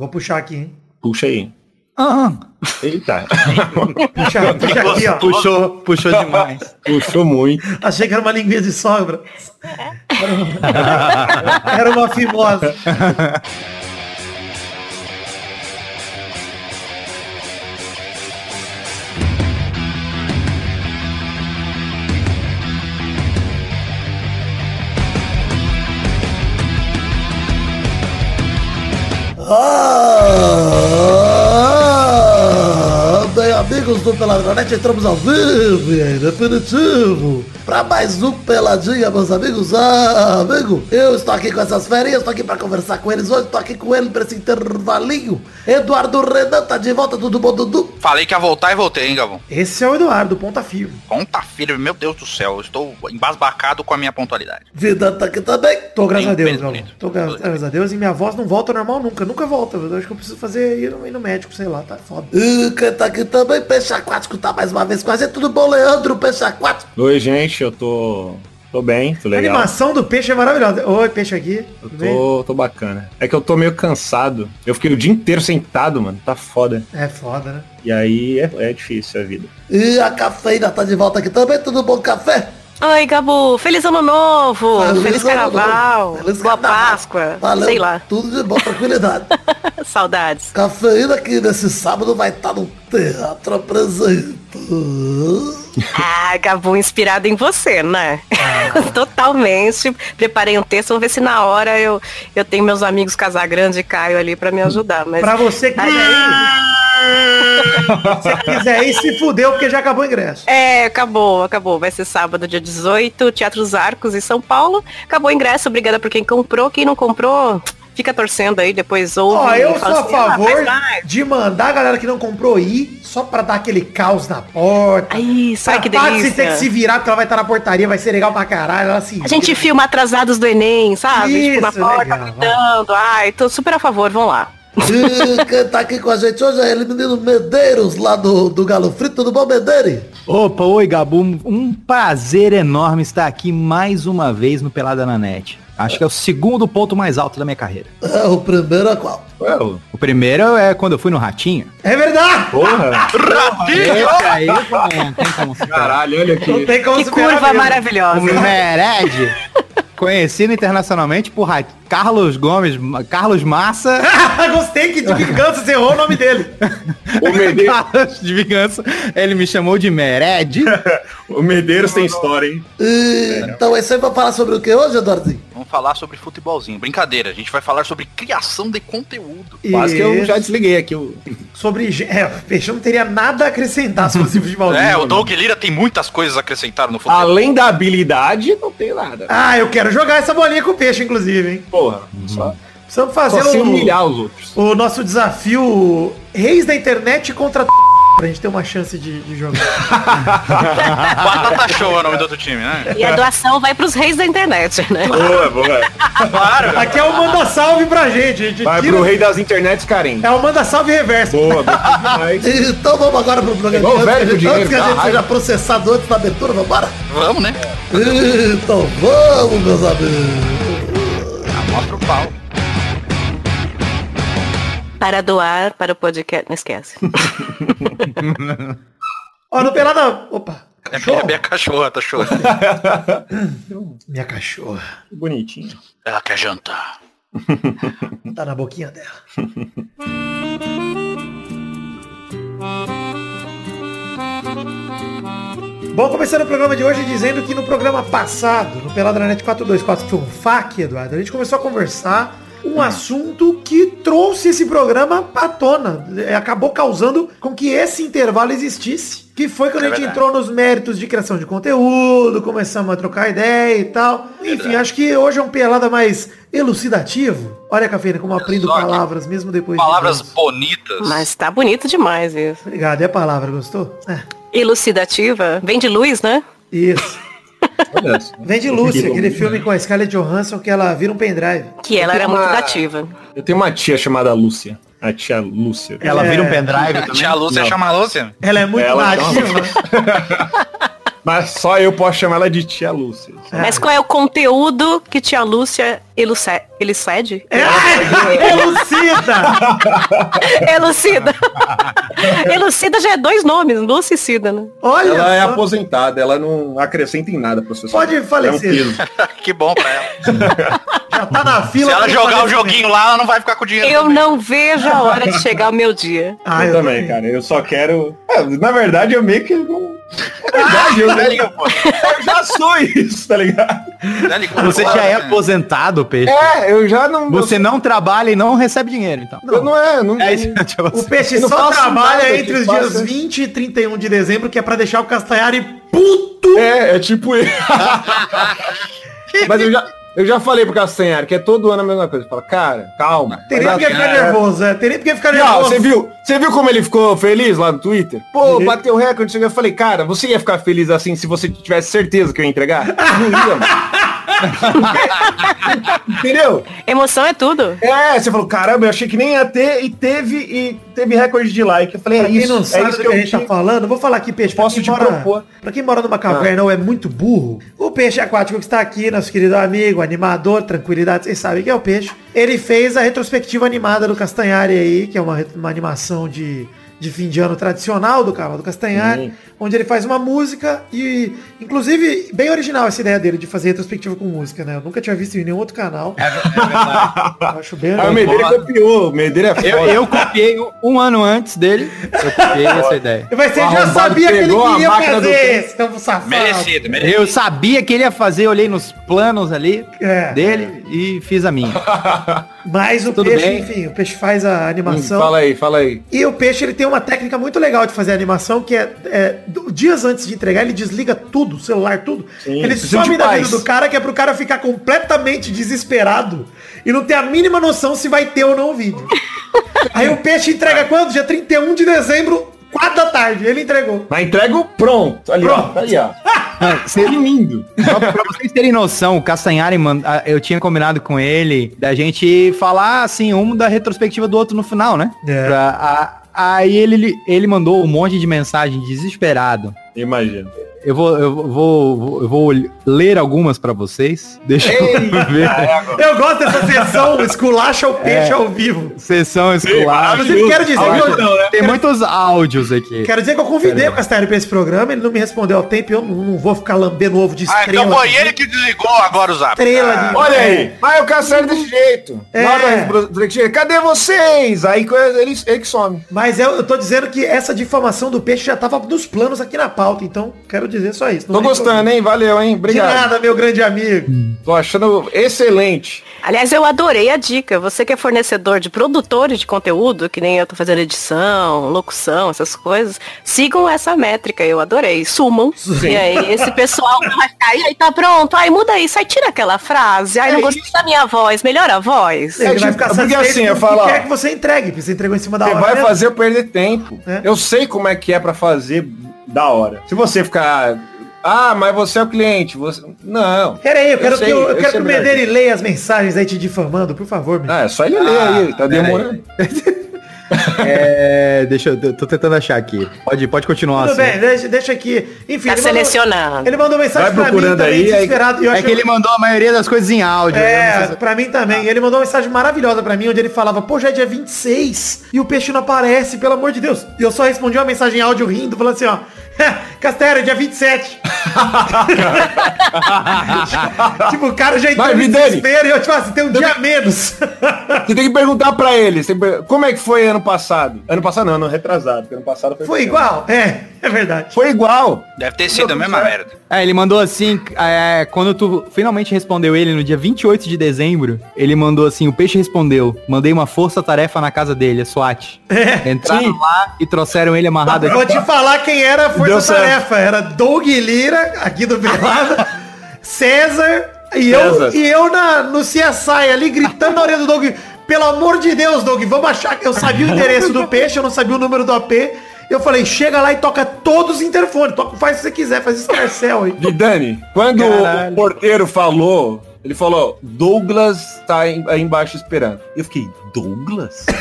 Vou puxar aqui, hein? Puxa aí. Ah, Eita. Puxa, puxa aqui, ó. puxou, puxou demais. Puxou muito. Achei que era uma linguinha de sogra. Era uma, era uma fimosa. Peladronete, entramos ao vivo e em definitivo para mais um Peladinha, meus amigos. Ah, amigo, eu estou aqui com essas ferinhas, estou aqui para conversar com eles hoje, estou aqui com ele para esse intervalinho. Eduardo Renan tá de volta, tudo bom, Dudu? Falei que ia voltar e voltei, hein, Gavão? Esse é o Eduardo, ponta firme. Ponta firme, meu Deus do céu. Eu estou embasbacado com a minha pontualidade. Vida tá aqui também. Tô, graças Bem a Deus, bonito. Tô, gra- graças a Deus. E minha voz não volta normal nunca. Nunca volta. Eu acho que eu preciso fazer ir no, ir no médico, sei lá, tá foda. Quem tá aqui também, Peixe Aquático, tá mais uma vez com a gente. Tudo bom, Leandro, Peixe Aquático? Oi, gente, eu tô. tô bem, tô A legal. animação do peixe é maravilhosa. Oi, peixe aqui. Eu tô, tô bacana. É que eu tô meio cansado. Eu fiquei o dia inteiro sentado, mano. Tá foda. É foda, né? E aí é, é difícil a vida. E a cafeína tá de volta aqui também, tudo bom, café? Oi, Gabu. Feliz ano novo. Feliz carnaval. Feliz Boa carnaval. Páscoa. Valeu, Sei lá. Tudo de bom, tranquilidade. Saudades. Cafeína que nesse sábado vai estar no teatro apresentando. Ah, Gabu, inspirado em você, né? Totalmente. Preparei um texto, vamos ver se na hora eu, eu tenho meus amigos Casagrande e Caio ali pra me ajudar. Mas Pra você que quiser ir. Se quiser ir, se fudeu, porque já acabou o ingresso. É, acabou, acabou. Vai ser sábado, dia 18, Teatro Os Arcos em São Paulo. Acabou o ingresso, obrigada por quem comprou. Quem não comprou, fica torcendo aí, depois ouve. Ó, eu sou a assim, "Ah, favor parte." de mandar a galera que não comprou ir, só pra dar aquele caos na porta. Isso, ai, que Pra Patsy ter delícia. que se virar porque ela vai estar na portaria, vai ser legal pra caralho. Ela se A gente filma atrasados do Enem, sabe? tipo, na Isso, porta, legal, gritando. Ai, tô super a favor, vão lá. E quem tá aqui com a gente hoje é ele, menino Medeiros, lá do, do Galo Frito. Tudo bom, Medeire? Opa, oi Gabu, um prazer enorme estar aqui mais uma vez no Pelada na Net. Acho que é o segundo ponto mais alto da minha carreira. É, o primeiro é qual? Ué, ô, O primeiro é quando eu fui no Ratinho. É verdade! porra! Esse aí não tem como superar. Caralho, olha Não aqui. tem como Que curva mesmo. maravilhosa. O Mered, conhecido internacionalmente por Ra- Carlos Gomes, Carlos Massa, Gostei que de vingança você errou o nome dele. O Medeiros, Carlos de vingança, ele me chamou de Mered. o Medeiros tem história, hein? E, então é isso aí pra falar sobre o que hoje, Eduardinho? Vamos falar sobre futebolzinho. Brincadeira, a gente vai falar sobre criação de conteúdo. Quase que eu já desliguei aqui o. Sobre... É, o Peixe não teria nada a acrescentar se fosse futebol. É, o Doug Lira tem muitas coisas a acrescentar no futebol. Além da habilidade, não tem nada. Ah, eu quero jogar essa bolinha com o Peixe, inclusive, hein? Porra, só, Precisamos só fazer se o, humilhar os outros. o nosso desafio Reis da Internet contra pra gente ter uma chance de, de jogar. Batata Show é o nome do outro time, né? E a doação vai pros reis da internet, né? Boa, boa. Claro. Aqui é o manda salve pra gente. a gente Vai tira- pro rei das internets carentes. É o manda salve reverso. Boa. Então vamos agora pro programa. Antes velho que a com gente- dinheiro, antes que a gente raiva. seja processado antes da abertura, vambora? Vamos, né? Então vamos, meus amigos. Mostra o pau. Para doar para o podcast, não esquece. Ó, no pelada. Opa, É minha, cachorro. minha cachorra, tá chorando. Minha cachorra. Bonitinho. Ela quer jantar. Tá na boquinha dela. Bom, começando o programa de hoje dizendo que no programa passado, no Pelada na Net 424, que foi um FAQ, Eduardo, a gente começou a conversar um assunto que trouxe esse programa à tona. É, Acabou causando com que esse intervalo existisse. Que foi quando É a gente entrou nos méritos de criação de conteúdo, começamos a trocar ideia e tal. Enfim, acho que hoje é um pelada mais elucidativo. Olha, Cafeína, como aprendo que- palavras mesmo depois de Palavras anos. bonitas. Mas tá bonito demais isso. Obrigado, é a palavra, gostou? É, Elucidativa. Vem de luz, né? isso. Vem de Lúcia, aquele filme com a Scarlett Johansson que ela vira um pendrive. Que ela era tenho muito uma- ativa. Eu tenho uma tia chamada Lúcia. A tia Lúcia. Ela É. vira um pendrive A tia Lúcia Não. chama a Lúcia. Ela é muito Ela nativa. Mas só eu posso chamar ela de tia Lúcia. Mas qual é o conteúdo que tia Lúcia eluce- elucede? É, elucida! Elucida. Elucida já é dois nomes, Lúcia e Cida, né? Olha Ela é só. aposentada, ela não acrescenta em nada, professor. Pode falecer. É um que bom pra ela. Já tá na Se fila. ela pro jogar o joguinho lá, ela não vai ficar com dinheiro. Eu também. não vejo a hora de chegar o meu dia. Ah, eu, também, cara. Eu só quero. É, na verdade, eu meio que não. Na verdade, eu, Né, liga, pô. eu já sou isso, tá ligado? Né, liga, Você já é aposentado, Peixe. É, eu já não. Você não trabalha e não recebe dinheiro, então. Eu não é, não. É isso. O. Peixe Eu só trabalha entre os dias faça. 20 e 31 de dezembro, que é pra deixar o Castanhari puto. É, é tipo isso. Mas eu já, eu já falei pro Castanhar que é todo ano a mesma coisa. Fala, cara, calma. Tem nem Vai porque ficar nervoso, é. Tem nem porque ficar nervoso. você viu, você viu como ele ficou feliz lá no Twitter? Pô, bateu recorde. Eu falei, cara, você ia ficar feliz assim se você tivesse certeza que eu ia entregar? Não ia, mano. Entendeu? Emoção é tudo. É, você falou, caramba, eu achei que nem ia ter e teve e teve recorde de like. Eu falei, é Pra quem isso, não é sabe isso do que que a gente tá falando, vou falar aqui, Peixe. Posso te mora- propor. Pra quem mora numa caverna ou é muito burro, o Peixe Aquático que está aqui, nosso querido amigo, animador, tranquilidade, vocês sabem que é o Peixe. Ele fez a retrospectiva animada do Castanhari aí, que é uma, uma animação de, de fim de ano tradicional do canal do Castanhari, Sim. onde ele faz uma música e, inclusive, bem original essa ideia dele de fazer retrospectiva com música, né? Eu nunca tinha visto em nenhum outro canal. É, verdade. Eu acho bem Ah, o Medeira copiou, o Medeira é foda. Eu, eu copiei um- ano antes dele. Eu copiei essa ideia. Vai ser, O já sabia que ele queria fazer esse, então safado. Merecido, merecido. Eu sabia que ele ia fazer, olhei nos planos ali É. dele e fiz a minha. Mas o Tudo peixe, bem. enfim, o peixe faz a animação. Hum, Fala aí, fala aí. E o peixe ele tem uma técnica muito legal de fazer a animação, que é, é, dias antes de entregar, ele desliga tudo, o celular, tudo. Sim, ele some da vida do cara, que é pro cara ficar completamente desesperado e não ter a mínima noção se vai ter ou não o vídeo. Aí o peixe entrega quando? Dia 31 de dezembro, 4 da tarde. Ele entregou. Mas entrego pronto. Ali, Pronto. ó. tá Ali, ó. Você- lindo. Só pra vocês terem noção, o Castanhari, mand- ah, eu tinha combinado com ele da gente falar, assim, um da retrospectiva do outro no final, né? É. Pra- a- aí ele, ele mandou um monte de mensagem desesperado. Imagina. Eu vou, eu vou, eu vou ler algumas pra vocês. Deixa eu ver. Eu gosto dessa sessão, esculacha o peixe ao vivo. Sessão escolar. Inclusive, quero dizer que eu, Tem muitos áudios aqui. Quero dizer que eu convidei o Castanheiro pra esse programa, ele não me respondeu ao tempo, eu não, não vou ficar lambendo ovo de Ah, estrela. então foi ele que desligou agora o zap. Estrela Ah, de- Olha aí. Mas o Cassaro desse jeito. É. Lá Cadê vocês? Aí ele, ele que some. Mas eu, eu tô dizendo que essa difamação do peixe já tava nos planos aqui na pauta, então quero dizer só isso. Não Tô gostando, hein? Valeu, hein? De Obrigado. nada, meu grande amigo. Tô achando excelente. Aliás, eu adorei a dica. Você que é fornecedor de produtores de conteúdo, que nem eu tô fazendo edição, locução, essas coisas, sigam essa métrica. Eu adorei. Sumam. E aí, esse pessoal vai ficar, e aí tá pronto. Aí muda isso, aí tira aquela frase. Aí não É gostei da minha voz, melhora a voz. Ele vai tipo, ficar porque satisfeito assim, eu falo, quer que você entregue, porque você entregou em cima da Você hora. vai mesmo. fazer eu perder tempo. É. Eu sei como é que é pra fazer da hora. Se você ficar. Ah, mas você é o cliente. Você... Não. Pera aí, eu quero sei, que, eu, eu quero que sei o. Medeira leia as mensagens aí te difamando, por favor, meu. Ah, é só ele ler aí, tá demorando. É, deixa eu, tô tentando achar aqui. Pode, pode continuar Tudo assim. bem, deixa, deixa aqui. Enfim, Tá ele mandou, selecionando. ele mandou mensagem Vai pra mim procurando também, aí, aí- desesperado. eu É acho que ele mandou a maioria das coisas em áudio. sei É, se- pra mim também. Ele mandou uma mensagem maravilhosa pra mim, onde ele falava, pô, já é dia 26 e o peixe não aparece, pelo amor de Deus. E eu só respondi uma mensagem em áudio rindo, falando assim, ó, Castelo, dia 27. tipo, o cara já entrou em Vidani. desespero e eu, tipo assim, tem um dia menos. Você tem que perguntar pra ele. Como é que foi ano passado? Ano passado não, ano retrasado. Porque ano passado foi. Foi igual? É, é verdade. Foi igual. Deve ter sido a mesma merda. É, ele mandou assim, é, quando tu finalmente respondeu ele no dia 28 de dezembro, ele mandou assim, o peixe respondeu, mandei uma força-tarefa na casa dele, a SWAT. Entraram Sim. lá e trouxeram ele amarrado Eu vou aqui. te falar quem era a força-tarefa. Era Doug Lira, aqui do Pelada, César, e eu, César. e eu na, no CSI ali, gritando na orelha do Doug, pelo amor de Deus, Doug, vamos achar que eu sabia o endereço do peixe, eu não sabia o número do AP. Eu falei, chega lá e toca todos os interfones, toca, faz o que você quiser, faz escarcel aí. Vidani, quando Caralho. o porteiro falou, ele falou, Douglas tá aí aí embaixo esperando. Eu fiquei, Douglas?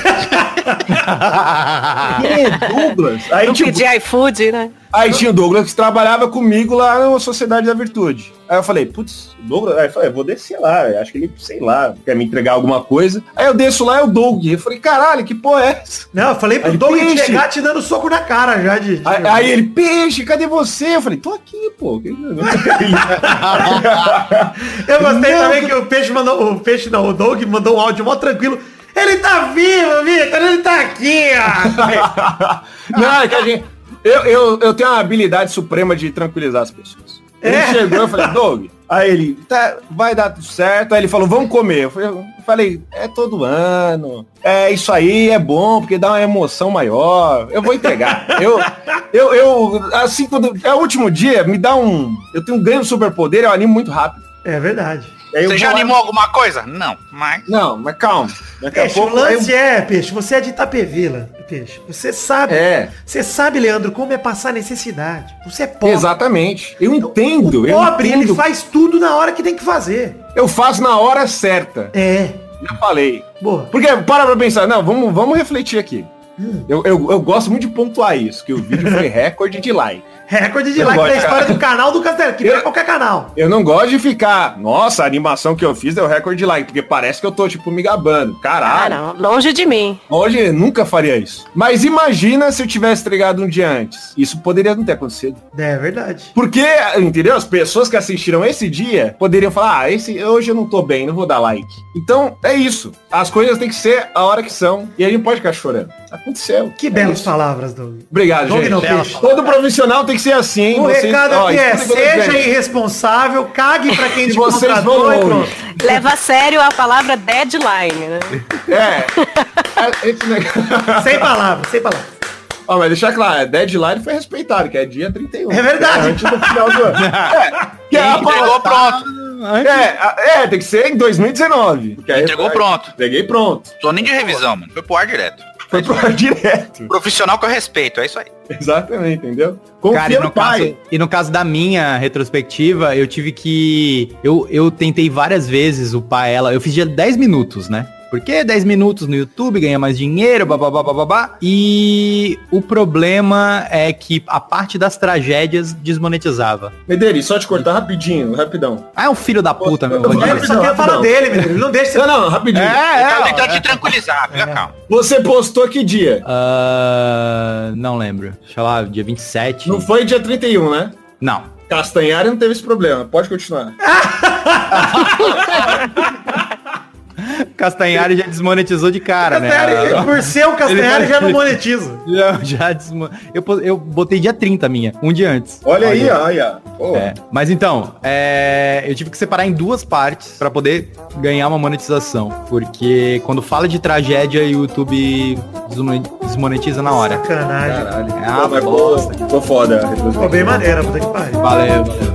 Quem é Douglas? Aí, Não tipo, pedir iFood, né? aí tinha o Douglas que trabalhava comigo lá na Sociedade da Virtude. Aí eu falei, putz, Douglas, aí eu falei, eu vou descer lá, acho que ele, sei lá, quer me entregar alguma coisa. Aí eu desço lá, é o Doug. Eu falei, caralho, que porra é essa? Não, eu falei pro Doug peixe. chegar te dando soco na cara já de. de- Aí, aí ele, peixe, cadê você? Eu falei, tô aqui, pô. Eu gostei Não, também que o peixe mandou. O peixe não, o Doug mandou um áudio mó tranquilo. Ele tá vivo, Vitor, ele tá aqui, ó. Não, é que a gente. Eu, eu, eu tenho uma habilidade suprema de tranquilizar as pessoas. Ele É? chegou, eu falei, Doug, aí ele, tá, vai dar tudo certo. Aí ele falou, vamos comer. Eu falei, eu falei, é todo ano. É isso aí, é bom, porque dá uma emoção maior. Eu vou entregar. eu, eu, eu, assim, quando. É o último dia, me dá um. Eu tenho um ganho superpoder, eu animo muito rápido. É verdade. Aí eu Você já lá- animou alguma coisa? Não, mas... Não, mas calma. Daqui a Peixe, o pouco. eu- lance é, Peixe, você é de Itapevila, Peixe. Você sabe. É. Você sabe, Leandro, como é passar necessidade. Você é pobre. Exatamente. Eu entendo. O eu pobre, ele entendo. faz tudo na hora que tem que fazer. Eu faço na hora certa. É. Já falei. Boa. Porque, para pra pensar, não, vamos, vamos refletir aqui. Hum. Eu, eu, eu gosto muito de pontuar isso, que o vídeo foi recorde de like. Recorde de Eu like da história cara. do canal do Castelo, que não é Eu- qualquer canal. Eu não gosto de ficar, nossa, a animação que eu fiz deu recorde de like, porque parece que eu tô, tipo, me gabando. Ah, Caralho. não. Longe de mim. Hoje eu nunca faria isso. Mas imagina se eu tivesse entregado um dia antes. Isso poderia não ter acontecido. É verdade. Porque, entendeu? As pessoas que assistiram esse dia poderiam falar, ah, esse, hoje eu não tô bem, não vou dar like. Então, é isso. As coisas têm que ser a hora que são. E a gente não pode ficar chorando. Aconteceu. Que É belas isso. palavras, Doug. Obrigado, Doug gente. não. Todo profissional tem que ser assim, hein? O Vocês- recado ó, aqui é, que eu tô seja irresponsável, cague pra quem Se te vocês contratou vão e pronto. Leva a sério a palavra deadline, né? É. É, negócio- Sem palavras, sem palavras. Ó, mas deixar claro, a deadline foi respeitado, que é dia 31. É verdade. É, antes do final do ano. É, que é a Entregou palavra- pronto. É, é, tem que ser em 2019. porque aí- Entregou pronto. Peguei pronto. Tô nem de revisão, mano. Foi pro ar direto. Foi pro ar direto. Profissional que eu respeito, é isso aí. Exatamente, entendeu? Confia Cara, e no no, pai. caso, e no caso da minha retrospectiva, eu tive que. Eu, eu tentei várias vezes upar ela. Eu fiz de 10 minutos, né? Porque 10 minutos no YouTube ganha mais dinheiro, babá, babá. E o problema é que a parte das tragédias desmonetizava. Medeiros, só te cortar rapidinho, rapidão. Ah, é um filho da puta, meu. Eu- bandido. Ele só quer falar dele. Ele não deixa você... Não, não, rapidinho. Ele É, tá é, te tranquilizar, fica calmo. Você postou que dia? Ah, não lembro. Deixa lá, dia 27. Não foi dia 31, né? Não. Castanhari não teve esse problema. Pode continuar. Castanhari já desmonetizou de cara, né? Por ser o Castanhari, já não monetiza. Já, já desmo... eu, eu botei dia 30 minha, um dia antes. Olha aí, olha. É, mas então, é, eu tive que separar em duas partes pra poder ganhar uma monetização. Porque quando fala de tragédia, o YouTube desmo- desmonetiza na hora. Sacanagem. Caralho. Pô, mas bosta. Ficou foda. retrospectiva. bem maneira, puta que pariu. Valeu, valeu.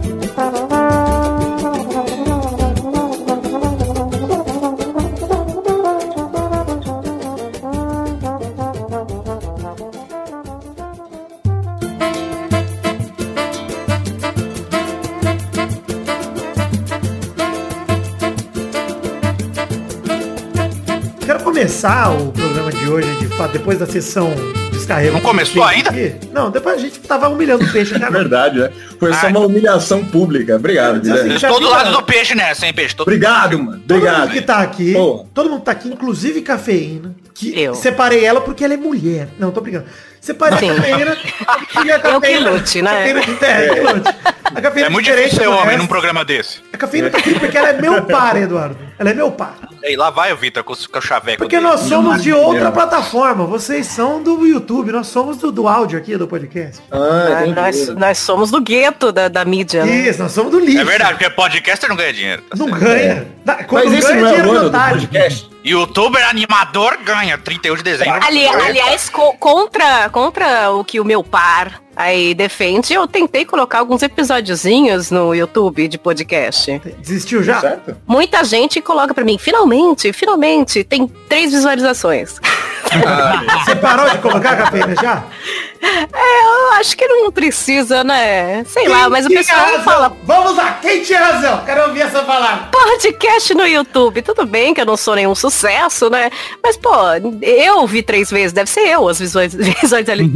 Começar o programa de hoje, de fato, depois da sessão descarrego. Não começou ainda? aqui. Não, depois a gente tava humilhando o peixe até É agora. verdade, né? Foi só Ah, uma humilhação pública. Obrigado, assim, Estou do lado do peixe nessa, hein, peixe? Tô... Obrigado, mano. Todo Obrigado. mundo que tá aqui, Boa. todo mundo tá aqui, inclusive cafeína. Que Eu. separei ela porque ela é mulher. Não, tô brincando. Separei Sim. a cafeína. porque a Eu que lute, né? cafeína é, eu lute. A cafeína É muito diferente difícil ser homem resto. num programa desse. A cafeína tá aqui porque ela é meu par, Eduardo. Ela é meu par. Aí lá vai o Vitor com o com o chaveco Porque dele. nós somos de outra plataforma. Vocês são do YouTube, nós somos do, do áudio aqui do podcast. Ah, Ah, nós, nós somos do gueto da, da mídia, né? Isso, nós somos do lixo. É verdade, porque podcaster não ganha dinheiro. tá Não certo. ganha. Na- Quando Mas esse ganha, não é dinheiro o do podcast? Youtuber animador ganha 31 de dezembro. Ali, aliás, co- contra, contra o que o meu par aí defende, eu tentei colocar alguns episódiozinhos no YouTube de podcast. Desistiu já? Certo? Muita gente coloca pra mim, finalmente, finalmente, tem três visualizações. Você parou de colocar a cafeína já? Eu acho que não precisa, né? Sei lá, Quem mas o pessoal razão? fala Vamos lá, quem tinha razão? Quero ouvir essa palavra. podcast no YouTube. Tudo bem que eu não sou nenhum sucesso, né? Mas, pô, eu vi três vezes, deve ser eu as visuais, visuais ali,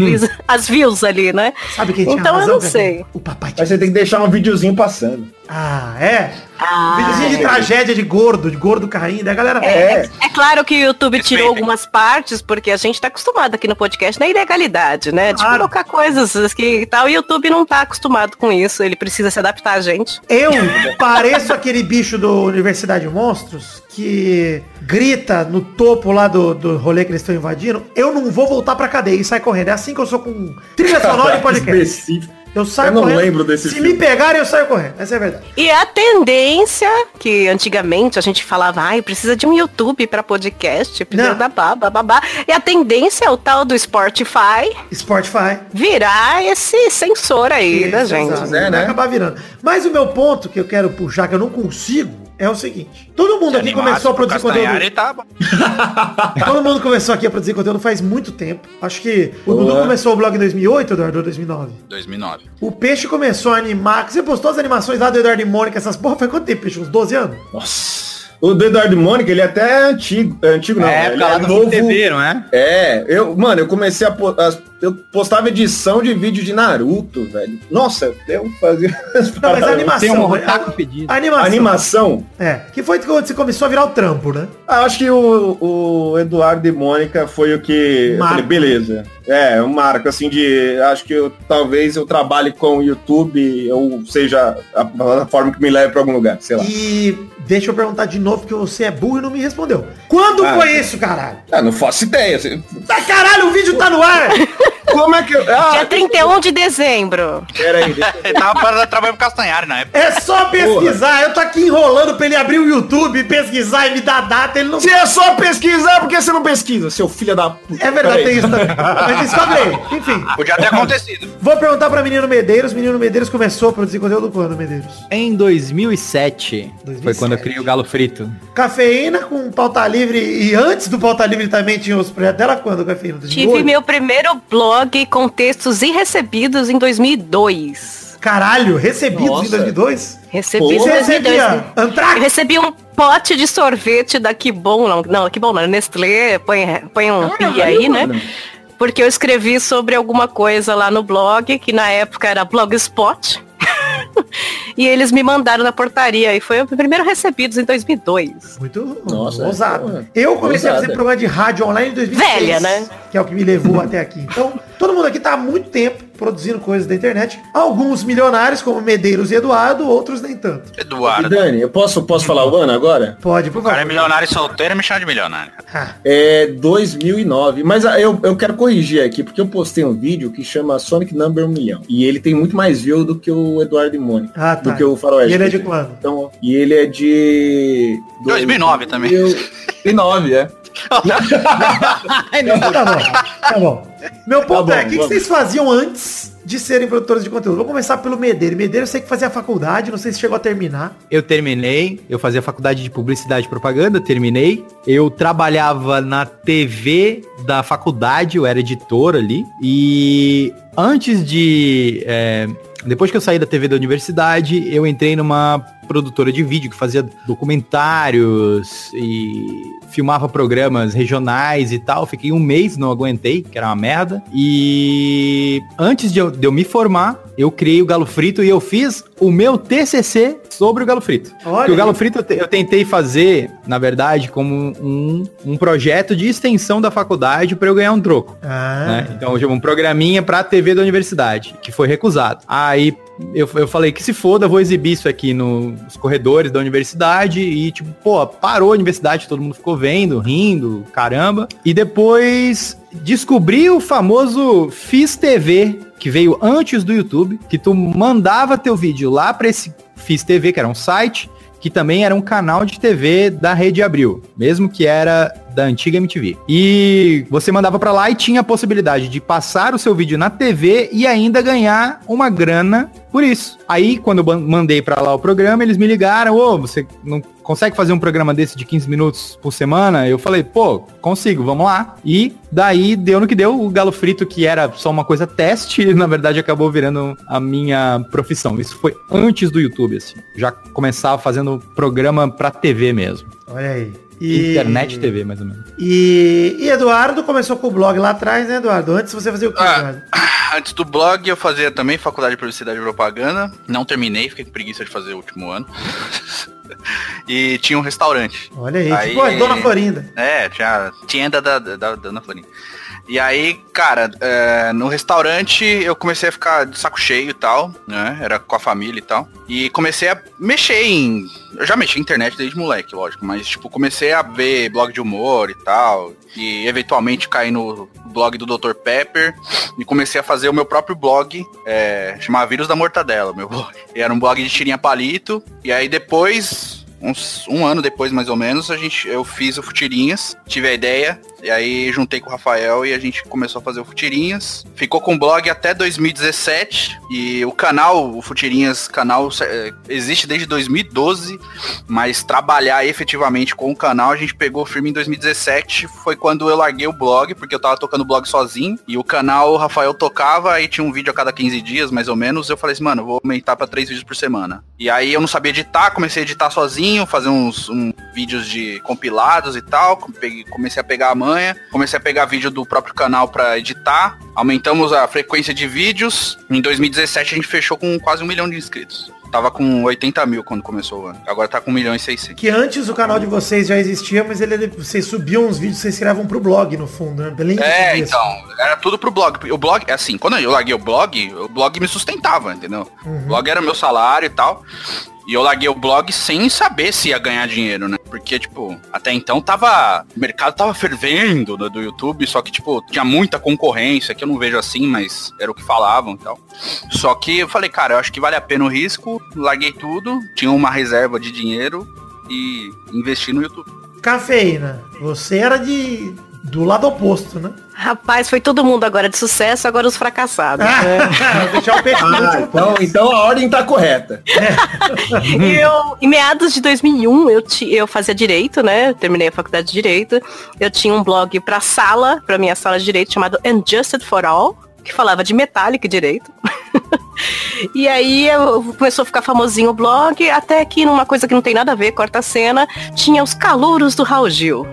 as views ali, né? Sabe quem tinha Então eu razão? não Pedro? sei. O papai tinha. Mas você tem que deixar um videozinho passando. Ah, é? Ah, Videozinho de tragédia de gordo, de gordo caindo. Daí a galera. É. É claro que o YouTube Respeita, tirou algumas partes, porque a gente tá acostumado aqui no podcast na ilegalidade, né? De Claro. colocar coisas que tal. O YouTube não tá acostumado com isso. Ele precisa se adaptar a gente. Eu pareço aquele bicho do Universidade de Monstros que grita no topo lá do, do rolê que eles estão invadindo. Eu não vou voltar pra cadeia e sai correndo. É assim que eu sou com trilha sonora e podcast. Específico. Eu saio Eu não correndo. lembro desse Se filme. me pegarem, eu saio correndo. Essa é a verdade. E a tendência, que antigamente a gente falava, ai, precisa de um YouTube pra podcast, precisa da babá, babá. E a tendência é o tal do Spotify Spotify. virar esse sensor aí da Isso, gente. exato. É, Vai né? acabar virando. Mas o meu ponto que eu quero puxar, que eu não consigo, é o seguinte. Todo mundo aqui começou a produzir conteúdo. E tá. Todo mundo começou aqui a produzir conteúdo faz muito tempo. Acho que o Boa. Dudu começou o blog em 2008, Eduardo, ou 2009. 2009. O Peixe começou a animar. Você postou as animações lá do Eduardo e Mônica, essas porra, faz quanto tempo, Peixe? Uns 12 anos? Nossa. O do Eduardo Mônica, ele é até antigo. é Antigo não, é, ele época lá é do novo. TV, não é? É, eu, mano, eu comecei a, as- eu postava edição de vídeo de Naruto, velho. Nossa, eu fazia as Não, mas a um animação. otaku a, pedido. a animação. Animação. É. Que foi quando você começou a virar o trampo, né? Ah, acho que o, o Eduardo e Mônica foi o que. Eu Marco. falei, beleza. É, um marco, assim, de. Acho que eu, talvez eu trabalhe com o YouTube, ou seja, a plataforma que me leve pra algum lugar, sei lá. E deixa eu perguntar de novo, porque você é burro e não me respondeu. Quando Ah, foi tá. isso, caralho? Ah, não faço ideia. assim. Ah, caralho, o vídeo tá no ar! Como é que eu. Ah, Dia 31 de dezembro. peraí, deixa eu- Ele tava para trabalhar pro Castanhari na época. É só pesquisar. Eu tô aqui enrolando pra ele abrir o YouTube, pesquisar e me dar data. Ele não. Se é só pesquisar, por que você não pesquisa, seu filho da puta? É verdade, Peraí. tem isso também. Mas descobre aí. Enfim. Podia ter acontecido. Vou perguntar pra Menino Medeiros. Menino Medeiros começou a produzir conteúdo quando, Medeiros? Em 2007, 2007. foi quando eu criei o Galo Frito. Cafeína com pauta livre. E antes do pauta livre também tinha os projetos dela quando, Cafeína? Tive 2008? meu primeiro blog com textos irrecebidos em 2002. Caralho, recebidos em Nossa. 2002? Recebi Pô, em Você 2002. recebia Eu Antrax? recebi um pote de sorvete da Que Bom, não, não, Que Bom não, Nestlé, põe, põe um pi aí, né? mano. Porque eu escrevi sobre alguma coisa lá no blog, que na época era Blogspot. E eles me mandaram na portaria e foi o primeiro recebidos em 2002. Muito Nossa, ousado. porra. Eu comecei a fazer Ousada. programa de rádio online em 2006. Velha, né? Que é o que me levou até aqui. Então, todo mundo aqui tá há muito tempo produzindo coisas da internet. Alguns milionários, como Medeiros e Eduardo, outros nem tanto. E Eduardo. Dani, eu posso, posso falar o ano agora? Pode, por O cara é favor. milionário e solteiro e me chama de milionário. Ah, É 2009. Mas ah, eu, eu quero corrigir aqui, porque eu postei um vídeo que chama Sonic Number 1 milhão. E ele tem muito mais view do que o Eduardo e Mônica. Ah, tá. Do que o Faroeste. E ele é de quando? Então, e ele é de... 2009 também. 2009, é. Tá bom, tá bom. Meu ponto bom, é, o que, que vocês faziam antes de serem produtores de conteúdo? Vou começar pelo Medeiros. Medeiros eu sei que fazia faculdade, não sei se chegou a terminar. Eu terminei, eu fazia faculdade de publicidade e propaganda, terminei. Eu trabalhava na TV da faculdade, eu era editor ali. E antes de. é, depois que eu saí da TV da universidade, eu entrei numa produtora de vídeo que fazia documentários e filmava programas regionais e tal. Fiquei um mês, não aguentei, que era uma merda. E antes de eu, de eu me formar, eu criei o Galo Frito e eu fiz o meu TCC sobre o Galo Frito. O Galo. Frito eu, te- eu tentei fazer, na verdade, como um, um projeto de extensão da faculdade para eu ganhar um troco. Ah, né? Então, um programinha pra TV da universidade, que foi recusado. Aí eu, eu falei que se foda, vou exibir isso aqui nos corredores da universidade e, tipo, pô, parou a universidade, todo mundo ficou vendo, rindo, caramba. E depois descobri o famoso Fiz TV, que veio antes do YouTube, que tu mandava teu vídeo lá pra esse Fiz TV, que era um site, que também era um canal de TV da Rede Abril, mesmo que era da antiga MTV. E você mandava pra lá e tinha a possibilidade de passar o seu vídeo na TV e ainda ganhar uma grana por isso. Aí, quando eu mandei pra lá o programa, eles me ligaram, ô, você não consegue fazer um programa desse de 15 minutos por semana? Eu falei, pô, consigo, vamos lá. E daí deu no que deu. O Galo Frito, que era só uma coisa teste, na verdade acabou virando a minha profissão. Isso foi antes do YouTube, assim. Já começava fazendo programa pra TV mesmo. Olha aí. E... Internet TV, mais ou menos. E... e Eduardo começou com o blog lá atrás, né, Eduardo? Antes você fazia o que, Ah, Eduardo? Antes do blog, eu fazia também faculdade de publicidade e propaganda. Não terminei, fiquei com preguiça de fazer o último ano. e tinha um restaurante. Olha aí, Aí- tipo a Dona Florinda. É, tinha tienda da, da, da Dona Florinda. E aí, cara, é, no restaurante eu comecei a ficar de saco cheio e tal, né? Era com a família e tal. E comecei a mexer em. Eu já mexi em internet desde moleque, lógico, mas tipo, comecei a ver blog de humor e tal. E eventualmente caí no blog do Dr. Pepper e comecei a fazer o meu próprio blog, é, chamava Vírus da Mortadela, meu blog. E era um blog de tirinha palito. E aí depois, uns, um ano depois mais ou menos, a gente, eu fiz o Futirinhas, tive a ideia, e aí juntei com o Rafael e a gente começou a fazer o Futirinhas. Ficou com o blog até 2017 e o canal, o Futirinhas canal eh, existe desde 2012, mas trabalhar efetivamente com o canal a gente pegou firme em 2017, foi quando eu larguei o blog, porque eu tava tocando o blog sozinho e o canal o Rafael tocava e tinha um vídeo a cada 15 dias, mais ou menos. Eu falei assim, mano, vou aumentar pra três vídeos por semana. E aí eu não sabia editar, comecei a editar sozinho, fazer uns vídeos de compilados e tal. Comecei a pegar a manha, comecei a pegar vídeo do próprio canal pra editar. Aumentamos a frequência de vídeos. Em 2017 a gente fechou com quase um milhão de inscritos. Tava com 80 mil quando começou o ano. Agora tá com 1 milhão e 600. Que antes o canal de vocês já existia, mas ele, vocês subiam uns vídeos, vocês criavam pro blog, no fundo, né? Bem É, então, era tudo pro blog. O blog, assim, quando eu larguei o blog, o blog me sustentava, entendeu? O blog era meu salário e tal. E eu larguei o blog sem saber se ia ganhar dinheiro, né? Porque, tipo, até então tava. O mercado tava fervendo do, do YouTube, só que, tipo, tinha muita concorrência, que eu não vejo assim, mas era o que falavam e tal. Só que eu falei, cara, eu acho que vale a pena o risco, larguei tudo, tinha uma reserva de dinheiro e investi no YouTube. Cafeína, você era de do lado oposto, né? Rapaz, foi todo mundo agora de sucesso, agora os fracassados. Vou deixar o Ah, então, então a ordem tá correta. eu, em meados de 2001, eu, ti- eu fazia direito, né? Eu terminei a faculdade de direito. Eu tinha um blog pra sala, pra minha sala de direito, chamado Unjusted for All, que falava de metálica e direito. e aí eu, começou a ficar famosinho o blog, até que numa coisa que não tem nada a ver, corta a cena, tinha os calouros do Raul Gil.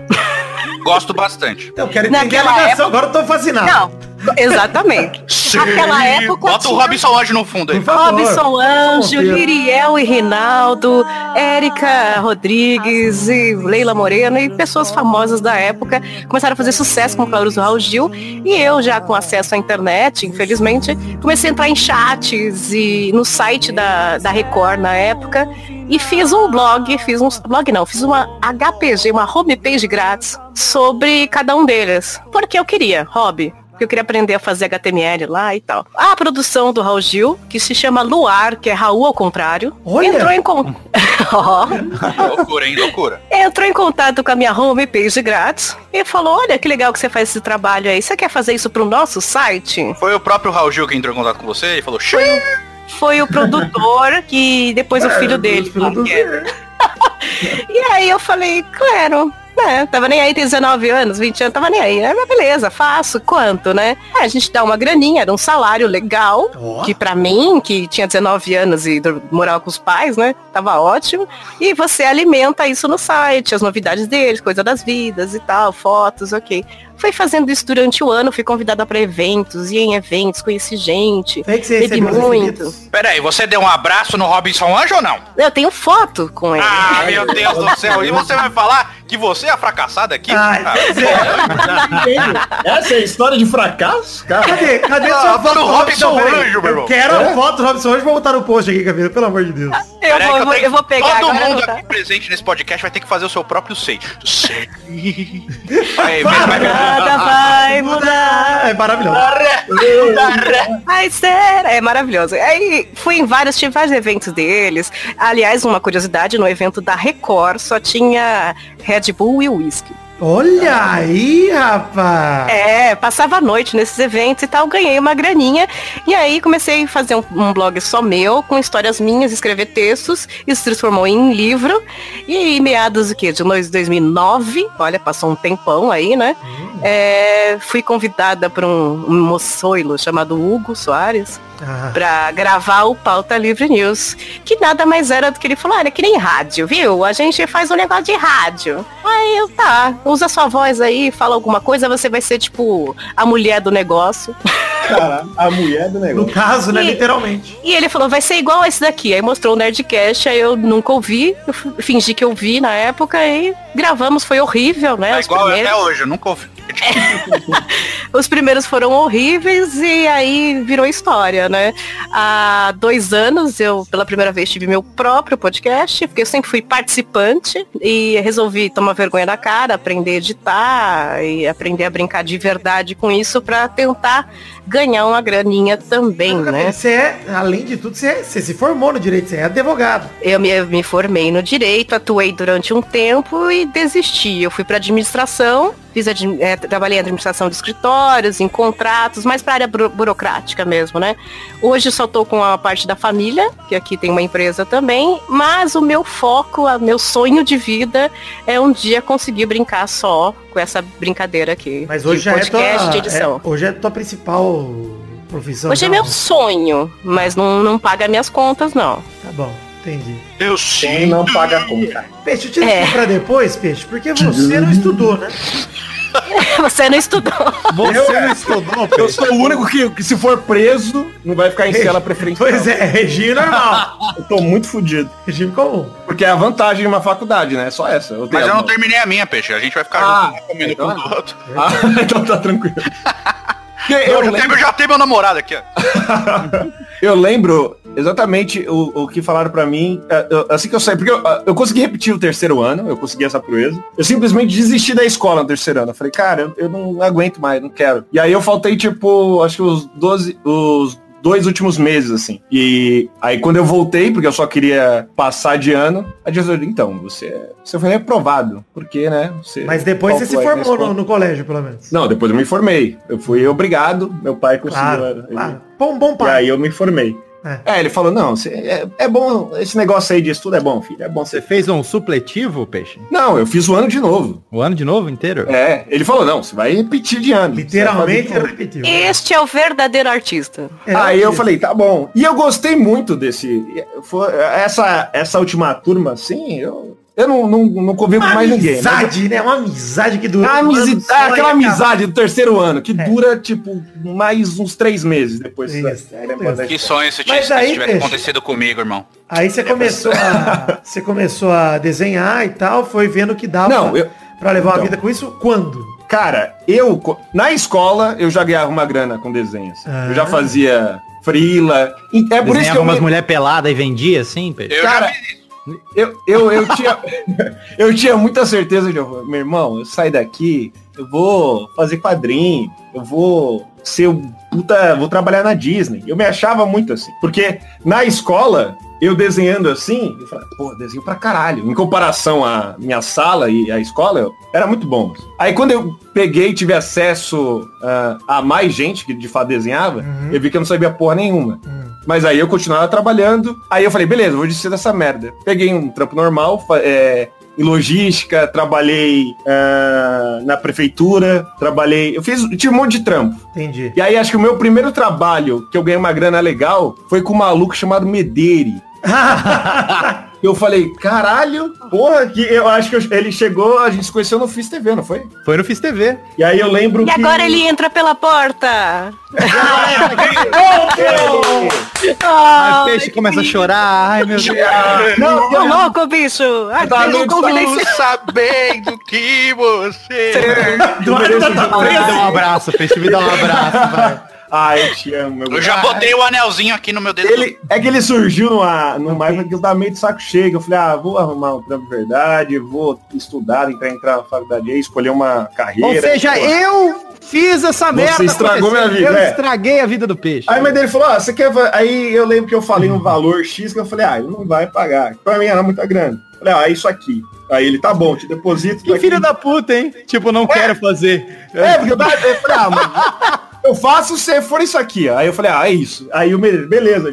Gosto bastante. Eu quero entender a Naquela ligação, agora eu tô fascinado. Não, exatamente. Naquela época Bota o tinha- Robinson Anjo no fundo aí. Robson Anjo. Liriel e Rinaldo, Érica Rodrigues e Leila Moreno e pessoas famosas da época começaram a fazer sucesso com o Claudio do Raul Gil e eu já com acesso à internet, infelizmente, comecei a entrar em chats e no site da, da Record na época e fiz um blog, fiz um blog não, fiz uma HPG, uma homepage grátis sobre cada um deles, porque eu queria, hobby. Porque eu queria aprender a fazer HTML lá e tal. A produção do Raul Gil, que se chama Luar, que é Raul ao contrário, Olha! entrou em con- Ó. Loucura, hein? Loucura. entrou em contato com a minha homepage grátis e falou, olha que legal que você faz esse trabalho aí. Você quer fazer isso pro nosso site? Foi o próprio Raul Gil que entrou em contato com você e falou, "Xiii". Foi o produtor que depois o filho dele. que é. E aí eu falei, claro, né? Tava nem aí, tem 19 anos, 20 anos, tava nem aí. É, mas beleza, faço. Quanto, né? É, a gente dá uma graninha, era um salário legal, Ó. que pra mim, que tinha 19 anos e morava com os pais, né? Tava ótimo. E você alimenta isso no site, as novidades deles, coisa das vidas e tal, fotos, ok. Fui fazendo isso durante o ano, fui convidada pra eventos, ia em eventos, conheci gente. Foi que você Bebi muito. recebidos? Pera aí, você deu um abraço no Robinson Anjo ou não? Eu tenho foto com ele. Ah, meu Deus do céu. E você vai falar que você é a fracassada aqui? Ai, Ah, pois é. Essa é a história de fracasso? Cara, Cadê? Cadê Ah, sua fala foto do Robson Robson Anjo? Meu Eu irmão. quero É? a foto do Robson Anjo pra botar no post aqui, Camila, pelo amor de Deus. Eu Pera aí vou, vou- tenho- eu vou pegar Todo agora. eu mundo vou aqui presente nesse podcast vai ter que fazer o seu próprio sei. Sei. Aí, mas vai Nada vai mudar. É maravilhoso. Vai ser. É maravilhoso. Aí fui em vários, tive vários eventos deles. Aliás, uma curiosidade, no evento da Record só tinha Red Bull e whisky. Olha aí, rapaz. É, passava a noite nesses eventos e tal, ganhei uma graninha. E aí comecei a fazer um, um blog só meu, com histórias minhas, escrever textos. Isso se transformou em livro. E aí, meados do quê? De 2009, olha, passou um tempão aí, né? É, fui convidada por um, um moçoilo chamado Hugo Soares Ah, pra gravar o Pauta Livre News. Que nada mais era do que ele falou, olha, que nem rádio, viu? A gente faz um negócio de rádio. Aí eu, tá, usa sua voz aí, fala alguma coisa, você vai ser tipo a mulher do negócio. Cara, a mulher do no negócio. caso, né, E- literalmente. E ele falou, vai ser igual esse daqui. Aí mostrou o Nerdcast, aí eu nunca ouvi, eu fingi que eu vi na época e gravamos, foi horrível, né? É igual primeiros. até hoje, eu nunca ouvi. Os primeiros foram horríveis e aí virou história, né? Há dois anos eu, pela primeira vez, tive meu próprio podcast, porque eu sempre fui participante e resolvi tomar vergonha na cara, aprender a editar e aprender a brincar de verdade com isso para tentar ganhar uma graninha também, né? Você é, além de tudo, você, é- você se formou no direito, você é advogado. Eu me, eu me formei no direito, atuei durante um tempo e desisti. Eu fui para administração, fiz admi- eh, trabalhei em administração de escritórios, em contratos, mais para área buro- burocrática mesmo, né? Hoje só estou com a parte da família, que aqui tem uma empresa também, mas o meu foco, o meu sonho de vida é um dia conseguir brincar só com essa brincadeira aqui. Mas hoje já é podcast, tua, de edição. é- hoje é tua principal profissão. Hoje é meu sonho, mas não, não paga minhas contas, não. Tá bom, entendi. Eu Quem sim. não paga a conta. Peixe, eu te É. pra depois, Peixe, porque você não estudou, né? Você não estudou. Você não estudou, Eu sou o único que, que se for preso, não vai ficar em cela preferencial. Pois é, regime normal. Eu tô muito fudido. regime comum. Porque é a vantagem de uma faculdade, né? Só essa. Eu tenho Mas eu não terminei a minha, peixe. A gente vai ficar Ah, junto, um comendo então com é. o outro. Ah, então tá tranquilo. Eu, eu, lembro, já tenho meu namorado aqui, ó. eu lembro exatamente o, o que falaram pra mim, é, eu- assim que eu saí, porque eu, eu consegui repetir o terceiro ano, eu consegui essa proeza. Eu simplesmente desisti da escola no terceiro ano. Eu falei, cara, eu, eu não aguento mais, não quero. E aí eu faltei, tipo, acho que os 12, os dois últimos meses, assim. E aí quando eu voltei, porque eu só queria passar de ano, a diretora, então, você, você foi reprovado. Porque, né? Você Mas depois você se formou no, no colégio, pelo menos. Não, depois eu me formei. Eu fui obrigado, meu pai conseguiu. Claro, claro. Bom, bom E pai. aí eu me formei. É. É, ele falou, não, cê- é, é bom, esse negócio aí de estudo é bom, filho, é bom Você você... fez um supletivo, Peixe? Não, eu fiz o ano de novo. O ano de novo inteiro? É, ele falou, não, você vai repetir de ano. Literalmente de repetiu. Este é o verdadeiro artista. É. Aí eu isso. falei, tá bom. E eu gostei muito desse... foi- essa, essa última turma, assim, eu, eu não, não, não convivo Uma com mais ninguém. amizade, né? Uma amizade que dura. A um amizade, e aquela amizade do terceiro ano, que É. dura, tipo, mais uns três meses depois. Isso, é isso. Que sonho se Mas tivesse, peixe? acontecido comigo, irmão. Aí você começou a. Você começou a desenhar e tal, foi vendo que dava Não, pra, eu- pra levar uma então. vida com isso quando? Cara, eu, na escola, eu já ganhava uma grana com desenhos. Ah. Eu já fazia frila. E É por isso que Desenhava eu, umas me- mulheres peladas e vendia assim, Peixe? Eu Cara, já fiz isso. Eu, eu, eu, tinha, eu tinha muita certeza de, eu- meu irmão, eu saio daqui, eu vou fazer quadrinho, eu vou ser o puta, vou trabalhar na Disney. Eu me achava muito assim. Porque na escola, eu desenhando assim, eu falava, pô, desenho pra caralho. Em comparação à minha sala e à escola, eu, era muito bom. Aí quando eu peguei e tive acesso ah, a mais gente que de fato desenhava, Uhum. eu vi que eu não sabia porra nenhuma. Hum. Mas aí eu continuava trabalhando. Aí eu falei, beleza, vou desistir dessa merda. Peguei um trampo normal, é, em logística, trabalhei ah, na prefeitura, trabalhei. Eu fiz, tive um monte de trampo. Entendi. E aí acho que o meu primeiro trabalho que eu ganhei uma grana legal foi com um maluco chamado Mederi. Eu falei, caralho, porra, que eu acho que eu- ele chegou, a gente se conheceu no Fiz TV, não foi? Foi no Fiz TV. E aí eu lembro E que... agora ele entra pela porta. Ah, o Peixe começa a chorar. Ai, meu Deus. Não, Ô louco, bicho. Ai, Tá eu convidei Estou sabendo que você... Tá Me dá um preso. abraço, Peixe, me dá um abraço, vai. Ah, eu te amo, meu Eu já botei o anelzinho aqui no meu dedo. Ele, é que ele surgiu numa, numa época que eu tava meio de saco cheio. Eu falei, ah, vou arrumar um trampo de verdade, vou estudar, entrar, entrar na faculdade aí, escolher uma carreira. Ou seja, Pô. eu fiz essa merda. estragou acontecer. minha vida, Eu é. estraguei a vida do peixe. Aí mas ele falou, ah, você quer. Aí eu lembro que eu falei um valor X que eu falei, ah, ele não vai pagar. Pra mim era muita grana. Eu Falei, ah, isso aqui. Aí ele, tá bom, te deposito. Que daqui- filho da puta, hein? Tipo, não quero fazer. É, porque eu, tava- eu falei, ah, mano, eu faço se for isso aqui. Aí eu falei, ah, é isso. Aí o beleza, beleza.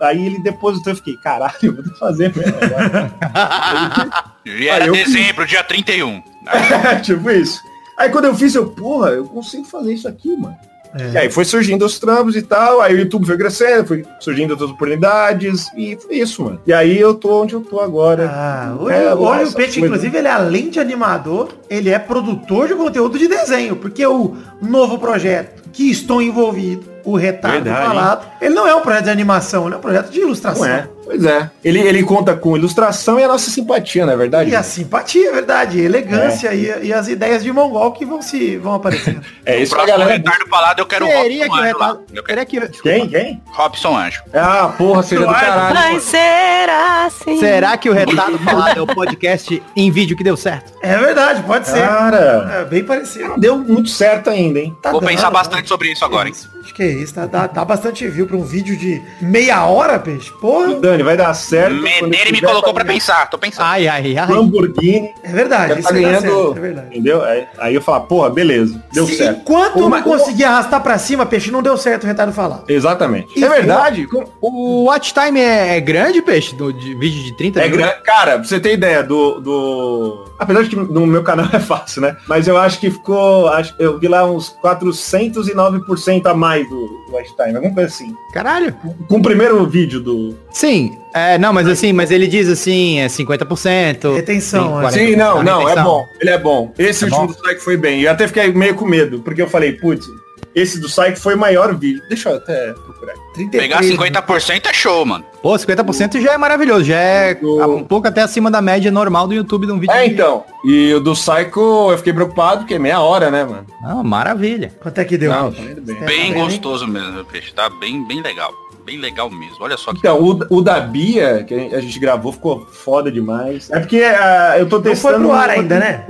Aí ele depositou, eu fiquei, caralho, eu vou ter que fazer mesmo. agora." E era dezembro, dia 31. tipo isso. Aí quando eu fiz, eu, porra, eu consigo fazer isso aqui, mano. É. E aí foi surgindo os trampos e tal, aí o YouTube foi crescendo, foi surgindo outras oportunidades, e foi isso, mano. E aí eu tô onde eu tô agora. Ah, hoje, É, hoje essa o Peixe, coisa. inclusive, ele é além de animador, ele é produtor de conteúdo de desenho, porque o novo projeto que estou envolvido, o Retardo Verdade, Falado, ele não é um projeto de animação, ele é um projeto de ilustração. Não é? Pois é. Ele, ele conta com ilustração e a nossa simpatia, não é verdade? E a simpatia, é verdade, a elegância e, e as ideias de mongol que vão se vão aparecendo. É O isso que a próximo galera... Ricardo Palado eu quero o Queria que Robson o Anjo lá. retardo... Eu quero Queria que... Quem? Quem? Robson Anjo. Ah, porra, seja do caralho. Vai ser assim. Será que o Retardo Falado é o podcast em vídeo que deu certo? É verdade, pode ser. Cara, É bem parecido. não deu muito certo ainda, hein? Tá Vou dando, pensar tá bastante sobre isso agora? Acho que é isso, tá, dá, dá bastante view pra um vídeo de meia hora, peixe. Porra, Dani, vai dar certo. Meneiro me colocou pra fazer pensar, tô pensando. Ai, ai, ai. Lamborghini, é verdade, isso tá ganhando, certo, é verdade. entendeu? Aí, aí eu falo, porra, beleza, deu Se- certo. Enquanto eu não conseguir arrastar pra cima, peixe, não deu certo o retardo falar. Exatamente. Isso, é verdade. O watch time é, é grande, peixe? Do, de vídeo de 30 É grande. Cara, pra você ter ideia do, do. Apesar de que no meu canal é fácil, né? Mas eu acho que ficou. Acho, eu vi lá uns 409% a mais do, do watch time. Alguma coisa assim. Caralho. Com o primeiro vídeo do. Sim, é, não, mas assim, mas ele diz assim, é 50%. Retenção, é. 40%, Sim, não, não, é retenção. bom. Ele é bom. Esse É último bom? do Psyche foi bem. Eu até fiquei meio com medo, porque eu falei, putz, esse do Psyche foi o maior vídeo. Deixa eu até procurar. 33, Pegar né? 50% é show, mano. Pô, 50% já é maravilhoso, já é um pouco até acima da média normal do YouTube de um vídeo. É, de- então. E o do Psycho eu fiquei preocupado, porque é meia hora, né, mano? Ah, maravilha. Quanto é que deu? Não, tá bem. Bem tá bem, gostoso mesmo, meu peixe. Tá bem, bem legal. Bem legal mesmo. Olha só que. Então, o, o da Bia, que a gente gravou, ficou foda demais. É porque ah, eu tô foi testando... pro ar ainda, né?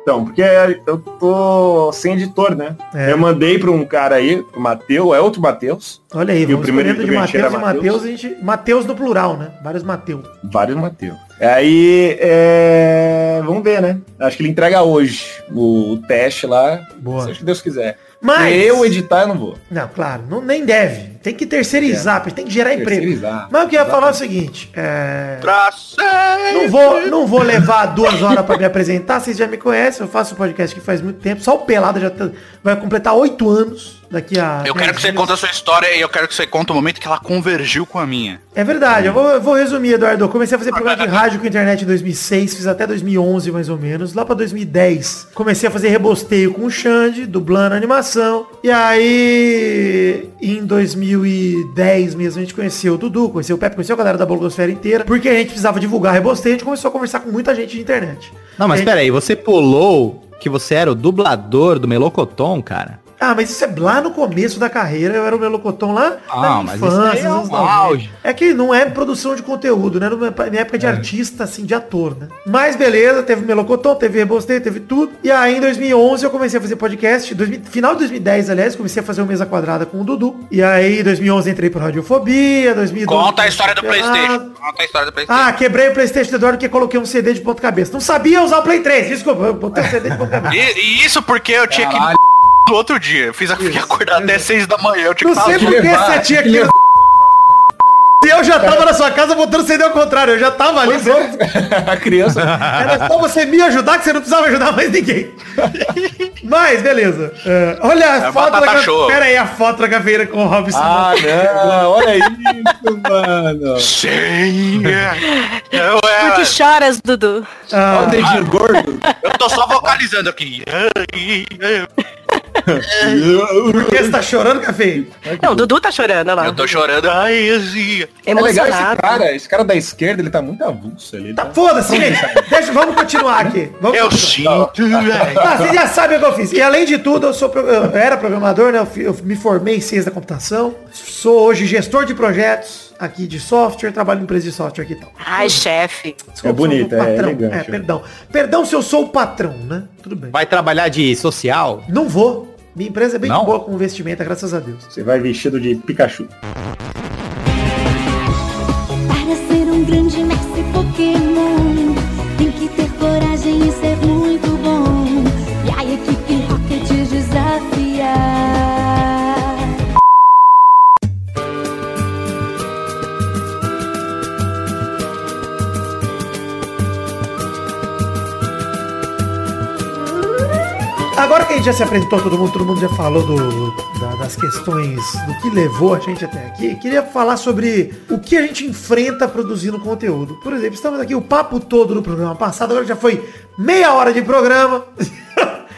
Então, porque eu tô sem editor, né? É. Eu mandei pra um cara aí, o Matheus, é outro Matheus. Olha aí, E o primeiro de Mateus e. Mateus, a gente... Mateus no plural, né? Vários Mateus. Vários Matheus. Aí, é... vamos ver, né? Acho que ele entrega hoje o, teste lá. Boa. Seja o que Deus quiser. Mas... Eu editar, eu não vou. Não, claro, não, nem deve. Tem que terceirizar, tem que gerar emprego. Mas eu queria falar é o seguinte, é... Não vou, não vou levar duas horas pra me apresentar, vocês já me conhecem, eu faço podcast aqui faz muito tempo, só o Pelada já tá- vai completar oito anos daqui a... Eu quero que você conte a sua história e eu quero que você conte o momento que ela convergiu com a minha. É verdade, eu vou, eu vou resumir, Eduardo. Eu comecei a fazer programa de rádio com internet em 2006, fiz até 2011 mais ou menos. Lá pra 2010, comecei a fazer rebosteio com o Xande, dublando animação. E aí, em 2010 mesmo, a gente conheceu o Dudu, conheceu o Pepe, conheceu a galera da Blogosfera inteira. Porque a gente precisava divulgar rebosteio, a gente começou a conversar com muita gente de internet. Não, mas gente- pera aí, você pulou que você era o dublador do Melocoton, cara? Ah, mas isso é lá no começo da carreira, eu era o Melocoton lá Ah, na mas infância, é nos anos um 90. auge. É que não é produção de conteúdo, né? Na minha época de artista, assim, de ator, né? Mas beleza, teve Melocoton, teve Rebosteio, teve tudo. E aí em 2011 eu comecei a fazer podcast. 2000 final de 2010, aliás, comecei a fazer o Mesa Quadrada com o Dudu. E aí em 2011 entrei pro Radiofobia, 2012... Conta a história do. Playstation. Conta a história do Playstation. Ah, quebrei o Playstation do Eduardo porque coloquei um CD de ponta cabeça. Não sabia usar o Play 3, desculpa, eu botei o CD de ponta cabeça. E, e isso porque eu tinha que no outro dia. Eu fiz a, fiquei acordado até seis da manhã. Eu tinha Não que sei por que você tinha que. E eu já tava na sua casa botando CD ao contrário, eu já tava ali. Só... a criança. Era só você me ajudar que você não precisava ajudar mais ninguém. Mas, beleza. É, olha a É foto da batata ca- show. Pera aí, a foto da cafeira com o Robson. Ah, não, olha isso, mano. Sim. Eu, Por era, que choras, Dudu? Ah, Olha o dedinho gordo. eu tô só vocalizando aqui. Por que você tá chorando, Café? Não, o Dudu tá chorando, olha lá. Eu tô chorando. Ai, Azia. É legal esse Emocionado. cara, esse cara da esquerda, ele tá muito avulso ali. Tá, foda-se, gente. Deixa, vamos continuar aqui. Vamos Eu continuar. sinto, velho. Ah, vocês já sabem o que eu fiz. E além de tudo, eu sou eu era programador, né? Eu me formei em ciência da computação. Sou hoje gestor de projetos aqui de software, trabalho em empresa de software aqui e tal. Ai, chefe. Desculpa, É bonito, é patrão. elegante. É, perdão. Perdão se eu sou o patrão, né? Tudo bem. Vai trabalhar de social? Não vou. Minha empresa é bem Não? boa com vestimenta, graças a Deus. Você vai vestido de Pikachu. Gente já se apresentou todo mundo, todo mundo já falou do, da- das questões do que levou a gente até aqui, queria falar sobre o que a gente enfrenta produzindo conteúdo. Por exemplo, estamos aqui o papo todo do programa passado, agora já foi meia hora de programa.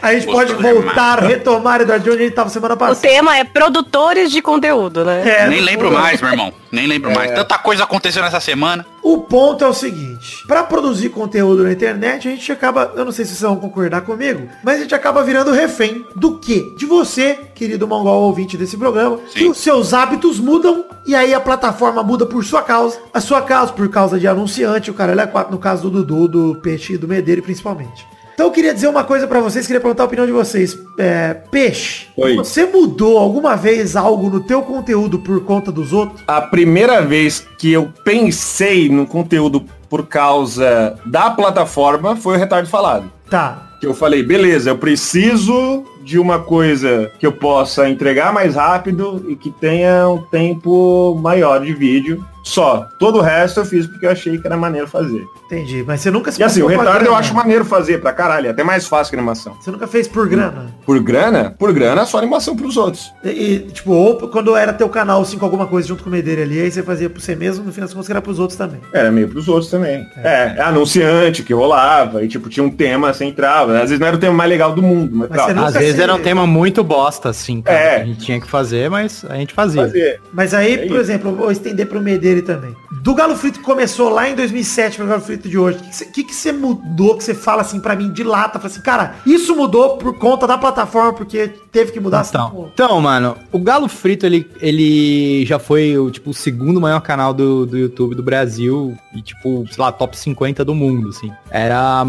a gente Os pode voltar, retomar, Eduardo, de onde a gente estava semana O passada. tema é produtores de conteúdo, né? É, Nem lembro mais, meu irmão. Nem lembro mais. Tanta coisa aconteceu nessa semana. O ponto é o seguinte, para produzir conteúdo na internet, a gente acaba, eu não sei se vocês vão concordar comigo, mas a gente acaba virando refém do quê? De você, querido mongol ouvinte desse programa, que Sim. os seus hábitos mudam e aí a plataforma muda por sua causa, a sua causa por causa de anunciante, o cara é quatro no caso do Dudu, do Peixe e do Medeiro principalmente. Então eu queria dizer uma coisa pra vocês, queria perguntar a opinião de vocês. É, Peixe, Oi. você mudou alguma vez algo no teu conteúdo por conta dos outros? A primeira vez que eu pensei no conteúdo por causa da plataforma foi o Retardo Falado. Tá. Que eu falei, beleza, eu preciso de uma coisa que eu possa entregar mais rápido e que tenha um tempo maior de vídeo. Só. Todo o resto eu fiz porque eu achei que era maneiro fazer. Entendi, mas você nunca se E assim, o pra retardo eu acho maneiro fazer pra caralho. É até mais fácil que a animação. Você nunca fez por grana? Por grana? Por grana, só animação pros outros. E, e, tipo, ou quando era teu canal, assim, com alguma coisa junto com o Medeira ali, aí você fazia por você mesmo, no final das contas era pros outros também. Era meio pros outros também. É, é anunciante que rolava. E tipo, tinha um tema central. Às vezes não era o tema mais legal do mundo, mas, Mas você pra não- Às Nunca vezes se- era um tema muito bosta, assim, cara. É. A gente tinha que fazer, mas a gente fazia. fazer. Mas aí, É por isso. exemplo, eu vou estender pro Medeira também. Do Galo Frito que começou lá em 2007 pro Galo Frito de hoje, o que, que, você- que que você mudou, que você fala assim pra mim de lata? Fala assim, cara, isso mudou por conta da plataforma, porque teve que mudar. Então, assim, pô. então, mano, o Galo Frito, ele, ele já foi o, tipo, o segundo maior canal do, do YouTube do Brasil e, tipo, sei lá, top 50 do mundo, assim. Era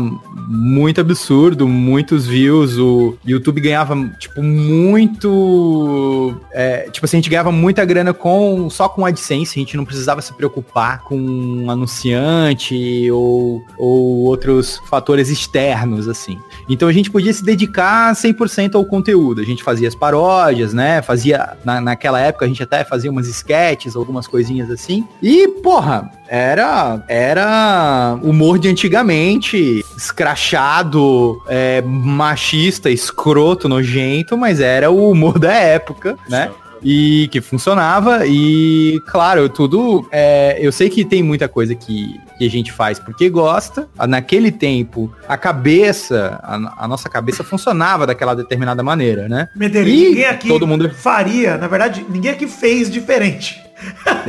muito absurdo, muitos views, o YouTube ganhava, tipo, muito... é, tipo assim, a gente ganhava muita grana com só com AdSense, a gente não precisava se preocupar com um anunciante ou, ou outros fatores externos, assim. Então a gente podia se dedicar 100% ao conteúdo. A gente fazia as paródias, né? Fazia, na, naquela época a gente até fazia umas sketches, algumas coisinhas assim. E, porra, era, era humor de antigamente, escrachado, é, machista, escroto, nojento, mas era o humor da época, né? e que funcionava e claro tudo é, eu sei que tem muita coisa que, que a gente faz porque gosta naquele tempo a cabeça a, a nossa cabeça funcionava daquela determinada maneira né E ninguém aqui todo mundo- faria, na verdade, ninguém aqui fez diferente.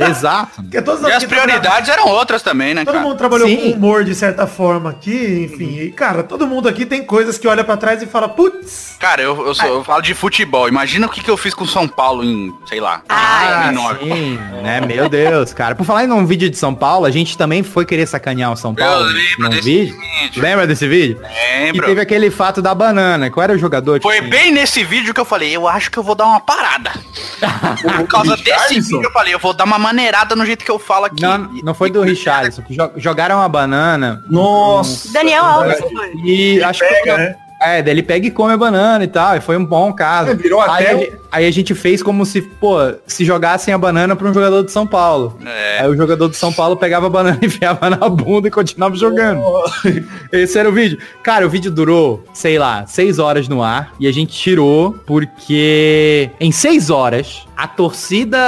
Exato Porque todos E as prioridades eram outras também, né, Todo cara? mundo trabalhou Sim. com humor de certa forma aqui, enfim. E, cara, todo mundo aqui tem coisas que olha pra trás e fala, putz, Cara, eu, eu, sou- eu falo de futebol. Imagina o que, que eu fiz com São Paulo em, sei lá, Ah, 2009. sim, né? Meu Deus, cara. Por falar em um vídeo de São Paulo, a gente também foi querer sacanear o São Paulo Eu lembro desse vídeo. vídeo. Lembra desse vídeo? Que Lembro. teve aquele fato da banana. Qual era o jogador? Foi bem nesse vídeo que eu falei, eu acho que eu vou dar uma parada. Por causa desse vídeo eu falei, eu vou dar uma maneirada no jeito que eu falo aqui. Não, não foi do Richardson. que jo- Jogaram a banana Nossa. Daniel Alves foi. e acho que Pega, né? É, daí ele pega e come a banana e tal, e foi um bom caso. É, virou aí, até a, ge- aí a gente fez como se, pô, se jogassem a banana pra um jogador de São Paulo. É. Aí o jogador de São Paulo pegava a banana, enfiava na bunda e continuava jogando. Esse era o vídeo. Cara, o vídeo durou, sei lá, seis horas no ar. E a gente tirou porque em seis horas a torcida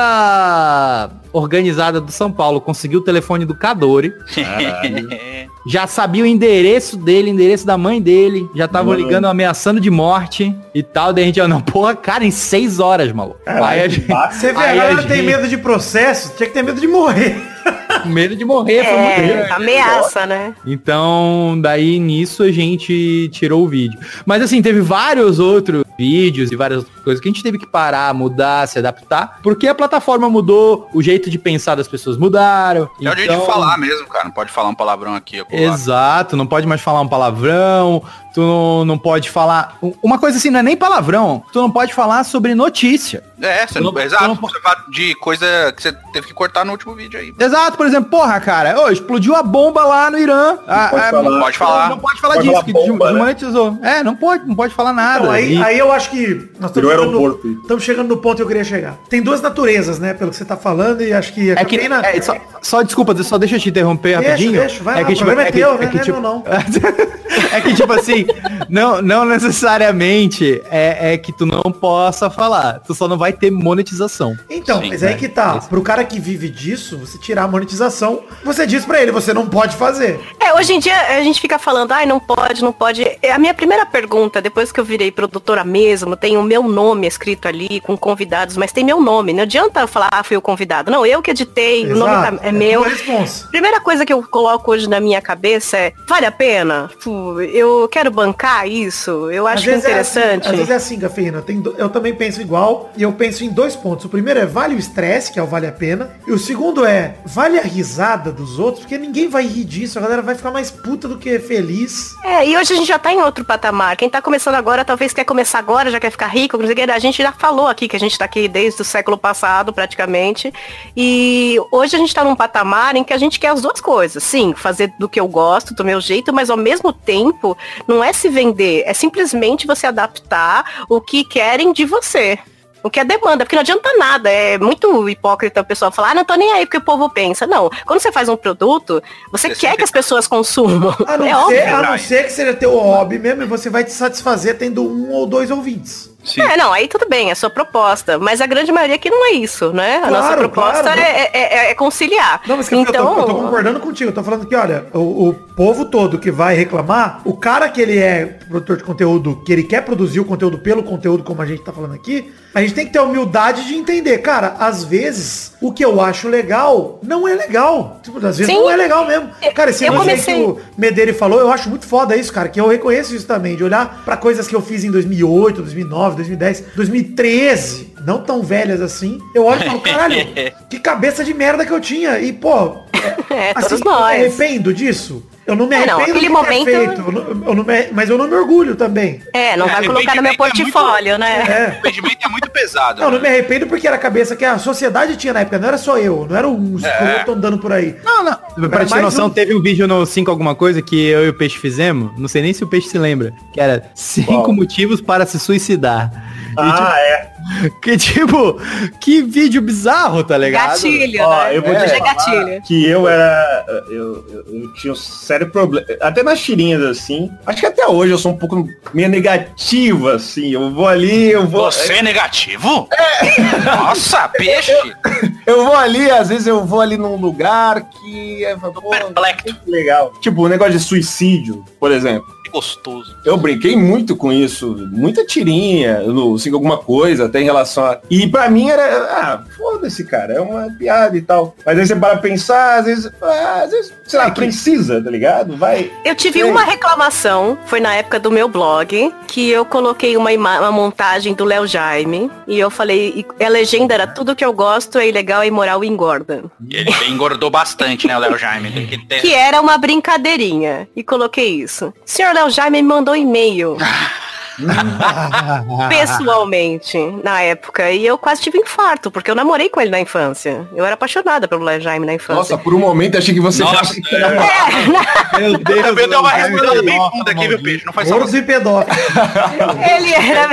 organizada do São Paulo conseguiu o telefone do Cadore. Já sabia o endereço dele, endereço da mãe dele. Já estavam Mano. ligando, ameaçando de morte e tal. Daí a gente, não, porra, cara, em seis horas, maluco. Aí a gente, Você vê, Aí a tem medo de processo, tinha que ter medo de morrer. medo de morrer, foi muito É, grande. ameaça, né? Então, daí nisso a gente tirou o vídeo. Mas assim, teve vários outros vídeos e várias outras coisas que a gente teve que parar, mudar, se adaptar, porque a plataforma mudou, o jeito de pensar das pessoas mudaram. É o jeito de falar mesmo, cara. Não pode falar um palavrão aqui. Exato, não pode mais falar um palavrão, tu não, não pode falar. Uma coisa assim, não é nem palavrão, tu não pode falar sobre notícia. É, você não, não- exato. não Você fala de coisa que você teve que cortar no último vídeo aí. Exato, por exemplo, porra, cara, ô, explodiu a bomba lá no Irã. Ah, pode ah, falar. Não pode falar. Não pode falar Pode disso, falar que bomba, né? É, não pode, não pode falar nada. Então, aí, E- aí eu acho que nós estamos chegando, no, estamos chegando no ponto que eu queria chegar. Tem duas naturezas, né? Pelo que você tá falando, e acho que a É que, Catarina- é, só, só desculpa, só deixa eu te interromper Deixa, rapidinho. deixa, vai é lá, que, o programa é teu, né? que, Não é tipo, meu, não. é que tipo assim, não, não necessariamente é, é que tu não possa falar. Tu só não vai ter monetização. Então, Sim, mas aí né? que tá. Esse- Pro cara que vive disso, você tirar a monetização, você diz pra ele, você não pode fazer. É, hoje em dia a gente fica falando, ai, não pode, não pode. É, A minha primeira pergunta, depois que eu virei produtora mesmo, tem o meu nome escrito ali, com convidados, mas tem meu nome. Não adianta eu falar, ah, fui o convidado. Não, eu que editei, o nome Exato, tá- é meu. tua responsa. Primeira coisa que eu coloco hoje na minha cabeça é, vale a pena? Eu quero bancar isso? Eu acho vezes É assim, interessante. às vezes é assim, Cafeína. Tem do- eu também penso igual. E eu penso em dois pontos. O primeiro é vale o estresse, que é o vale a pena. E o segundo é vale a risada dos outros, porque ninguém vai rir disso. A galera vai ficar mais puta do que feliz. É, e hoje a gente já tá em outro patamar. Quem tá começando agora, talvez quer começar agora, já quer ficar rico, não sei o quê. A gente já falou aqui que a gente tá aqui desde o século passado, praticamente. E hoje a gente tá num patamar em que a gente quer as duas coisas. Sim, fazer do que eu gosto, do meu jeito, mas ao mesmo tempo, não é se vender, é simplesmente você adaptar o que querem de você. O que é demanda, porque não adianta nada. É muito hipócrita o pessoal falar, ah, não tô nem aí porque o povo pensa. Não, quando você faz um produto, você, Você quer que as pessoas consumam. A não, é ser, óbvio. a não ser que seja teu hobby mesmo e você vai te satisfazer tendo um ou dois ouvintes. Sim. É, não, aí tudo bem, é a sua proposta. Mas a grande maioria aqui não é isso, né? A Claro, nossa proposta claro. é, é- é conciliar. Não, mas que então, eu, tô, eu tô concordando contigo. Eu tô falando que, olha, o, o povo todo que vai reclamar, o cara que ele é produtor de conteúdo, que ele quer produzir o conteúdo pelo conteúdo, como a gente tá falando aqui, a gente tem que ter a humildade de entender. Cara, às vezes, o que eu acho legal não é legal. Tipo, às vezes Sim. não é legal mesmo. Cara, esse Eu comecei- que o Medeiros falou, eu acho muito foda isso, cara, que eu reconheço isso também, de olhar pra coisas que eu fiz em 2008, 2009, 2010, 2013, não tão velhas assim, eu olho e falo, caralho, que cabeça de merda que eu tinha. E, pô, É, assim, todos eu me nós. arrependo disso. Eu não me É, não, arrependo aquele do que é momento- feito, eu não- eu não me- mas eu não me orgulho também. É, não É, vai colocar no meu arrependimento é muito- portfólio, né? É. O arrependimento é muito pesado. Não, eu não né? me arrependo porque era a cabeça que a sociedade tinha na época, não era só eu, não era uns É. que eu andando por aí. Não, não. Pra te ter noção, um. teve um vídeo no 5 alguma coisa que eu e o Peixe fizemos. Não sei nem se o Peixe se lembra. Que era 5 Qual? motivos para se suicidar. Ah, é. tipo, que tipo, que vídeo bizarro, tá ligado? Gatilho, Ó, né? eu vou é falar gatilho. que eu era. Eu, eu, eu tinha um sério problema. Até nas tirinhas, assim. Acho que até hoje eu sou um pouco meio negativo, assim. Eu vou ali, eu vou. Você é negativo? Nossa, peixe! Eu vou ali, às vezes eu vou ali num lugar que é. pô, legal. Tipo, o negócio de suicídio, por exemplo. Que gostoso. Eu brinquei muito com isso, muita tirinha, no assim, alguma coisa, até em relação a. E pra mim era, ah, foda-se, cara, é uma piada e tal. Mas aí você para pensar, às vezes, ah, às vezes, sei lá, precisa, tá ligado? Vai. Eu tive Sim. uma reclamação, foi na época do meu blog, que eu coloquei uma, uma montagem do Léo Jaime, e eu falei, e a legenda era tudo que eu gosto, é ilegal, é imoral e engorda. E ele engordou bastante, né, o Léo Jaime? Que ter... Que era uma brincadeirinha. E coloquei isso. Senhor Léo Jaime me mandou e-mail. pessoalmente, na época. E eu quase tive infarto, porque eu namorei com ele na infância. Eu era apaixonada pelo Léo Jaime na infância. Nossa, por um momento eu achei que você Nossa, já era É, Meu Deus. Eu dei uma respirada bem funda aqui, viu, maldito. peixe? Não faz só e pedófilo. ele era.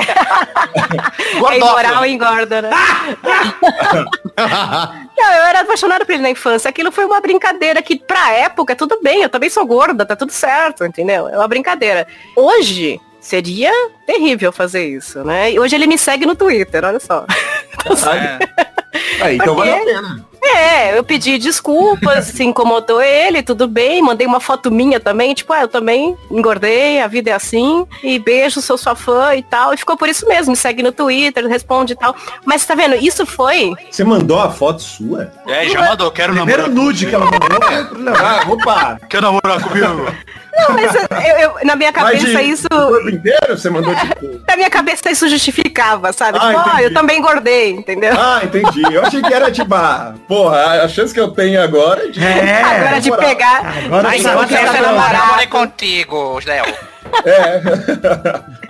é imoral e engorda, né? Não, eu era apaixonada por ele na infância. Aquilo foi uma brincadeira que, pra época, tudo bem, eu também sou gorda, tá tudo certo, entendeu? É uma brincadeira. Hoje, seria terrível fazer isso, né? E hoje ele me segue no Twitter, olha só. É. Aí, então Por vale a pena. É, eu pedi desculpas, se incomodou ele, tudo bem, mandei uma foto minha também, tipo, ah, eu também engordei, a vida é assim, e beijo, sou sua fã e tal, e ficou por isso mesmo, me segue no Twitter, responde e tal. Mas tá vendo, isso foi Você mandou a foto sua? É, já mandou, quero Primeiro namorar. nude que ela mandou Léo. Ah, opa! Quer namorar comigo? Não, mas eu, eu- na minha cabeça de- isso. inteiro você mandou tipo... Na minha cabeça isso justificava, sabe? Ah, tipo, entendi. eu também engordei, entendeu? Ah, entendi. Eu achei que era tipo, ah, porra, a chance que eu tenho agora é de... É, Agora de pegar. Agora Mas eu que quero namorei contigo, Léo. É.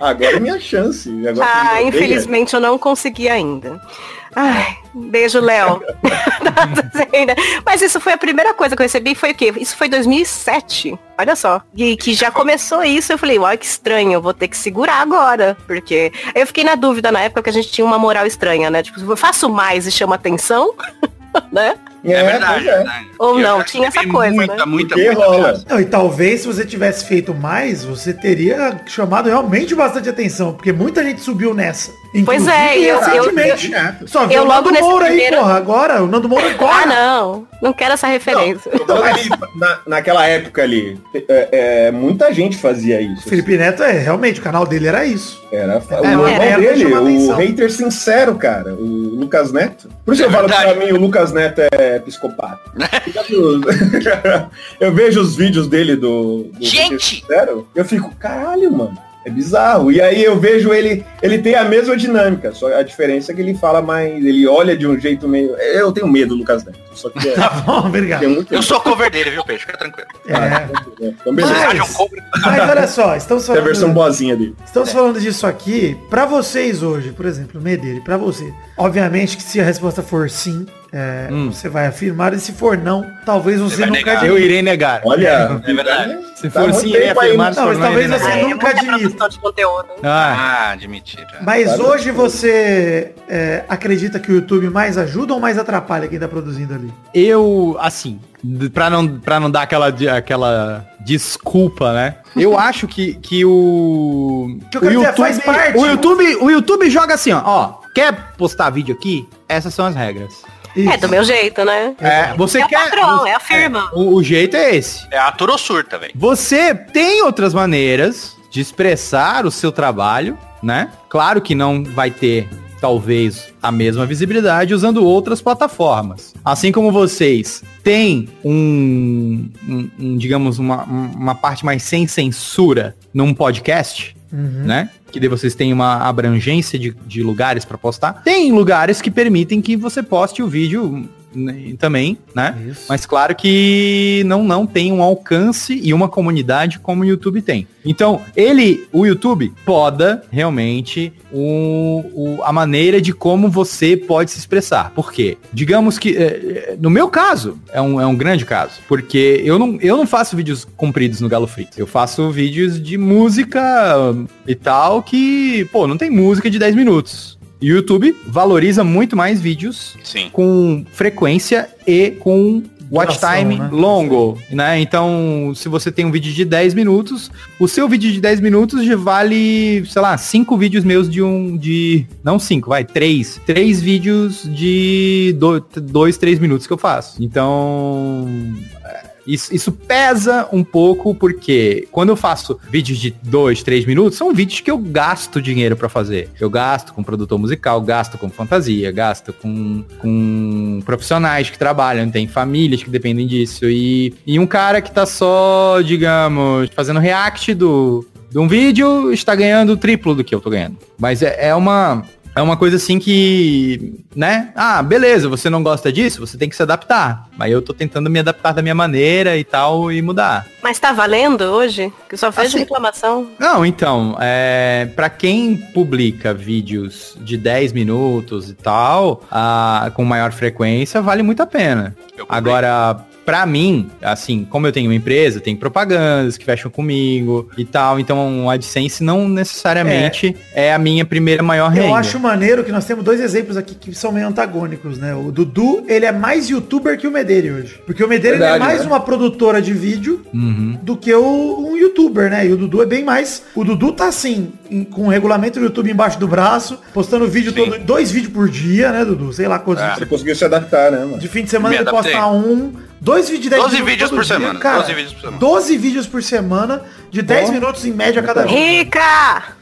Agora é minha chance. Agora Ah, eu odeio. infelizmente eu não consegui ainda. Ai, beijo, Léo. Mas isso foi a primeira coisa que eu recebi, foi o quê? Isso foi 2007. Olha só. E que já começou isso, eu falei, uai, que estranho, eu vou ter que segurar agora. Porque eu fiquei na dúvida na época que a gente tinha uma moral estranha, né? Tipo, eu faço mais e chama atenção, né? É, É, verdade. é. verdade. Ou não, tinha essa coisa, Muita, né? muita, muita, rola. muita. Não, e talvez se você tivesse feito mais, você teria chamado realmente bastante atenção, porque muita gente subiu nessa. Pois é, eu- eu- recentemente. eu- Só viu eu o logo Nando nesse Moura aí, primeiro- porra. Agora, o Nando Moura agora. Ah, não. Não quero essa referência. Tô falando ali, na, naquela época ali, é, é, muita gente fazia isso. Felipe Neto é, realmente, o canal dele era isso. Era o É, irmão é, dele, o atenção. hater sincero, cara, o Lucas Neto. Por isso É eu falo que pra mim o Lucas Neto é psicopata. eu vejo os vídeos dele do, do Gente! eu fico, caralho, mano. É bizarro. E aí eu vejo ele, ele tem a mesma dinâmica, só a diferença é que ele fala mais, ele olha de um jeito meio. Eu tenho medo do Lucas Neto. Só que é, Tá bom, obrigado. muito. Eu sou cover dele, viu, Peixe? Fica tranquilo. É. Então, beleza. Mas- Vocês acham cover? Mas olha só, estamos Essa é a falando... versão boazinha dele. Estamos falando disso aqui pra vocês hoje, por exemplo, Medeiro, pra você. Obviamente que se a resposta for sim, é, Hum. você vai afirmar, e se for não, talvez você vai nunca admita. Eu irei negar. Olha, É verdade. Se Tá for sim, irei aí, afirmar. Não, mas talvez você é nunca admita. produção de conteúdo. Ah, Ah, de mentira. Mas Claro. hoje você é, acredita que o YouTube mais ajuda ou mais atrapalha quem tá produzindo ali? eu, assim, pra não, pra não dar aquela, aquela desculpa, né? Eu acho que, que o. Que eu o quero dizer, faz parte. O YouTube, o YouTube joga assim, ó, ó. Quer postar vídeo aqui? Essas são as regras. Isso. É, do meu jeito, né? É, você É o quer. padrão, você- é a firma. o, o jeito é esse. É ator ou surta, velho. Você tem outras maneiras de expressar o seu trabalho, né? Claro que não vai ter, talvez, a mesma visibilidade usando outras plataformas. Assim como vocês têm um, um- um, digamos, uma, um- uma parte mais sem censura num podcast, Uhum. né? Que daí vocês têm uma abrangência de, de lugares para postar. Tem lugares que permitem que você poste o vídeo também, né? Isso. Mas claro que não, não tem um alcance e uma comunidade como o YouTube tem. Então, ele, o YouTube, poda realmente o, o- a maneira de como você pode se expressar. Por quê? Digamos que, eh, eh, no meu caso, é um, é um grande caso. Porque eu não, eu não faço vídeos compridos no Galo Frito. Eu faço vídeos de música e tal que, pô, não tem música de 10 minutos. O YouTube valoriza muito mais vídeos Sim. com frequência e com watch Duração, time né? longo, né? Então, se você tem um vídeo de 10 minutos, o seu vídeo de 10 minutos já vale, sei lá, cinco vídeos meus de um de não cinco, vai, três, três vídeos de do, dois, três minutos que eu faço. Então, isso, isso pesa um pouco porque quando eu faço vídeos de dois, três minutos, são vídeos que eu gasto dinheiro pra fazer. Eu gasto com produtor musical, gasto com fantasia, gasto com, com profissionais que trabalham, tem famílias que dependem disso. E, e um cara que tá só, digamos, fazendo react do, de um vídeo está ganhando o triplo do que eu tô ganhando. Mas é, é uma. É uma coisa assim que, né? Ah, beleza, você não gosta disso, você tem que se adaptar. Mas eu tô tentando me adaptar da minha maneira e tal e mudar. Mas tá valendo hoje? Que só vejo Assim- reclamação. Não, então, é, para quem publica vídeos de 10 minutos e tal, ah, com maior frequência, vale muito a pena. Agora, pra mim, assim, como eu tenho uma empresa, tem propagandas que fecham comigo e tal, então o AdSense não necessariamente é, a minha primeira maior renda. Eu acho maneiro que nós temos dois exemplos aqui que são meio antagônicos, né? O Dudu, ele é mais youtuber que o Medeiro hoje. Porque o Medeiro ele é mais né? uma produtora de vídeo Uhum. do que o, um youtuber, né? E o Dudu é bem mais. O Dudu tá assim, em- com o regulamento do YouTube embaixo do braço, postando vídeo Sim. todo, dois vídeos por dia, né, Dudu? Sei lá quantos. É. Você conseguiu se adaptar, né, mano? De fim de semana ele posta um, dois vídeos de 10 12 minutos vídeos por dia, semana, cara. 12 vídeos por semana. 12 vídeos por semana, de 10 minutos em média cada vídeo. Rica!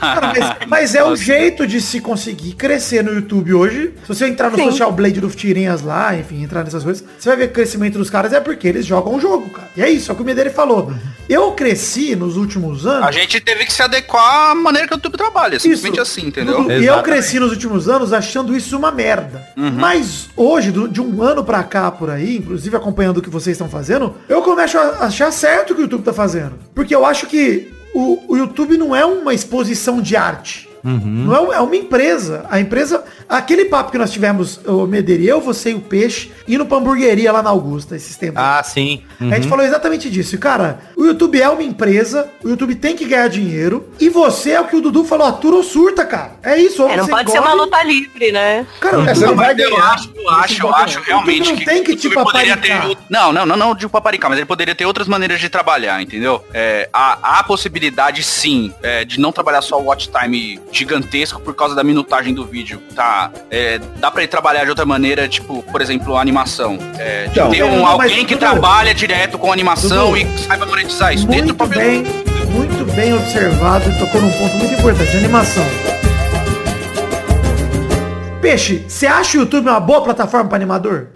Cara, mas, mas é um jeito de se conseguir crescer no YouTube hoje. Se você entrar no Sim. Social Blade do Tirinhas lá, enfim, entrar nessas coisas, você vai ver que o crescimento dos caras é porque eles jogam o jogo, cara. E é isso, é o que o Medeiro falou. Eu cresci nos últimos anos. A gente teve que se adequar à maneira que o YouTube trabalha, simplesmente Isso. assim, entendeu? E eu cresci nos últimos anos achando isso uma merda. Uhum. Mas hoje, do- de um ano pra cá, por aí, inclusive acompanhando o que vocês estão fazendo, eu começo a achar certo o que o YouTube tá fazendo. Porque eu acho que o, o YouTube não é uma exposição de arte. Não é, é uma empresa. A empresa. Aquele papo que nós tivemos, o Medeiro e eu, você e o Peixe, indo pra hamburgueria lá na Augusta esses tempos. Ah, sim. A gente falou exatamente disso. E, cara, o YouTube é uma empresa, o YouTube tem que ganhar dinheiro. E você é o que o Dudu falou, atura ou surta, cara. É isso. ou É, não você pode ser uma luta livre, né? Cara, É, você não, não vai Eu ganhar. acho, eu acho, eu acho realmente não que tem que te poderia ter. paparicar. Não, não, não, não de paparicar, mas ele poderia ter outras maneiras de trabalhar, entendeu? É, há, há a possibilidade, sim, é, de não trabalhar só o watch time gigantesco por causa da minutagem do vídeo, tá? É, dá pra ele trabalhar de outra maneira, tipo, por exemplo, a animação. É, de Então, ter Dudu, um, alguém que trabalha direto com animação Dudu, e saiba monetizar isso dentro do muito próprio bem, muito bem observado e tocou num ponto muito importante, animação. Peixe, você acha o YouTube uma boa plataforma para animador?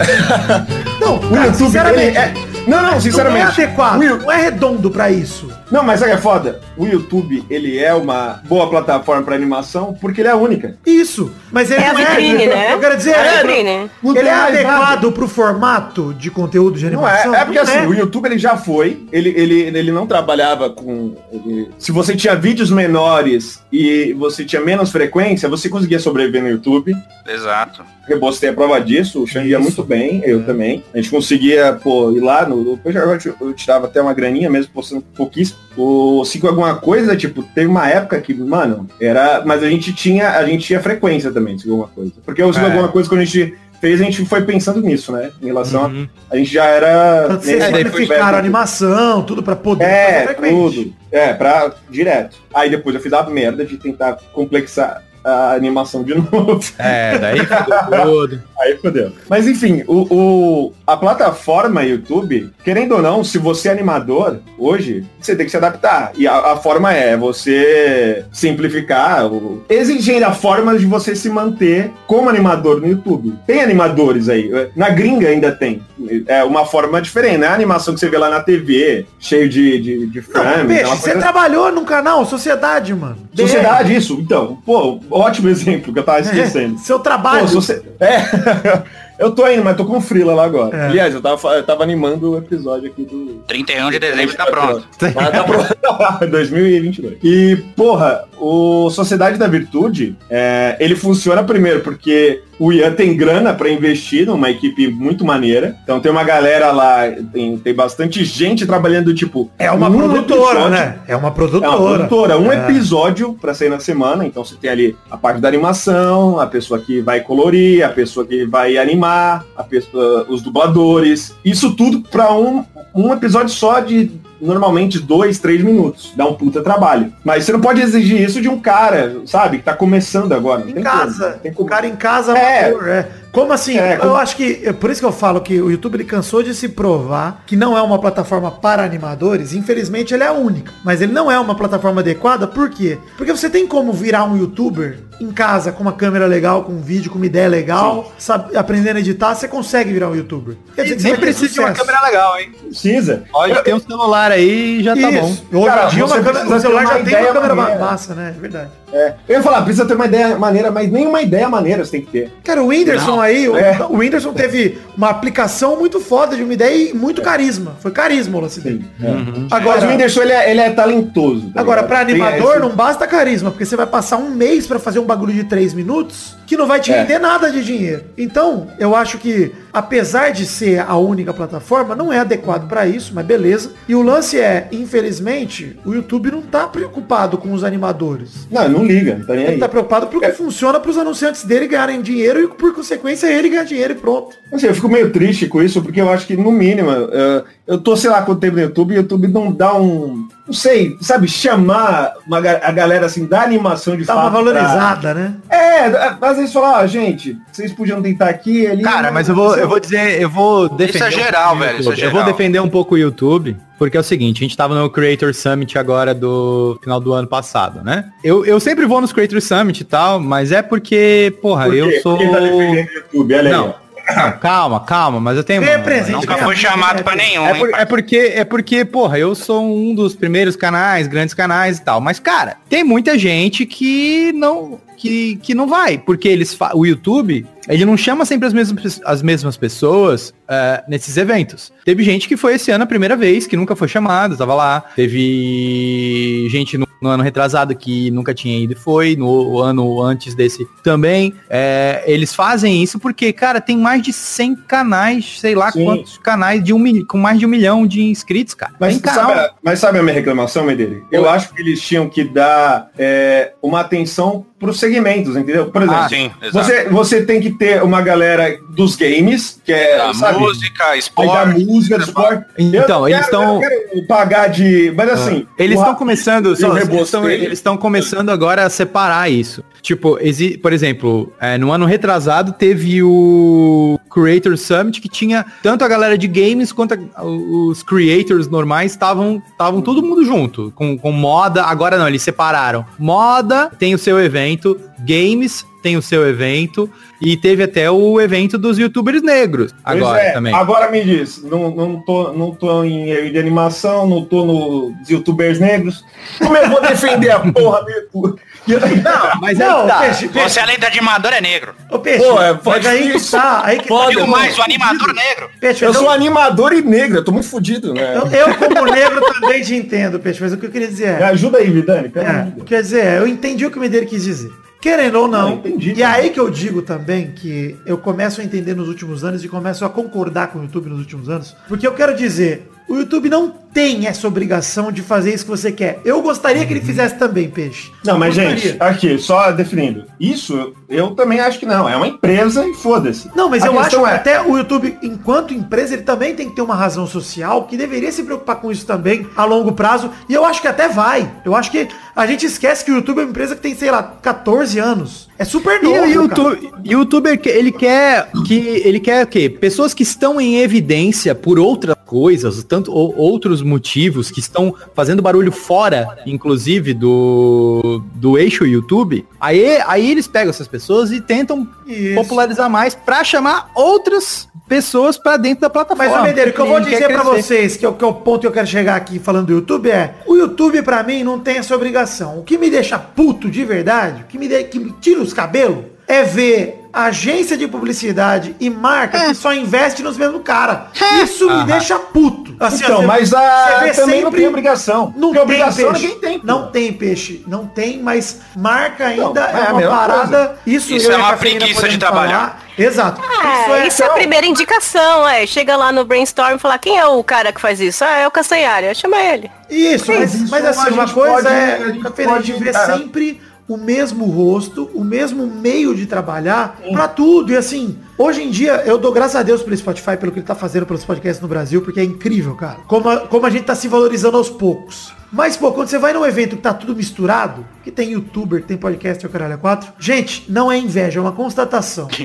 Não, O cara, YouTube, sinceramente, ele é... Não, não, não é sinceramente. adequado, Yu- não é redondo para isso. Não, mas sabe o que é foda? O YouTube, ele é uma boa plataforma pra animação porque ele é a única. Isso, mas ele É a não vitrine, né? Eu quero dizer, É a é, vitrine. Não ele é mais adequado nada. pro formato de conteúdo de Não é, animação? é porque assim, é. o YouTube ele já foi, ele, ele, ele não trabalhava com. ele- se você tinha vídeos menores e você tinha menos frequência, você conseguia sobreviver no YouTube. Exato. Rebostei a prova disso, o Xang ia muito bem, eu também. A gente conseguia, pô, ir lá no. Eu, já- eu tirava até uma graninha mesmo, postando pouquíssimo. O cinco alguma coisa, tipo, teve uma época que, mano, era. Mas a gente tinha. A gente tinha frequência também, se alguma coisa. Porque o cinco É. alguma coisa, quando a gente fez, a gente foi pensando nisso, né? Em relação Uhum. a. A gente já era. Vocês É, planificaram animação, tudo pra poder É, frequente. tudo. É, pra direto. Aí depois eu fiz a merda de tentar complexar a animação de novo. É, daí ficou tudo. Aí fodeu. Mas enfim, o, o- a plataforma YouTube, querendo ou não, se você é animador, hoje, você tem que se adaptar. E a, a forma é você simplificar. O... Existem a forma de você se manter como animador no YouTube. Tem animadores aí. Na gringa ainda tem. É uma forma diferente, né? A animação que você vê lá na TV, cheio de, de, de Não, frames. Peixe, você coisa- trabalhou num canal, Sociedade, mano. Sociedade, isso. Então, pô, ótimo exemplo que eu tava esquecendo. É, seu trabalho. Pô, É, eu tô indo, mas tô com frila lá agora. É. Aliás, eu tava, eu tava animando o episódio aqui do... 31 de dezembro tá pronto. Ah, tá pronto. 2022. E, porra, o Sociedade da Virtude, é, ele funciona primeiro porque o Ian tem grana pra investir numa equipe muito maneira. Então tem uma galera lá, tem, tem bastante gente trabalhando, tipo... É uma um produtora, episódio- né? É uma é produtora. uma produtora, um É. episódio pra sair na semana, então você tem ali a parte da animação, a pessoa que vai colorir, a pessoa que vai animar, a pessoa, os dubladores, isso tudo pra um, um episódio só de normalmente dois, três minutos. Dá um puta trabalho. Mas você não pode exigir isso de um cara, sabe, que tá começando agora. Em casa. como, tem O como. cara em casa, É. amador, é. Como assim? É, como- Eu acho que, é por isso que eu falo que o YouTube ele cansou de se provar que não é uma plataforma para animadores. Infelizmente ele é a única. Mas ele não é uma plataforma adequada, por quê? Porque você tem como virar um YouTuber em casa com uma câmera legal, com um vídeo, com uma ideia legal, sabe, aprendendo a editar, você consegue virar um YouTuber. Quer dizer Nem precisa de uma câmera legal, hein? Precisa. Pode ter um celular aí e já tá bom. Isso. Hoje Cara, em dia uma câmera, o celular já tem uma ideia câmera maneira. massa, né? É verdade. É. Eu ia falar, precisa ter uma ideia maneira, mas nenhuma ideia maneira você tem que ter. Cara, o Whindersson aí, o- É. o Whindersson teve uma aplicação muito foda de uma ideia e muito carisma. Foi carisma o lance dele. É. Uhum. Agora, Agora, o Whindersson, ele é, ele é talentoso. tá agora Tem animador esse- não basta carisma, porque você vai passar um mês pra fazer um bagulho de três minutos que não vai te É. render nada de dinheiro. Então, eu acho que, apesar de ser a única plataforma, não é adequado para isso, mas beleza. E o lance é, infelizmente, o YouTube não tá preocupado com os animadores. Não, não liga, tá Ele tá preocupado porque É. funciona pros anunciantes dele ganharem dinheiro e, por consequência, ele ganhar dinheiro e pronto. Assim, eu fico meio triste com isso, porque eu acho que, no mínimo, eh, eu tô, sei lá, quanto tempo no YouTube, o YouTube não dá um. Não sei, sabe, chamar uma a galera assim da animação de Tá uma fato pra- valorizada, né? É, às vezes falar, ó, gente, vocês podiam tentar aqui ali. Cara, mas eu vou, eu vou dizer, eu vou defender. é geral, um velho, isso é YouTube. Eu vou geral. defender um pouco o YouTube, porque é o seguinte, a gente tava no Creator Summit agora do final do ano passado, né? Eu, eu sempre vou nos Creator Summit e tal, mas é porque, porra, Por quê? eu sou. Tá defendendo o YouTube, olha aí, Não. Não, calma, calma, mas eu tenho. Presente, Nunca foi chamado pra nenhum, É, hein? por- é porque, é porque, porra, eu sou um dos primeiros canais, grandes canais e tal. Mas, cara, tem muita gente que não, que, que não vai. Porque eles o YouTube, ele não chama sempre as mesmas, as mesmas pessoas é, nesses eventos. Teve gente que foi esse ano a primeira vez, que nunca foi chamada, tava lá. Teve gente no, no ano retrasado que nunca tinha ido e foi. No ano antes desse também. É, eles fazem isso porque, cara, tem mais de 100 canais, sei lá Sim. quantos canais de um, mil- com mais de um milhão de inscritos, cara. Mas tem canal. sabe, mas sabe a minha reclamação, Medeiros? Eu acho que eles tinham que dar é, uma atenção pros segmentos, entendeu? Por exemplo, Ah, sim, exato. você, você tem que ter uma galera dos games, que é, Da sabe? música, Aí da esporte. música, esporte. Então, Eu eles estão- eu quero pagar de... Mas assim... Eles estão começando, só, eles estão rebosteio- eles estão começando agora a separar isso. Tipo, exi- por exemplo, é, no ano retrasado teve o Creator Summit que tinha tanto a galera de games quanto a- os creators normais estavam estavam todo mundo junto com, com moda. Agora não, eles separaram. Moda tem o seu evento, games tem o seu evento e teve até o evento dos youtubers negros Pois agora é, também. Agora me diz, não, não, tô, não tô em de animação, não tô nos youtubers negros. Como eu vou defender a porra do YouTube? Não, mas aí Não, tá. peixe, peixe. Você, além de animador, é negro. Ô, peixe, Pô, é, pode aí que tá, aí que Pode, tá. Digo mais, o animador negro. Peixe, Eu então- sou animador e negro, eu tô muito fudido, né? eu, eu, como negro, também te entendo, Peixe, mas o que eu queria dizer Me é... ajuda aí, Vidani, pelo É, quer dizer, eu entendi o que o Medeiro quis dizer. Querendo ou não. Eu entendi e aí que eu digo também que eu começo a entender nos últimos anos e começo a concordar com o YouTube nos últimos anos. Porque eu quero dizer, o YouTube não tem essa obrigação de fazer isso que você quer. Eu gostaria que ele fizesse também, Peixe. Não, mas gente, aqui, só definindo. Isso, eu também acho que não. É uma empresa e foda-se. Não, mas A eu acho que é- até o YouTube, enquanto empresa, ele também tem que ter uma razão social que deveria se preocupar com isso também a longo prazo. E eu acho que até vai. Eu acho que a gente esquece que o YouTube é uma empresa que tem, sei lá, 14 anos. É super E novo. o cara. YouTube, youtuber, que- ele quer que ele quer o quê? Pessoas que estão em evidência por outras coisas, tanto ou, outros motivos que estão fazendo barulho fora, inclusive do do eixo YouTube. Aí aí eles pegam essas pessoas e tentam Isso. popularizar mais pra chamar outras pessoas pra dentro da plataforma. Mas, Medeiro, o que eu vou dizer crescer. vocês, que é, o, que é o ponto que eu quero chegar aqui falando do YouTube, é o YouTube, pra mim, não tem essa obrigação. O que me deixa puto de verdade, o que me, de- que me tira os cabelos, é ver agência de publicidade e marca que só investe nos mesmos cara. Isso me deixa puto. Assim, Então, ó, você- mas a, vê também não sempre- tem obrigação. Não Porque tem obrigação peixe. ninguém tem. pô. Não tem peixe. Não tem, mas marca ainda Não, é é a uma parada. Isso, Isso é a uma preguiça de trabalhar. falar. Exato. É, isso é, a então- primeira indicação, é. Chega lá no brainstorm e fala, quem é o cara que faz isso? Ah, é o Castanhari. Chama ele. Isso, mas, isso mas a assim, uma coisa pode- é a gente Cafeína, a gente pode- vê cara. sempre o mesmo rosto, o mesmo meio de trabalhar pra tudo. E assim, hoje em dia, eu dou graças a Deus pelo Spotify, pelo que ele tá fazendo pelos podcasts no Brasil, porque é incrível, cara. Como a, como a gente tá se valorizando aos poucos. Mas, pô, quando você vai num evento que tá tudo misturado, que tem youtuber, que tem podcast, o caralho, é quatro. Gente, não é inveja, é uma constatação.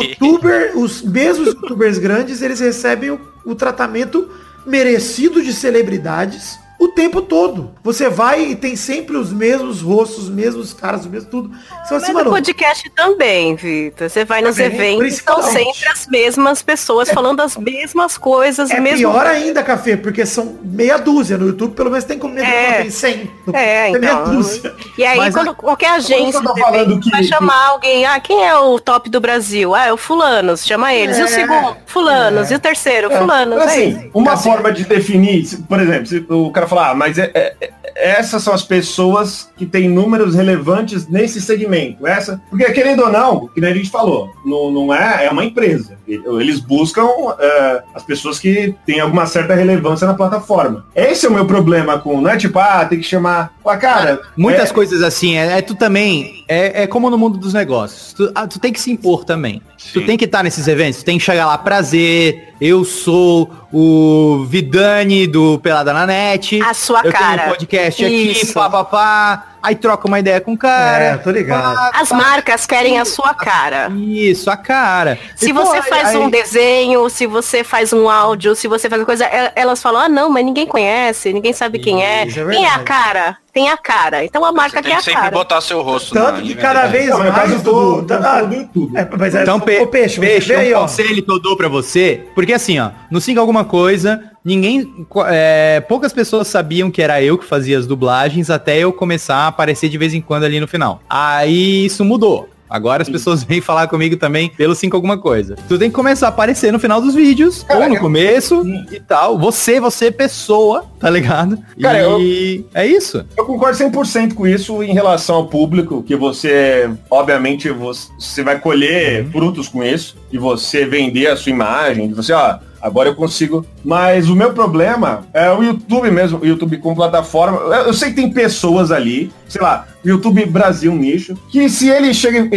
Youtuber, os mesmos youtubers grandes, eles recebem o, o tratamento merecido de celebridades o tempo todo. Você vai e tem sempre os mesmos rostos, os mesmos caras, os mesmos tudo. Você fala assim, Mas no mano, podcast também, Vitor. Você vai nos eventos, são sempre as mesmas pessoas falando as mesmas coisas. é mesmo... pior ainda, Café, porque são meia dúzia. No YouTube, pelo menos tem como É. tem 100. No- É, tem meia então. dúzia. E aí, Mas quando qualquer agência evento que- vai chamar alguém, ah, quem é o top do Brasil? Ah, é o fulanos, chama eles. E É. o segundo, fulanos. E o terceiro, fulanos. Mas, é assim, uma forma de definir, por exemplo, se o cara falar, ah, mas é, é- é- essas são as pessoas que têm números relevantes nesse segmento. Essa, porque querendo ou não, que nem a gente falou, não, não é, é uma empresa. Eles buscam é, as pessoas que têm alguma certa relevância na plataforma. Esse é o meu problema com, não é tipo, ah, tem que chamar. Ah, cara. Muitas é- coisas assim, é, é tu também, é, é como no mundo dos negócios. Tu, ah, tu tem que se impor também. Tu Sim. tem que estar nesses eventos, tu tem que chegar lá, prazer, eu sou o Vidani do Pelada na Net. A sua eu cara. tenho um podcast aqui, Isso. papapá. Aí troca uma ideia com o cara. É, tô ligado. pá, As pá. marcas querem a sua cara. Isso, a cara. Se E, pô, você aí- faz aí- um desenho, se você faz um áudio, se você faz uma coisa, e- elas falam, ah não, mas ninguém conhece, ninguém sabe quem é. É Quem é a cara? Tem a cara. Então a marca quer tem a que sempre cara. botar seu rosto Tanto na- que cada vez Não, mais do, do, ah, do YouTube. é, mas é, Então, Pe- peixe, peixe, aí, um ó. conselho que eu dou pra você, porque assim, ó, no Siga Alguma Coisa, ninguém, é, poucas pessoas sabiam que era eu que fazia as dublagens até eu começar a aparecer de vez em quando ali no final. Aí isso mudou. Agora as pessoas vêm falar comigo também pelo 5 alguma coisa. Tu tem que começar a aparecer no final dos vídeos, ou no eu- começo Sim. e tal. Você, você pessoa, tá ligado? Cara, e é isso. Eu concordo 100% com isso em relação ao público, que você, obviamente, você vai colher frutos com isso, e você vender a sua imagem, de você, ó, agora eu consigo. Mas o meu problema é o YouTube mesmo, o YouTube como plataforma. Eu, eu sei que tem pessoas ali, sei lá, o YouTube Brasil nicho, que se ele chega,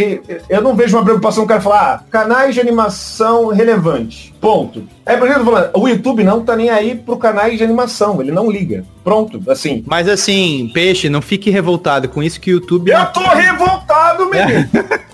eu não vejo uma preocupação do cara falar, ah, canais de animação relevante. Ponto. É por exemplo, falando, o YouTube não tá nem aí pro canais de animação, ele não liga. Pronto, assim. Mas assim, peixe, não fique revoltado com isso que o YouTube. Eu tô revoltado, menino.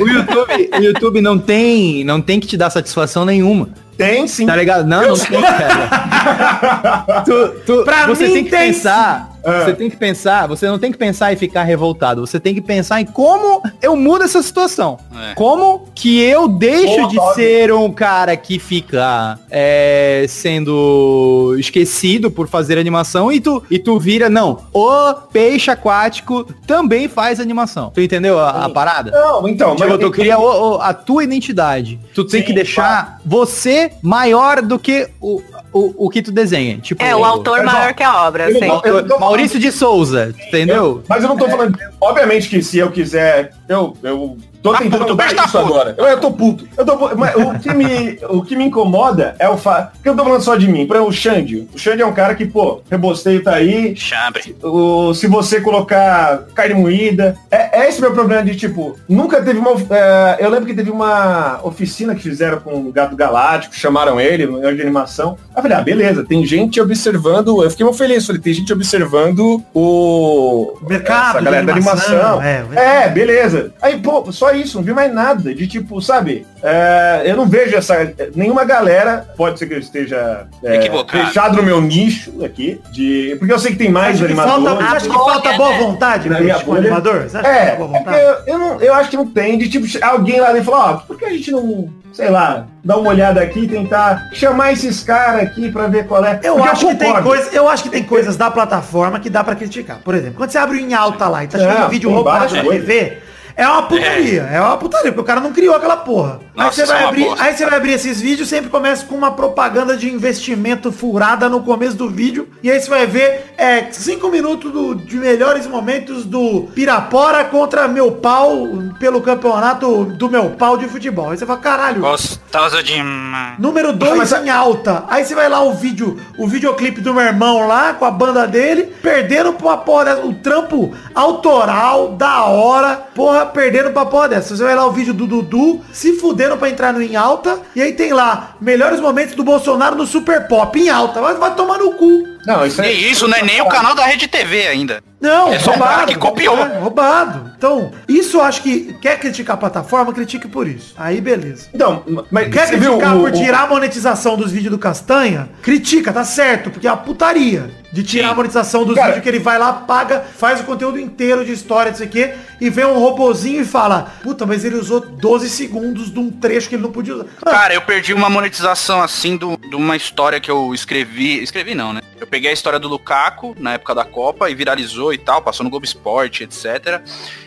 O YouTube, o YouTube não tem, não tem que te dar satisfação nenhuma. Tem sim. Tá ligado? Não, não tem, cara. tu, tu, Pra você mim tem que tem pensar. É. Você tem que pensar, você não tem que pensar em ficar revoltado. Você tem que pensar em como eu mudo essa situação. É. Como que eu deixo Boa, de ser um cara que fica é, sendo esquecido por fazer animação e tu, e tu vira, não, o peixe aquático também faz animação. Tu entendeu a, a parada? Não, então, Tipo, tu cria o- o- a tua identidade. Tu tem Sim, que deixar você maior do que o, o, o que tu desenha. Tipo, É, o autor Mas, ó, maior que a obra, eu sim. não- eu Maurício de Souza, entendeu? Mas eu não tô falando. Obviamente que se eu quiser, eu, eu tô Tá tentando puto, mudar tá isso puto. agora. Eu, eu tô puto. Eu tô. Mas o que, me, o que me incomoda é o fato. Porque eu tô falando só de mim. Por exemplo, o Xande. O Xande é um cara que, pô, rebosteio tá aí. Chambre. O, se você colocar carne moída. É, é esse meu problema de tipo, nunca teve uma. é, eu lembro que teve uma oficina que fizeram com o Gato Galáctico, chamaram ele, no de animação. Aí eu falei, ah, beleza, tem gente observando. Eu fiquei muito feliz, falei, tem gente observando o. Mercado essa de galera da animação, animação. é, É, beleza. Aí, pô, só isso, não vi mais nada. De tipo, sabe? é, eu não vejo essa. Nenhuma galera, pode ser que eu esteja é, Equivocado. fechado no meu nicho aqui. De, porque eu sei que tem mais Acho que animadores. falta, acho que falta boa né? vontade Na minha bolha. animador? Você acha que É, falta boa é eu, eu não, eu acho que não tem, de tipo, alguém lá dentro falar, ó, por que a gente não, sei lá, dar uma olhada aqui e tentar chamar esses caras aqui pra ver qual é. Eu Porque acho que tem coisa, eu acho que tem coisas da plataforma que dá pra criticar. Por exemplo, quando você abre o em alta lá e tá chegando um vídeo roubado na. TV, é uma putaria, é. uma putaria, porque o cara não criou aquela porra. Aí Nossa, você, isso vai é uma abrir, bosta. aí você vai abrir esses vídeos, sempre começa com uma propaganda de investimento furada no começo do vídeo, e aí você vai ver é, cinco minutos do- de melhores momentos do Pirapora contra meu pau pelo campeonato do meu pau de futebol. Aí você fala, caralho, Gostosa demais. Número 2 Mas a- em alta. Aí você vai lá o vídeo, o videoclipe do meu irmão lá, com a banda dele, perderam pra uma porra. O trampo autoral, da hora, porra, perderam pra porra dessa. Você vai lá o vídeo do Dudu, se fuderam pra entrar no em alta, e aí tem lá, melhores momentos do Bolsonaro no Super Pop, em alta. Vai, vai tomar no cu. Não, isso é... E isso não é nem o canal da Rede TV ainda. Não, É só um cara que copiou. É, roubado. Então, isso eu acho que quer criticar a plataforma, critique por isso. Aí beleza. Então, mas Quer viu criticar o, por o- tirar a monetização dos vídeos do Castanha? Critica, tá certo, porque é uma putaria de tirar Sim. a monetização dos vídeos que ele vai lá, paga, faz o conteúdo inteiro de história, não sei o quê, e vem um robozinho e fala, puta, mas ele usou 12 segundos de um trecho que ele não podia usar. Cara, eu perdi uma monetização assim do- de uma história que eu escrevi. Escrevi não, né? Eu peguei a história do Lukaku na época da Copa e viralizou e tal, passou no Globo Esporte, etc.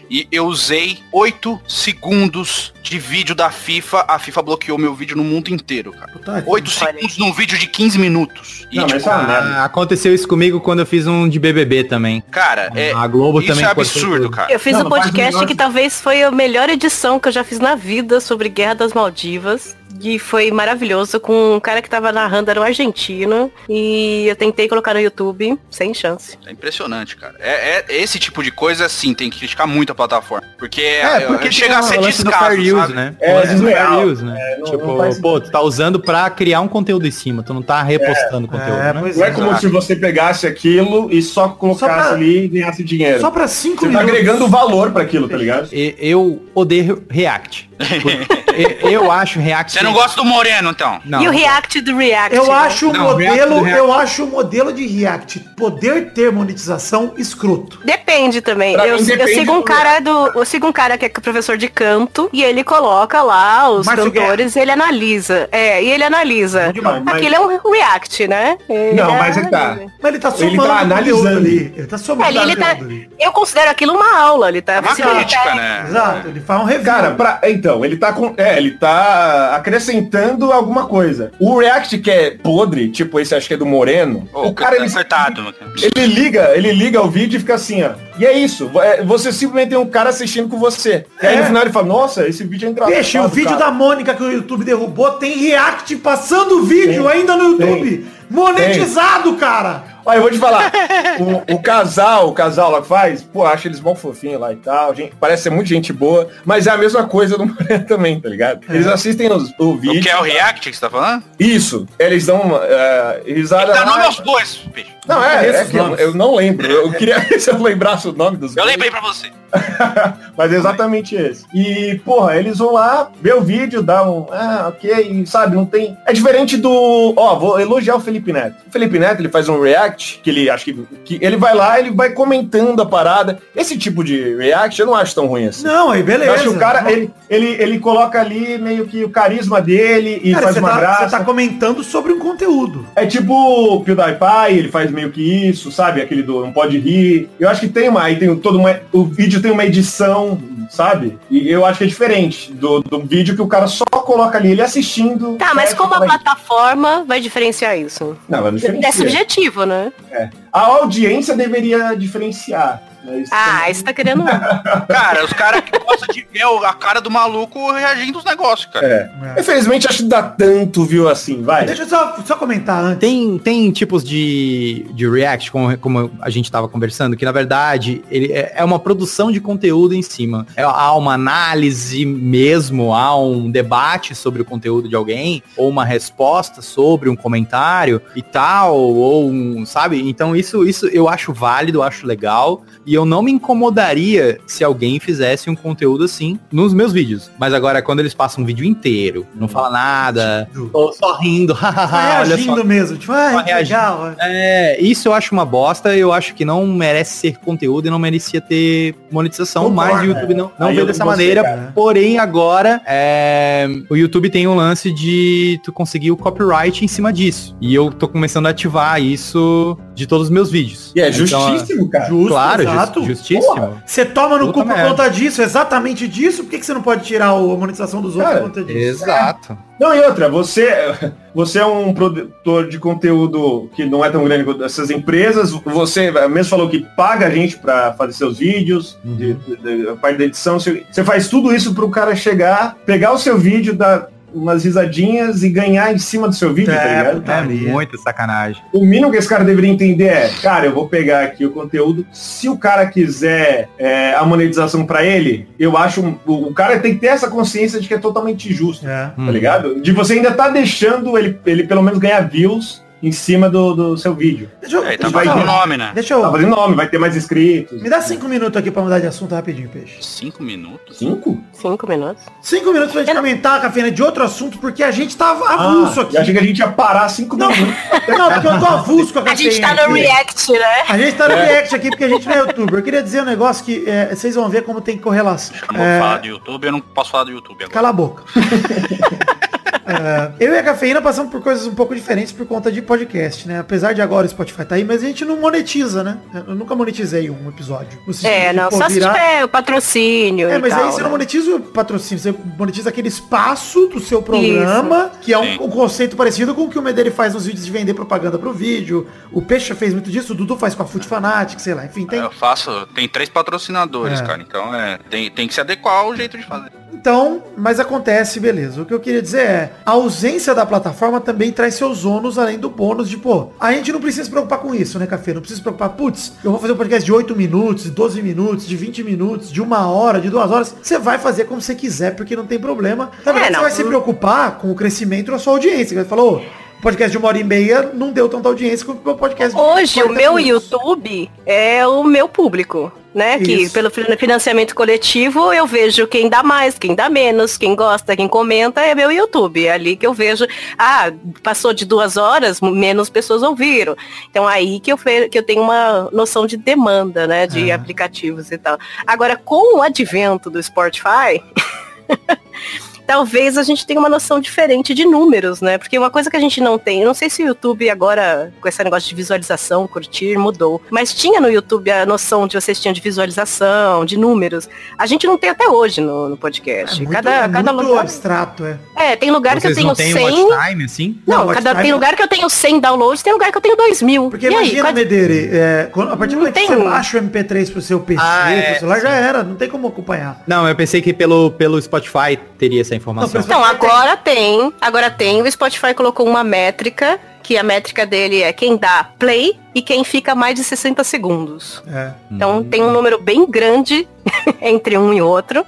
E eu usei 8 segundos de vídeo da FIFA. A FIFA bloqueou meu vídeo no mundo inteiro, cara. Puta que 8 Olha. segundos num vídeo de 15 minutos. E, Não, mas tipo, é. Ah, aconteceu isso comigo quando eu fiz um de BBB também. cara, é, a Globo isso também é absurdo, cara. Eu fiz Não, um podcast que talvez foi a melhor edição que eu já fiz na vida sobre Guerra das Maldivas. E foi maravilhoso, com um cara que tava narrando, era um argentino. E eu tentei colocar no YouTube, sem chance. É impressionante, cara. É, é- esse tipo de coisa, sim, tem que criticar muito a plataforma. Porque, É, porque chega a ser descaso, fair use, né? É, o lance do fair use, né? É, não- tipo, não faz pô, tu tá usando pra criar um conteúdo em cima, tu não tá repostando conteúdo, É, né? pois Não é é. como se você pegasse aquilo e só colocasse Só pra- ali e ganhasse dinheiro. Só pra cinco Você tá minutos. agregando valor pra aquilo, tá ligado? E- Eu odeio React. Eu, eu acho React... Você não gosta do Moreno, então? Não, e o React do React? Eu né? acho o modelo, eu acho o modelo de React poder ter monetização escroto. Depende também. Eu, mim, eu depende sigo um do- cara do. Eu sigo um cara que é professor de canto e ele coloca lá os Márcio cantores e ele analisa. É, e ele analisa. demais, mas- Aquilo é um react, né? Ele Não, mas é tá. Mas ele tá Ele somando tá conteúdo analisando. ali. Ele tá somando É, ele, ele tá, eu considero aquilo uma aula. Ele tá. É uma ele crítica, tá- né? Exato, ele faz um review. Cara, pra, então, ele tá com. É, ele tá acrescentando alguma coisa. O React que é podre, tipo esse acho que é do Moreno, Ô, o cara ele, acertado. ele liga, ele liga o vídeo e fica assim, ó. E é isso. é, Você simplesmente tem um cara assistindo com você. E aí É. no final ele fala, nossa, esse vídeo é engraçado. Peixe, o vídeo cara." da Mônica que o YouTube derrubou tem react passando o vídeo Tem, ainda no YouTube. Monetizado, cara. Olha, eu vou te falar. o, o casal, o casal lá que faz, pô, acho eles bom fofinho lá e tal. Gente, parece ser muito gente boa, mas é a mesma coisa do Moreno também, tá ligado? Eles assistem os- o O vídeo. que é o React que você tá falando? Isso. Eles dão uma é, risada. Dá lá. nome aos bois, bicho. Não, é, é que eu, eu não lembro. Eu queria ver se eu lembrasse o nome dos Eu dois, lembrei pra você. Mas é exatamente esse. E, porra, eles vão lá, ver o vídeo, dá um. Ah, ok, sabe, não tem. É diferente do. Ó, vou elogiar o Felipe Neto. O Felipe Neto, ele faz um react, que ele acho que, que ele vai lá, ele vai comentando a parada. Esse tipo de react eu não acho tão ruim assim. Não, aí beleza. Eu acho que o cara, ele, ele, ele coloca ali meio que o carisma dele e Cara, faz uma tá, graça. você tá comentando sobre um conteúdo. É tipo o PewDiePie, ele faz meio que isso, sabe? Aquele do não pode rir. Eu acho que tem uma, aí tem todo uma, o vídeo tem uma edição, sabe? E eu acho que é diferente do, do vídeo que o cara só coloca ali, ele assistindo. Tá, mas como a plataforma vai diferenciar isso? Não, ela É diferencia. subjetivo, né? A audiência deveria diferenciar. Mas Ah, também- você tá querendo. Cara, os caras que gostam de ver o- a cara do maluco reagindo aos negócios, cara. É. Infelizmente acho que dá tanto, viu, assim, vai. Deixa eu só, só comentar antes. Tem, tem tipos de, de react, como, como a gente estava conversando, que na verdade ele é, é uma produção de conteúdo em cima. É, há uma análise mesmo, há um debate sobre o conteúdo de alguém, ou uma resposta sobre um comentário e tal, ou um, sabe? Então isso, isso eu acho válido, eu acho legal. E eu não me incomodaria se alguém fizesse um conteúdo assim nos meus vídeos. Mas agora, quando eles passam um vídeo inteiro, não fala nada, ou só rindo, olha só. reagindo mesmo. Tipo, ai, que reagindo. legal. É, isso eu acho uma bosta, eu acho que não merece ser conteúdo e não merecia ter monetização, Concordo, mas o YouTube não, não vê eu dessa maneira. cara. Porém, agora, é, o YouTube tem um lance de tu conseguir o copyright em cima disso. E eu tô começando a ativar isso de todos os meus vídeos. E é Então, justíssimo, cara. Justo, Claro, exato. Just- justíssimo. Porra. Você toma no Puta cu por merda. conta disso, exatamente disso. Por que, que você não pode tirar o- a monetização dos outros Cara, por conta disso? Exato. Não, e outra, você, você é um produtor de conteúdo que não é tão grande quanto essas empresas. Você mesmo falou que paga a gente para fazer seus vídeos, de, de- de- a parte da edição. Você, você faz tudo isso para o cara chegar, pegar o seu vídeo, dar umas risadinhas e ganhar em cima do seu vídeo, tá É, ligado? puta. É muito sacanagem. O mínimo que esse cara deveria entender é, cara, eu vou pegar aqui o conteúdo. Se o cara quiser é, a monetização para ele, eu acho um- o, o cara tem que ter essa consciência de que é totalmente justo É. Hum. tá ligado? De você ainda tá deixando ele, ele pelo menos ganhar views em cima do, do seu vídeo. Deixa eu, É, tá deixa eu- fazendo nome, né? deixa eu- Tá fazendo nome, vai ter mais inscritos. Me dá cinco minutos aqui pra mudar de assunto rapidinho, Peixe. Cinco minutos? Cinco? Cinco minutos. Cinco minutos pra gente comentar, Cafena, de outro assunto, porque a gente tá avulso Ah, aqui. eu achei que a gente ia parar cinco Não, minutos. não, porque eu tô avulso com a A Cafena. gente tá no aqui. react, né? A gente tá no react aqui porque a gente não é youtuber. Eu queria dizer um negócio que é, vocês vão ver como tem correlação. Eu não vou É, falar do YouTube, eu não posso falar do YouTube agora. Cala a boca. É, eu e a cafeína passamos por coisas um pouco diferentes por conta de podcast, né? Apesar de agora o Spotify tá aí, mas a gente não monetiza, né? Eu nunca monetizei um episódio. É, não, só se virar- tiver o patrocínio É, e mas tal, aí você não né? monetiza o patrocínio, você monetiza aquele espaço do seu programa, que é um, um conceito parecido com o que o Medeiros faz nos vídeos de vender propaganda pro vídeo. O Peixe fez muito disso, o Dudu faz com a Food Fanatic, sei lá, enfim, tem. Eu faço, tem três patrocinadores, É. cara. Então é, tem, tem que se adequar ao jeito de fazer. Então, mas acontece, beleza. O que eu queria dizer é, a ausência da plataforma também traz seus ônus, além do bônus de, pô, a gente não precisa se preocupar com isso, né, Café? Não precisa se preocupar, putz, eu vou fazer um podcast de 8 minutos, de 12 minutos, de 20 minutos, de uma hora, de duas horas. Você vai fazer como você quiser, porque não tem problema. Na verdade, não. você vai se preocupar com o crescimento da sua audiência. Você o podcast de uma hora e meia não deu tanta audiência como o meu podcast de Hoje, o 40 meu minutos. YouTube é o meu público, né? Que Isso. pelo fin- financiamento coletivo eu vejo quem dá mais, quem dá menos, quem gosta, quem comenta, é meu YouTube. É ali que eu vejo, ah, passou de duas horas, menos pessoas ouviram. Então aí que eu, que eu tenho uma noção de demanda, né? De É. aplicativos e tal. Agora, com o advento do Spotify. talvez a gente tenha uma noção diferente de números, né? Porque uma coisa que a gente não tem, eu não sei se o YouTube agora, com esse negócio de visualização, curtir, mudou, mas tinha no YouTube a noção de vocês tinham de visualização, de números. A gente não tem até hoje no, no É podcast. muito, cada é cada muito lugar. abstrato, é. É, tem lugar Vocês que eu não tenho têm 100. watch time, assim? Não, Não, watch cada, time- tem lugar que eu tenho 100 downloads, tem lugar que eu tenho 2 mil. Porque e aí, imagina, qual- Medeiros, é, a partir do Não momento que você um- baixa o MP3 pro seu PC, Ah, é, pro celular, já sim. era, não tem como acompanhar. Não, eu pensei que pelo, pelo Spotify teria essa informação. Não, Então, agora tem, agora tem, o Spotify colocou uma métrica, que a métrica dele é quem dá play e quem fica mais de 60 segundos. É. Então tem um número bem grande entre um e outro.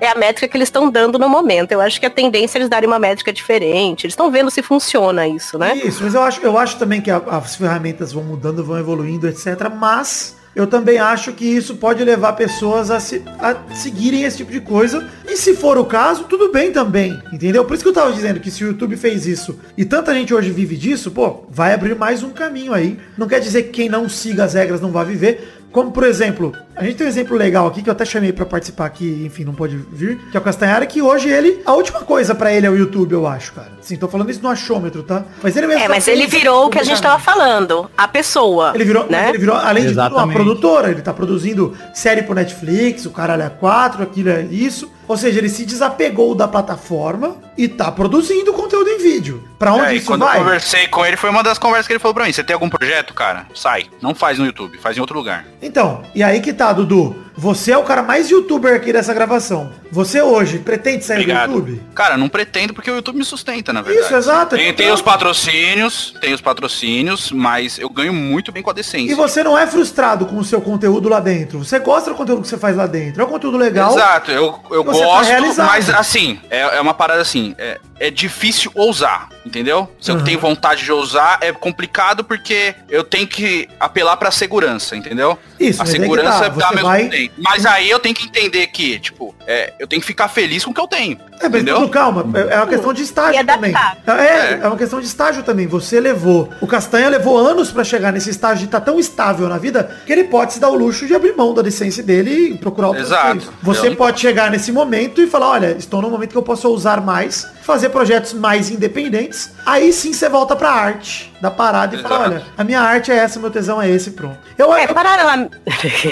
É a métrica que eles estão dando no momento. Eu acho que a tendência é eles darem uma métrica diferente. Eles estão vendo se funciona isso, né? Isso, mas eu acho, eu acho também que a- as ferramentas vão mudando, vão evoluindo, etc. Mas eu também acho que isso pode levar pessoas a, se- a seguirem esse tipo de coisa. E se for o caso, tudo bem também. Entendeu? Por isso que eu tava dizendo que se o YouTube fez isso e tanta gente hoje vive disso, pô, vai abrir mais um caminho aí. Não quer dizer que quem não siga as regras não vai viver. Como, por exemplo, a gente tem um exemplo legal aqui que eu até chamei pra participar aqui, enfim, não pôde vir, que é o Castanhari, que hoje ele, a última coisa pra ele é o YouTube, eu acho, cara. Sim, tô falando isso no achômetro, tá? Mas ele mesmo É, tá mas ele virou o que a gente tava publicamente. falando. A pessoa. Ele virou, né? ele virou, além de tudo, uma Exatamente. produtora. Ele tá produzindo série pro Netflix, o caralho é 4, aquilo é isso. Ou seja, ele se desapegou da plataforma e tá produzindo conteúdo em vídeo. Pra onde É, isso quando vai? eu conversei com ele, foi uma das conversas que ele falou pra mim. Você tem algum projeto, cara? Sai. Não faz no YouTube, faz em outro lugar. Então, e aí que tá, Dudu. Você é o cara mais youtuber aqui dessa gravação. Você hoje pretende sair Obrigado. do YouTube? Cara, não pretendo porque o YouTube me sustenta, na verdade. Isso, exato. Tem, tem os patrocínios, tem os patrocínios, mas eu ganho muito bem com a decência. E você não é frustrado com o seu conteúdo lá dentro. Você gosta do conteúdo que você faz lá dentro. É um conteúdo legal. Exato, eu, eu Você tá gosto, realizado. mas assim, é, é uma parada assim, é, é difícil ousar, entendeu? Se eu Uhum. tenho vontade de ousar, é complicado porque eu tenho que apelar pra segurança, entendeu? Isso, a segurança tá, dá você meu vai-. Mas aí eu tenho que entender que, tipo, é, eu tenho que ficar feliz com o que eu tenho. É, mas entendeu? Dudu, calma, é é uma questão de estágio também. É, É. é uma questão de estágio também. Você levou. O Castanha levou anos pra chegar nesse estágio de estar tão estável na vida que ele pode se dar o luxo de abrir mão da decência dele e procurar outras Exato. Você Eu- pode chegar nesse momento e falar, olha, estou num momento que eu posso usar mais, fazer projetos mais independentes. Aí sim você volta pra arte da parada e fala, Exato. olha, a minha arte é essa, meu tesão é esse, pronto. Eu, É, eu- paralelamente.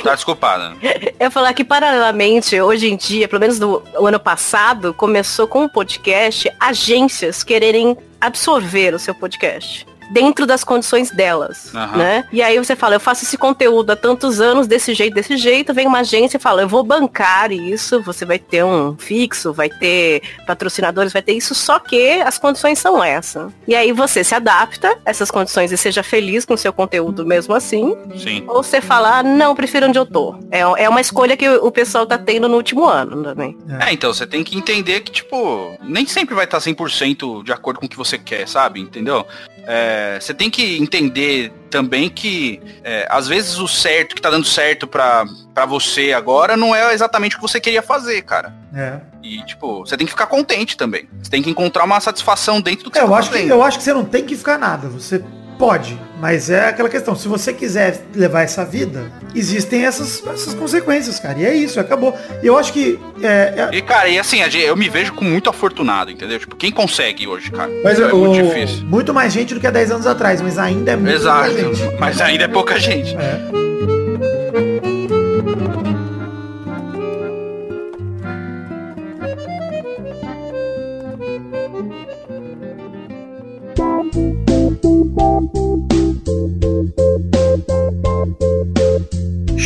Tá desculpada. Eu falar que paralelamente, hoje em dia, pelo menos no ano passado, começou com o podcast agências quererem absorver o seu podcast. Dentro das condições delas, Aham. né? E aí você fala, eu faço esse conteúdo há tantos anos, desse jeito, desse jeito, vem uma agência e fala, eu vou bancar isso, você vai ter um fixo, vai ter patrocinadores, vai ter isso, só que as condições são essas. E aí você se adapta a essas condições e seja feliz com o seu conteúdo mesmo assim, Sim. ou você falar, não, prefiro onde eu tô. É, é uma escolha que o pessoal tá tendo no último ano também. É, então, você tem que entender que, tipo, nem sempre vai estar 100% de acordo com o que você quer, sabe? Entendeu? É, você tem que entender também que, é, às vezes, o certo, que tá dando certo pra, pra você agora, não é exatamente o que você queria fazer, cara. é. E, tipo, você tem que ficar contente também. Você tem que encontrar uma satisfação dentro do que É, você eu tá acho, que, fazendo. eu acho que você não tem que ficar nada. Você Pode, mas é aquela questão. Se você quiser levar essa vida, existem essas, essas consequências, cara. E é isso, acabou. E eu acho que. É, é- E, cara, e assim, eu me vejo como muito afortunado, entendeu? Tipo, quem consegue hoje, cara? Mas é o- muito difícil. muito mais gente do que há 10 anos atrás, mas ainda é muito Exato. gente. Mas ainda é pouca gente. É.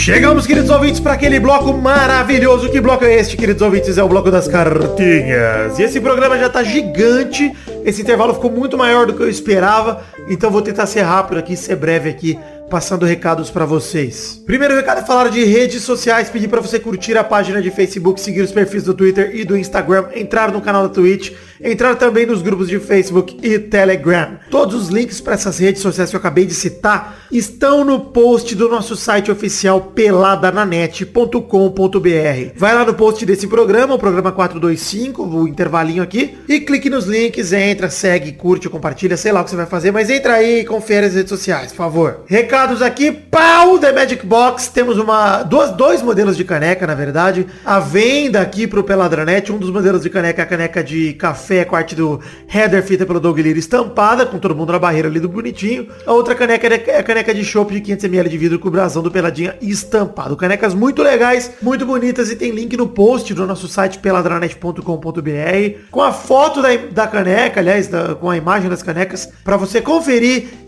Chegamos, queridos ouvintes, para aquele bloco maravilhoso. Que bloco é este, queridos ouvintes? É o bloco das cartinhas. E esse programa já tá gigante. Esse intervalo ficou muito maior do que eu esperava. Então vou tentar ser rápido aqui, ser breve aqui, passando recados para vocês. Primeiro recado é falar de redes sociais. Pedir para você curtir a página de Facebook, seguir os perfis do Twitter e do Instagram, entrar no canal da Twitch, entrar também nos grupos de Facebook e Telegram. Todos os links para essas redes sociais que eu acabei de citar estão no post do nosso site oficial peladananet.com.br. Vai lá no post desse programa, o programa 425, o intervalinho aqui, e clique nos links, entra, segue, curte, compartilha, sei lá o que você vai fazer, mas entra aí e confere as redes sociais, por favor. Recados aqui, pau, The Magic Box, temos uma, duas, dois modelos de caneca, na verdade, a venda aqui pro Peladranet, um dos modelos de caneca é a caneca de café com a arte do header feita pelo Doug Lira estampada, com todo mundo na barreira ali do bonitinho. A outra caneca é a caneca de chopp de 500ml de vidro com o brasão do Peladinha estampado. Canecas muito legais, muito bonitas e tem link no post do nosso site peladranet.com.br com a foto da, da caneca, aliás, da- com a imagem das canecas, para você conferir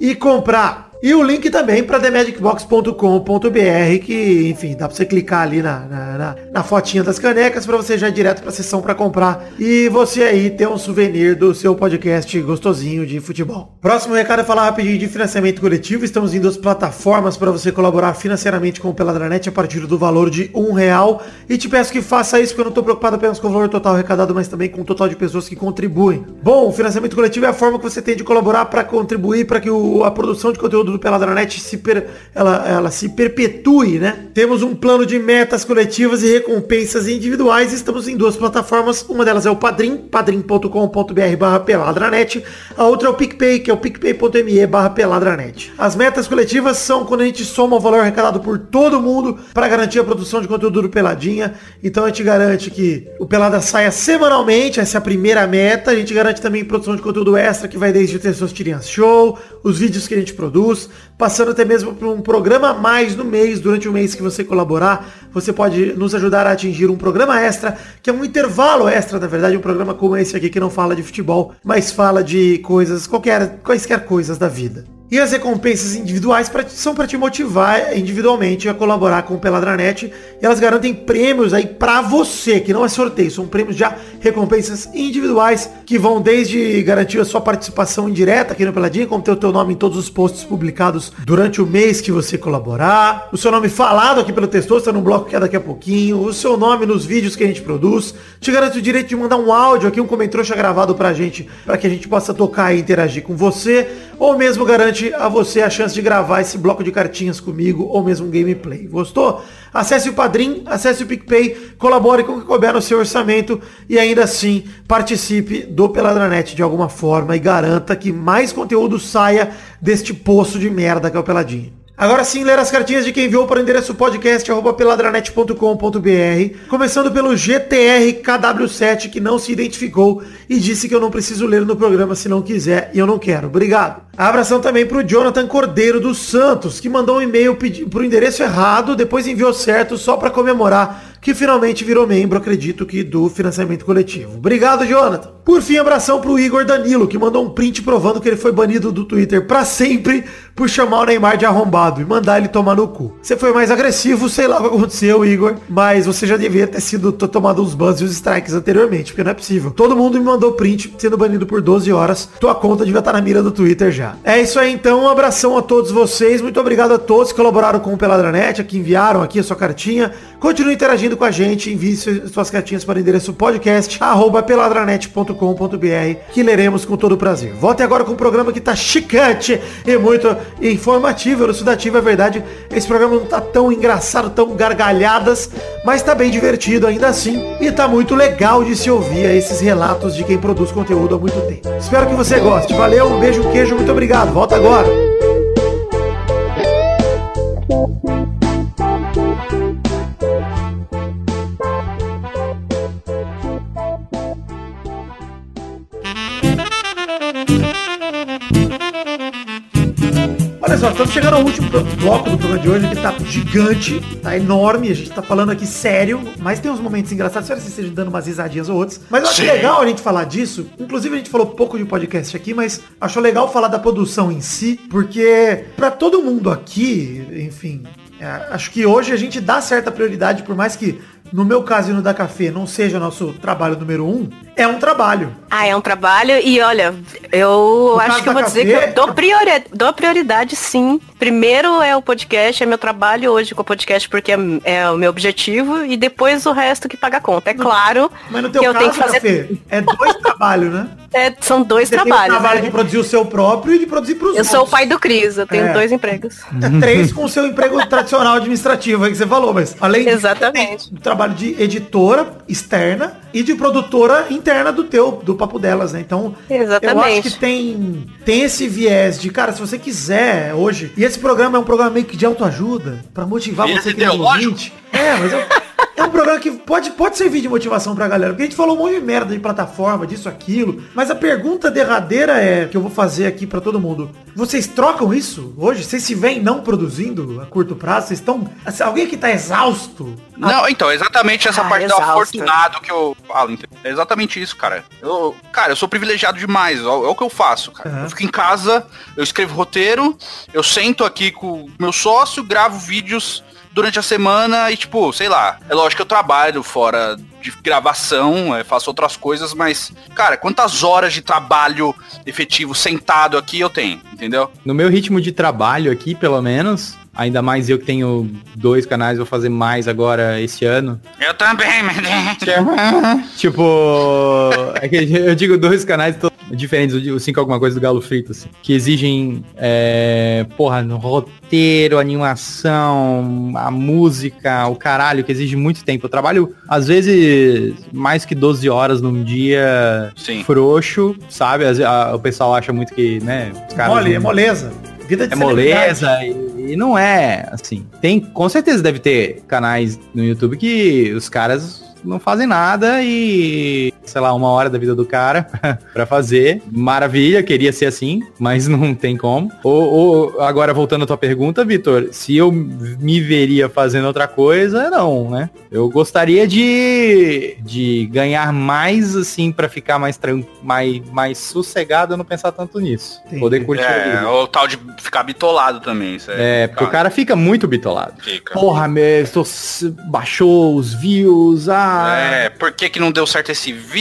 e comprar. E o link também para themagicbox.com.br, que, enfim, dá para você clicar ali na, na, na, na fotinha das canecas para você já ir direto para a sessão para comprar e você aí ter um souvenir do seu podcast gostosinho de futebol. Próximo recado é falar rapidinho de financiamento coletivo. Estamos em duas plataformas para você colaborar financeiramente com o Peladranet a partir do valor de um real. E te peço que faça isso, porque eu não estou preocupado apenas com o valor total arrecadado, mas também com o total de pessoas que contribuem. Bom, o financiamento coletivo é a forma que você tem de colaborar para contribuir para que o- a produção de conteúdo do Peladranet se, per- ela, ela se perpetue, né? Temos um plano de metas coletivas e recompensas individuais. Estamos em duas plataformas. Uma delas é o Padrim, padrim.com.br barra peladranet. A outra é o PicPay, que é o picpay.me barra peladranet. As metas coletivas são quando a gente soma o valor arrecadado por todo mundo para garantir a produção de conteúdo do Peladinha. Então a gente garante que o Pelada saia semanalmente, essa é a primeira meta. A gente garante também produção de conteúdo extra, que vai desde o Tirinhas Show, os vídeos que a gente produz, passando até mesmo por um programa a mais no mês, durante o mês que você colaborar, você pode nos ajudar a atingir um programa extra, que é um intervalo extra, na verdade, um programa como esse aqui que não fala de futebol, mas fala de coisas, qualquer, quaisquer coisas da vida. E as recompensas individuais pra- são para te motivar individualmente a colaborar com o Peladranet. E elas garantem prêmios aí pra você, que não é sorteio, são prêmios já recompensas individuais que vão desde garantir a sua participação indireta aqui no Peladinha, como ter o teu nome em todos os posts publicados durante o mês que você colaborar, o seu nome falado aqui pelo Testosta no bloco que é daqui a pouquinho, o seu nome nos vídeos que a gente produz, te garante o direito de mandar um áudio aqui, um comentrouxa gravado pra gente, para que a gente possa tocar e interagir com você, ou mesmo garante a você a chance de gravar esse bloco de cartinhas comigo, ou mesmo um gameplay. Gostou? Acesse o Padrim, acesse o PicPay, colabore com o que couber no seu orçamento e ainda assim participe do Peladranet de alguma forma e garanta que mais conteúdo saia deste poço de merda que é o Peladinho. Agora sim, ler as cartinhas de quem enviou para o endereço podcast arroba peladranet.com.br, começando pelo GTRKW7, que não se identificou e disse que eu não preciso ler no programa se não quiser, e eu não quero. Obrigado. Abração também para o Jonathan Cordeiro dos Santos, que mandou um e-mail para o endereço errado, depois enviou certo só para comemorar que finalmente virou membro, acredito que do financiamento coletivo. Obrigado, Jonathan. Por fim, abração pro Igor Danilo, que mandou um print provando que ele foi banido do Twitter pra sempre por chamar o Neymar de arrombado e mandar ele tomar no cu. Você foi mais agressivo, sei lá o que aconteceu, Igor, mas você já devia ter sido tomado os bans e os strikes anteriormente, porque não é possível. Todo mundo me mandou print sendo banido por 12 horas. Tua conta devia estar na mira do Twitter já. É isso aí então, um abração a todos vocês. Muito obrigado a todos que colaboraram com o Peladranet, que enviaram aqui a sua cartinha. Continue interagindo com a gente, envie su- suas cartinhas para o endereço podcast arroba peladranet.com.br que leremos com todo prazer. Volte agora com um programa que tá chicante e muito informativo, elucidativo, é verdade. Esse programa não tá tão engraçado, tão gargalhadas, mas tá bem divertido ainda assim e tá muito legal de se ouvir esses relatos de quem produz conteúdo há muito tempo. Espero que você goste. Valeu, um beijo, queijo, muito obrigado. Volta agora. Olha só, estamos chegando ao último bloco do programa de hoje, que tá gigante, tá enorme, a gente tá falando aqui sério, mas tem uns momentos engraçados, espero que vocês estejam dando umas risadinhas ou outras. Mas eu acho Sim. legal a gente falar disso, inclusive a gente falou pouco de podcast aqui, mas acho legal falar da produção em si, porque pra todo mundo aqui, enfim, é, acho que hoje a gente dá certa prioridade, por mais que no meu caso e no da Café não seja nosso trabalho número um, é um trabalho. Ah, é um trabalho e olha, eu No acho que eu vou dizer que eu dou, priori- dou prioridade sim. Primeiro é o podcast, é meu trabalho hoje com o podcast porque é, é o meu objetivo e depois o resto que paga a conta. É claro Mas no teu que eu caso, tenho que fazer... Café, é dois trabalhos, né? É, são dois Você trabalhos. tem o trabalho né? de produzir o seu próprio e de produzir pros Eu sou o outros. pai do Cris, eu tenho É. dois empregos. É três com o seu emprego tradicional administrativo aí que você falou, mas além Exatamente. Trabalho de editora externa e de produtora interna do teu, do papo delas, né? Então, eu acho Exatamente. que tem, tem esse viés de, cara, se você quiser hoje, e esse programa é um programa meio que de autoajuda, pra motivar Viés você que é ouvinte. É, mas é, é um programa que pode, pode servir de motivação pra galera, porque a gente falou um monte de merda de plataforma, disso, aquilo, mas a pergunta derradeira é, que eu vou fazer aqui pra todo mundo, vocês trocam isso hoje? Vocês se veem não produzindo a curto prazo? Vocês estão... assim, Alguém que tá exausto? Não, então, exatamente essa Ah, parte do exausto. afortunado que eu falo. entendeu? É exatamente isso, cara. Eu, cara, eu sou privilegiado demais. É o que eu faço, cara. Aham. Eu fico em casa, eu escrevo roteiro, eu sento aqui com o meu sócio, gravo vídeos durante a semana e, tipo, sei lá. É lógico que eu trabalho fora de gravação, é, faço outras coisas, mas, cara, quantas horas de trabalho efetivo sentado aqui eu tenho, entendeu? No meu ritmo de trabalho aqui, pelo menos, ainda mais eu que tenho dois canais, vou fazer mais agora esse ano. Eu também, mas... Tipo, é que eu digo dois canais to- diferentes, o- o 5 alguma coisa do Galo Frito, assim, que exigem, é, porra, no roteiro, animação, a música, o caralho, que exige muito tempo. Eu trabalho, às vezes, mais que 12 horas num dia Sim. frouxo, sabe? Ve- a- o pessoal acha muito que, né, os caras... Mole, é moleza. Vida de é moleza e, e não é assim. Tem, com certeza deve ter canais no YouTube que os caras não fazem nada e, sei lá, uma hora da vida do cara pra fazer. Maravilha, queria ser assim, mas não tem como. Ou, ou, agora voltando à tua pergunta, Vitor, se eu me veria fazendo outra coisa, não, né? Eu gostaria de, de ganhar mais assim pra ficar mais, mais mais sossegado, eu não pensar tanto nisso. Entendi. Poder curtir a É, vida. o tal de ficar bitolado também. Isso É, porque o cara fica muito bitolado. fica. Porra, meu, tô- baixou os views, ah... É, por que que não deu certo esse vídeo?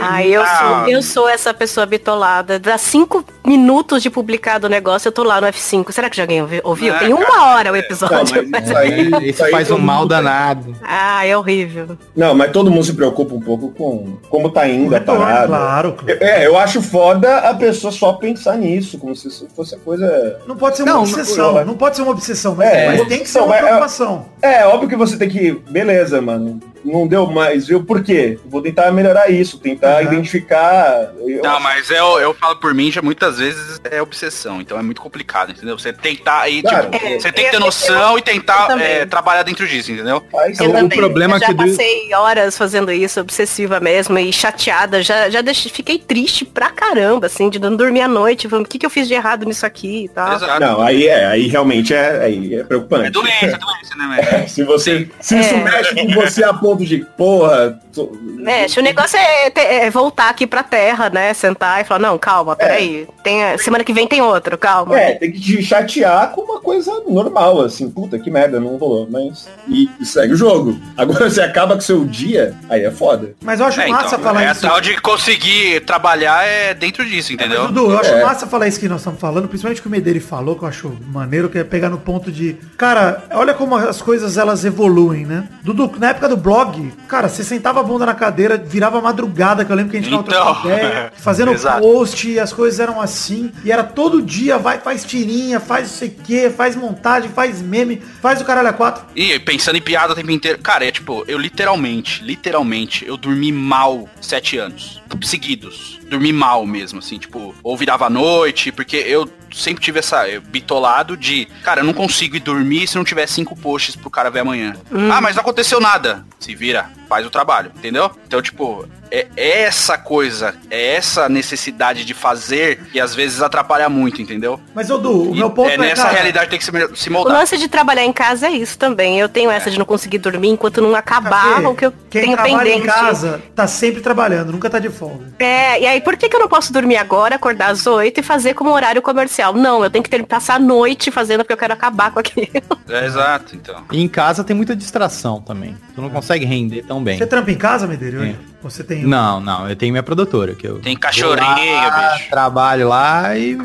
Ah, eu sou, eu sou essa pessoa bitolada. Dá cinco minutos de publicado o negócio, eu tô lá no F5. Será que já alguém ouvi- ouviu? Ah, Tem uma cara, hora o episódio. Não, mas isso aí, Isso faz um mal danado. Ah, é horrível. Não, mas todo mundo se preocupa um pouco com como tá indo a Retorno, parada. claro, claro. É, eu acho foda a pessoa só pensar nisso, como se isso fosse a coisa. Não pode ser uma Não, obsessão. não- Não, pode ser uma obsessão, mas, É, mas tem que ser uma é- é- preocupação. É, óbvio que você tem que. Beleza, mano. Não deu mais, viu? Por quê? Vou tentar melhorar isso, tentar Aham. identificar. Eu Não, acho- mas eu, eu falo por mim, já muitas vezes é obsessão, então é muito complicado, entendeu? Você tentar aí, Claro. tipo, É, você tem que ter eu- noção e eu tentar também. é, trabalhar dentro disso, entendeu? faz- Eu o também. problema eu já que passei horas fazendo isso, obsessiva mesmo, e chateada. Já, já deixei, fiquei triste pra caramba, assim, de não dormir à noite. Falando, o que, que eu fiz de errado nisso aqui e tal. Exato. Não, aí é, aí realmente é, aí é preocupante. É doença, é doença, né, velho? Se você. Se isso É. mexe com você a ponto de, porra. tô- Mexe, o negócio é, te- é voltar aqui pra terra, né? Sentar e falar, não, calma, peraí. Tem, a- semana que vem tem outro, calma. É, tem que te chatear com uma coisa normal, assim, puta que merda, não rolou, mas. E, e segue o jogo. Agora você acaba com o seu dia, aí é foda. Mas eu acho É, massa então, falar é isso. tal de conseguir trabalhar é dentro disso, Mas, entendeu? Dudu, eu acho É. massa falar isso que nós estamos falando, principalmente o que o Medeiros falou, que eu acho maneiro, que é pegar no ponto de. Cara, olha como as coisas elas evoluem, né? Dudu, na época do blog blog, cara, você sentava a bunda na cadeira, virava madrugada, que eu lembro que a gente ficava Então, ideia, fazendo exato. post, e as coisas eram assim, e era todo dia, vai, faz tirinha, faz não sei o que, faz montagem, faz meme, faz o caralho a quatro. E pensando em piada o tempo inteiro. Cara, é tipo, eu literalmente, literalmente, eu dormi mal sete anos. Seguidos. Dormi mal mesmo, assim, tipo, ou virava à noite, porque eu sempre tive essa eu, bitolado de, cara, eu não consigo ir dormir se não tiver cinco posts pro cara ver amanhã. Ah, mas não aconteceu nada. Se vira, faz o trabalho, entendeu? Então, tipo, é essa coisa, é essa necessidade de fazer que às vezes atrapalha muito, entendeu? Mas, ô, Du, o meu ponto é é, nessa cara, realidade tem que se, se O moldar. lance de trabalhar em casa é isso também. Eu tenho essa de não conseguir dormir enquanto não acabar o que eu quem tenho trabalha pendente. em casa tá sempre trabalhando, nunca tá de folga. É, e aí por que, que eu não posso dormir agora, acordar às oito e fazer como horário comercial? Não, eu tenho que ter, passar a noite fazendo porque eu quero acabar com aquilo. É, exato, então. E em casa tem muita distração também. Tu não consegue render tão bem. Você trampa em casa, Medeiros? É. Você tem... Não, não, eu tenho minha produtora, que eu Tem cachorrinho, lá, bicho. trabalho lá e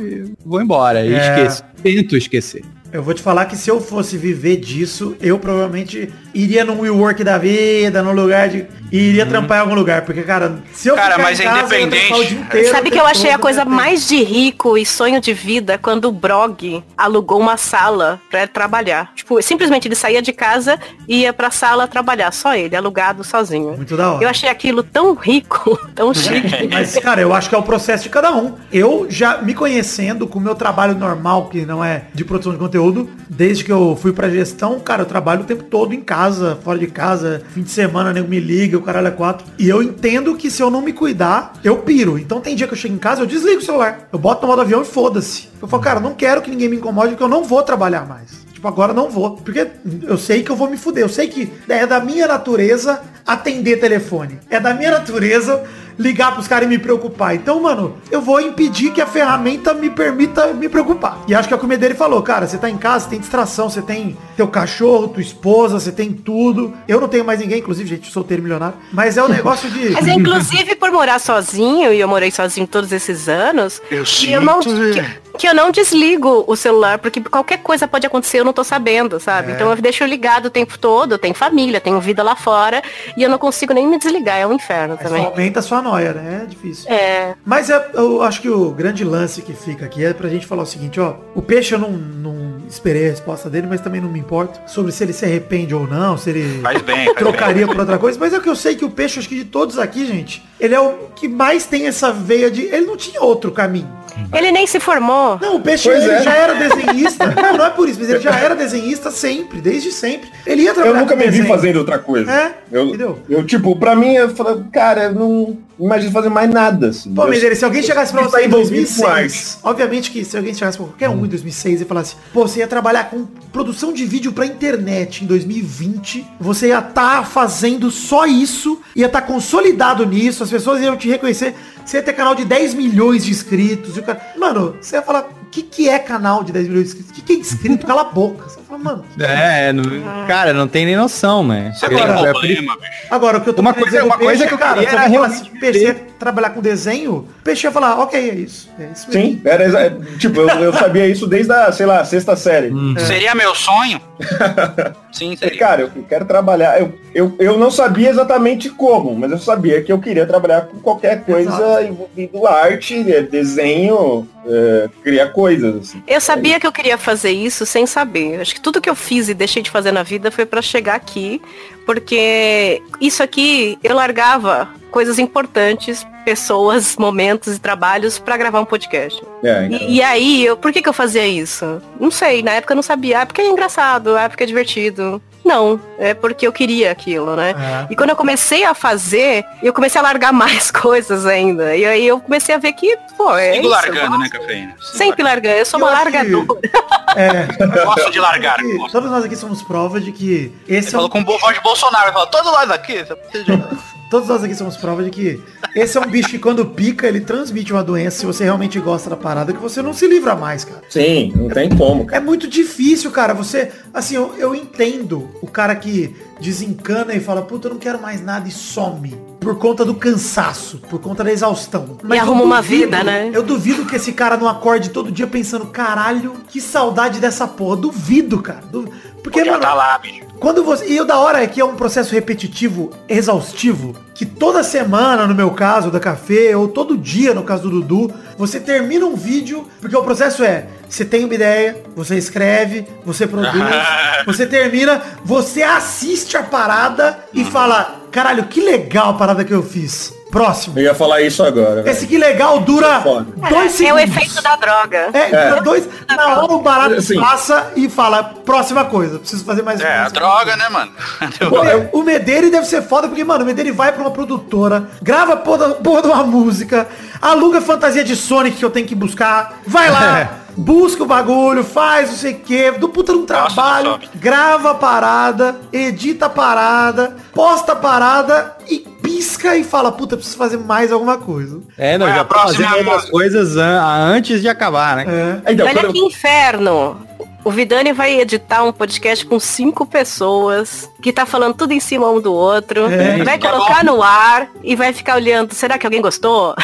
vou embora. E É. esqueço. Tento esquecer. Eu vou te falar que se eu fosse viver disso, eu provavelmente iria num WeWork da vida, num lugar de... e iria trampar em algum lugar. Porque, cara, se eu Cara, ficar mas em é casa, independente. dia inteiro, Sabe o que eu achei a coisa mais de rico e sonho de vida quando o Brog alugou uma sala pra trabalhar. Tipo, simplesmente ele saía de casa e ia pra sala trabalhar, só ele, alugado sozinho. Muito da hora. Eu achei aquilo tão rico, tão chique. Mas, cara, eu acho que é o processo de cada um. Eu já me conhecendo com o meu trabalho normal, que não é de produção de conteúdo, desde que eu fui pra gestão, cara, eu trabalho o tempo todo em casa, fora de casa, fim de semana, nego me liga, o caralho é quatro. E eu entendo que se eu não me cuidar, eu piro. Então tem dia que eu chego em casa, eu desligo o celular. Eu boto no modo avião e foda-se. Eu falo, cara, não quero que ninguém me incomode, porque eu não vou trabalhar mais. Tipo, agora não vou. Porque eu sei que eu vou me fuder. Eu sei que é da minha natureza atender telefone. É da minha natureza ligar pros caras e me preocupar. Então, mano, eu vou impedir que a ferramenta me permita me preocupar. E acho que é o que o dele falou, cara, você tá em casa, você tem distração, você tem teu cachorro, tua esposa, você tem tudo. Eu não tenho mais ninguém, inclusive, gente, solteiro milionário. Mas é o negócio de... Mas é, inclusive por morar sozinho, e eu morei sozinho todos esses anos, Eu que eu não, que, que eu não desligo o celular, porque qualquer coisa pode acontecer, eu não tô sabendo, sabe? Então eu deixo ligado o tempo todo, eu tenho família, tenho vida lá fora, e eu não consigo nem me desligar, é um inferno Mas também. aumenta a sua noia, né? É difícil. É, Mas é- eu acho que o grande lance que fica aqui é pra gente falar o seguinte, ó. O peixe eu não, não esperei a resposta dele, mas também não me importo sobre se ele se arrepende ou não, se ele Faz bem, faz trocaria por outra coisa. Mas é que eu sei que o peixe, acho que de todos aqui, gente, ele é o que mais tem essa veia de. Ele não tinha outro caminho. ele nem se formou. Não, o peixe Pois ele é. já era desenhista. não, não é por isso, mas ele já era desenhista sempre, desde sempre. Ele ia Eu nunca com me vi desenho. fazendo outra coisa. É, eu, entendeu? eu, tipo, pra mim, eu falo, cara, não imagino fazer mais nada, assim. Pô, Eu- Meirelles, se alguém chegasse pra Tá você em envolvido com 2006, obviamente que se alguém chegasse pra qualquer um em 2006 e falasse, pô, você ia trabalhar com produção de vídeo pra internet em 2020, você ia estar fazendo só isso, ia estar consolidado nisso, as pessoas iam te reconhecer, você ia ter canal de 10 milhões de inscritos, e o cara... Mano, você ia falar, o que, que é canal de 10 milhões de inscritos? O que, que é inscrito? Cala a boca. Mano... É, não- cara, não tem nem noção, né? Eu- tem é problema, bicho. Agora, o que eu tô Uma coisa- uma coisa Peixe que eu cara, queria se era realmente Peixe trabalhar com desenho, o Peixe ia falar, ok, é isso. É isso mesmo. Sim, era tipo, eu, eu sabia isso desde a, sei lá, sexta série. Seria meu sonho? Sim, seria. Cara, eu quero trabalhar. Eu, eu, eu não sabia exatamente como, mas eu sabia que eu queria trabalhar com qualquer coisa Exato. envolvendo arte, é, desenho, é, criar coisas. Assim. Eu sabia que eu queria fazer isso sem saber. Acho que tudo que eu fiz e deixei de fazer na vida foi pra chegar aqui, porque isso aqui eu largava coisas importantes, pessoas, momentos e trabalhos pra gravar um podcast. É, então. E, e aí, eu, por que, que eu fazia isso? Não sei, na época eu não sabia. Ah, porque é engraçado, ah, porque é divertido. Não, é porque eu queria aquilo, né? É. E quando eu comecei a fazer, eu comecei a largar mais coisas ainda. E aí eu comecei a ver que, pô, é Sigo isso. largando, né, cafeína? Sempre largando, eu sou Eu uma acho que- largadora. É. Eu gosto de largar. Que gosto. todos nós aqui somos prova de que Ele esse é falou um, com voz de Bolsonaro. Falou, todo lado aqui. todos nós aqui somos prova de que esse é um bicho que quando pica, ele transmite uma doença, se você realmente gosta da parada, que você não se livra mais, cara. Sim, não tem como, cara. É muito difícil, cara. Você, assim, eu, eu entendo o cara que desencana e fala, puta, eu não quero mais nada e some. por conta do cansaço, por conta da exaustão. E eu arruma uma vida, né? Eu duvido que esse cara não acorde todo dia pensando, caralho, que saudade dessa porra. Duvido, cara. Du- Porque, Podia mano, tá lá, bicho. Quando você. E o da hora é que é um processo repetitivo, exaustivo, que toda semana, no meu caso, da café, ou todo dia, no caso do Dudu, você termina um vídeo, porque o processo é, você tem uma ideia, você escreve, você produz, você termina, você assiste a parada e fala, caralho, que legal a parada que eu fiz. Próximo. Eu ia falar isso agora. velho. Esse que legal dura Foda. dois É segundos. o efeito da droga. É, dura dois. Na hora o barato Assim. passa e fala, próxima coisa, preciso fazer mais É, a coisa. droga, né, mano? O Me- O Medeiros deve ser foda, porque, mano, o Medeiros vai pra uma produtora, grava porra, porra de uma música, aluga fantasia de Sonic que eu tenho que buscar, vai lá, busca o bagulho, faz não sei o que, do puta de um trabalho, sobe. grava a parada, edita a parada, posta a parada e pisca e fala, puta, preciso fazer mais alguma coisa. É, não, é já a tá fazendo próxima outras coisas an- antes de acabar, né? É. Então, Olha quando que eu- inferno. O Vidani vai editar um podcast com cinco pessoas, que tá falando tudo em cima um do outro, É. vai é colocar no ar e vai ficar olhando, será que alguém gostou?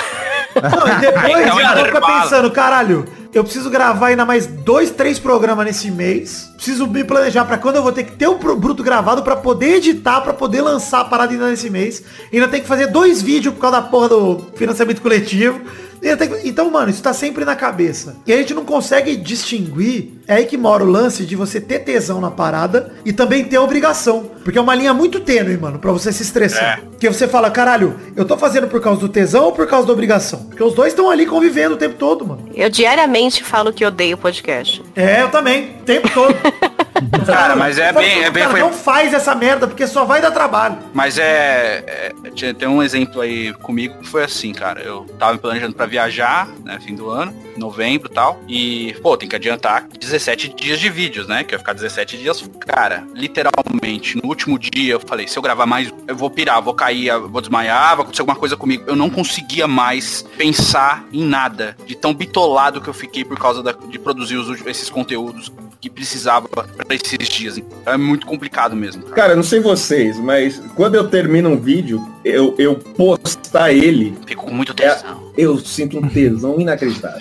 Não, e depois Então, ficar intervalo. pensando, caralho, eu preciso gravar ainda mais dois, três programas nesse mês. Preciso me planejar pra quando eu vou ter que ter o pro- bruto gravado pra poder editar, pra poder lançar a parada ainda nesse mês. E ainda tem que fazer dois vídeos por causa da porra do financiamento coletivo. Então, mano, isso tá sempre na cabeça. E a gente não consegue distinguir. É aí que mora o lance de você ter tesão na parada e também ter obrigação. Porque é uma linha muito tênue, mano, pra você se estressar. É. Porque você fala, caralho, eu tô fazendo por causa do tesão ou por causa da obrigação? Porque os dois estão ali convivendo o tempo todo, mano. Eu diariamente falo que odeio podcast. É, eu também, o tempo todo. Cara, mas é bem- é bem- Cara, foi- Não faz essa merda, porque só vai dar trabalho. Mas é, é- Tem um exemplo aí comigo que foi assim, cara. Eu tava me planejando pra viajar, né? Fim do ano, novembro e tal. E, pô, tem que adiantar 17 dias de vídeos, né? Que eu ia ficar 17 dias. Cara, literalmente, no último dia eu falei, se eu gravar mais, eu vou pirar, vou cair, vou desmaiar, vai acontecer alguma coisa comigo. Eu não conseguia mais pensar em nada. De tão bitolado que eu fiquei por causa da- de produzir os esses conteúdos que precisava pra esses dias. Então, é muito complicado mesmo. cara. Cara, não sei vocês, mas quando eu termino um vídeo, eu, eu postar ele, Fico com muito tesão. eu sinto um tesão inacreditável.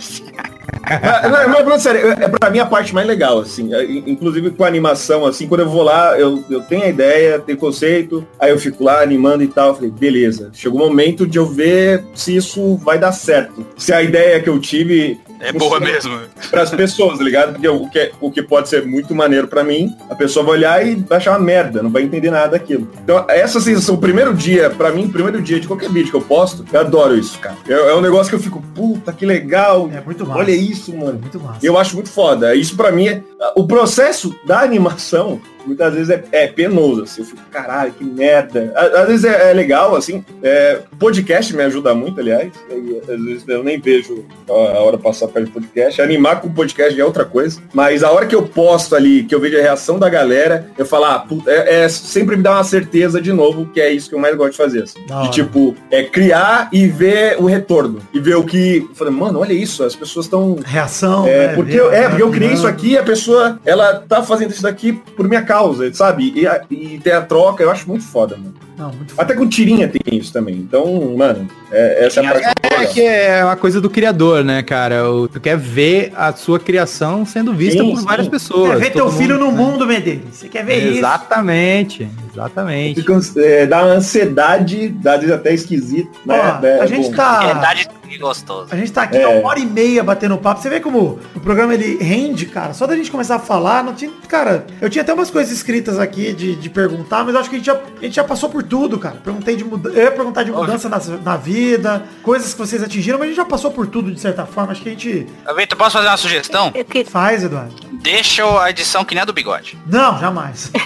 mas, não, mas, falando sério, é pra mim a parte mais legal, assim. é, Inclusive com a animação, assim, quando eu vou lá, eu, eu tenho a ideia, tenho conceito, aí eu fico lá animando e tal. Falei, beleza. Chegou o momento de eu ver se isso vai dar certo. Se a ideia que eu tive É boa mesmo. para as pessoas, tá ligado? Porque o que, o que pode ser muito maneiro pra mim, a pessoa vai olhar e vai achar uma merda, não vai entender nada daquilo. Então, essa sensação, o primeiro dia, pra mim, o primeiro dia de qualquer vídeo que eu posto, eu adoro isso, cara. É, é um negócio que eu fico, puta, que legal. É muito massa. Olha isso, mano. Muito massa. Eu acho muito foda. Isso pra mim é. O processo da animação, muitas vezes é, é penoso, assim. Eu fico, caralho, que merda. Á- Às vezes é, é legal, assim. É, podcast me ajuda muito, aliás. E, às vezes eu nem vejo a, a hora passar perto do podcast. Animar com podcast é outra coisa. Mas a hora que eu posto ali, que eu vejo a reação da galera, eu falo, ah, puta, é, é- sempre me dá uma certeza de novo, que é isso que eu mais gosto de fazer. Assim. De tipo, é criar e ver o retorno. E ver o que. Eu falei, mano, olha isso, as pessoas estão Reação. é, né? porque, eu, é, porque eu criei isso aqui e a pessoa, ela tá fazendo isso daqui por minha causa, sabe? E, e ter a troca, eu acho muito foda, mano. Não, muito Até com tirinha tem isso também. Então, mano, é, essa é a parte É que é uma coisa do criador, né, cara? O- Tu quer ver a sua criação sendo vista Sim, por sim. várias pessoas. Quer ver teu todo filho mundo, no né? mundo, Medeiros. Você quer ver isso? Exatamente, exatamente. Fica, é, dá uma ansiedade, dá às vezes até esquisito. Ó, né? É a gente bom. tá. Verdade que gostoso. A gente tá aqui É. uma hora e meia batendo papo. Você vê como o programa ele rende, cara. Só da gente começar a falar, não tinha. Cara, eu tinha até umas coisas escritas aqui de, de perguntar, mas eu acho que a gente, já, a gente já passou por tudo, cara. Perguntei de mudança. Eu ia perguntar de mudança na, na vida, coisas que vocês atingiram, mas a gente já passou por tudo de certa forma. Acho que a gente Vitor, posso fazer uma sugestão? Eu que- faz, Eduardo. Deixa a edição que nem a do bigode. Não, jamais.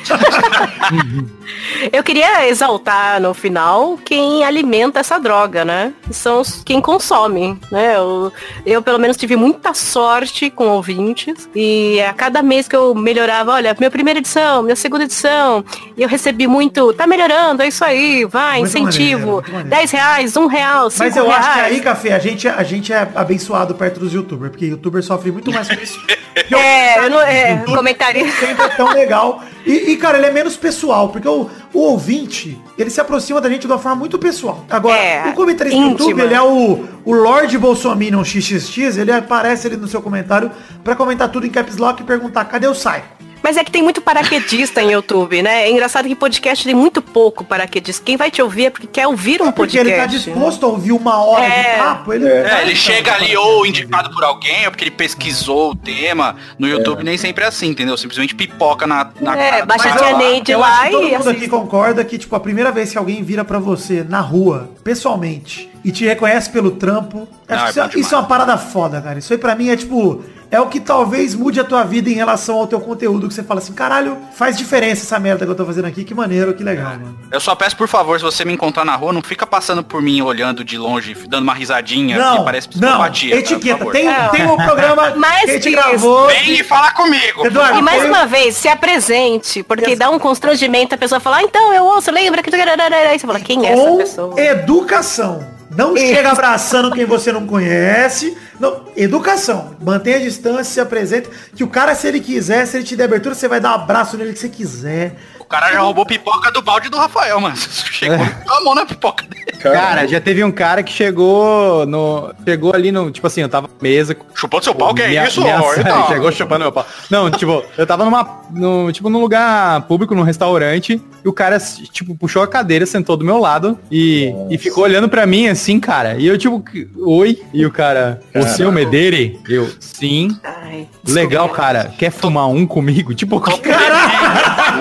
Eu queria exaltar no final quem alimenta essa droga, né? São os, quem consome, né? Eu, eu, pelo menos, tive muita sorte com ouvintes. E a cada mês que eu melhorava, olha, minha primeira edição, minha segunda edição, e eu recebi muito, tá melhorando, é isso aí, vai, Muito maneiro, incentivo, muito maneiro. 10 reais, 1 real, 5 Mas reais. eu acho que aí, Café, a gente, a gente é abençoado perto dos youtubers, porque youtuber sofre muito mais com isso. É, eu não é comentário. sempre é tão legal. E, e, cara, ele é menos pessoal, porque o, o ouvinte, ele se aproxima da gente de uma forma muito pessoal. Agora, É, o comentarista do. YouTube, ele é o, o Lorde Bolsominion XXX, ele aparece ali no seu comentário pra comentar tudo em caps lock e perguntar, cadê o Psycho? Mas é que tem muito paraquedista em YouTube, né? É engraçado que podcast tem muito pouco paraquedista. Quem vai te ouvir é porque quer ouvir um Porque podcast. ele tá disposto a ouvir uma hora É. de papo, ele... É, ele chega ali ou indicado por alguém, ou porque ele pesquisou o tema. No YouTube nem sempre é assim, entendeu? Simplesmente pipoca na, na É, cara baixa a lá. Neide lá que todo e mundo aqui concorda que, tipo, a primeira vez que alguém vira pra você na rua, pessoalmente, e te reconhece pelo trampo, Não, acho é que isso, é, isso é uma parada foda, cara. Isso aí pra mim é, tipo, é o que talvez mude a tua vida em relação ao teu conteúdo, que você fala assim, caralho, faz diferença essa merda que eu tô fazendo aqui, que maneiro, que legal, mano. Eu só peço, por favor, se você me encontrar na rua, não fica passando por mim olhando de longe, dando uma risadinha, Não, que parece não, psicopatia. tá? Por etiqueta. favor. Tem, Não. tem um programa Mais que a gente gravou. Vem e fala comigo. Eduardo, E mais uma vez, se apresente, porque dá um constrangimento a pessoa falar, ah, então eu ouço, lembra que... Aí você fala, quem é essa pessoa? educação. Não chega abraçando quem você não conhece. Não, educação. Mantenha a distância, se apresenta. Que o cara, se ele quiser, se ele te der abertura, você vai dar um abraço nele que você quiser. O cara já roubou pipoca do balde do Rafael, mano. Chegou com a mão na pipoca dele. Cara, já teve um cara que chegou no. Chegou ali no. Tipo assim, eu tava na mesa. Chupando seu pau, que é minha- isso? minha- ó, então. chegou chupando meu pau. Não, tipo, eu tava numa. No, tipo, num lugar público, num restaurante, e o cara, tipo, puxou a cadeira, sentou do meu lado e, e ficou olhando pra mim assim, cara. E eu, tipo, oi? E o cara, você é o Medeire? Eu, sim. Ai, Legal, cara. Quer fumar um comigo? Tipo,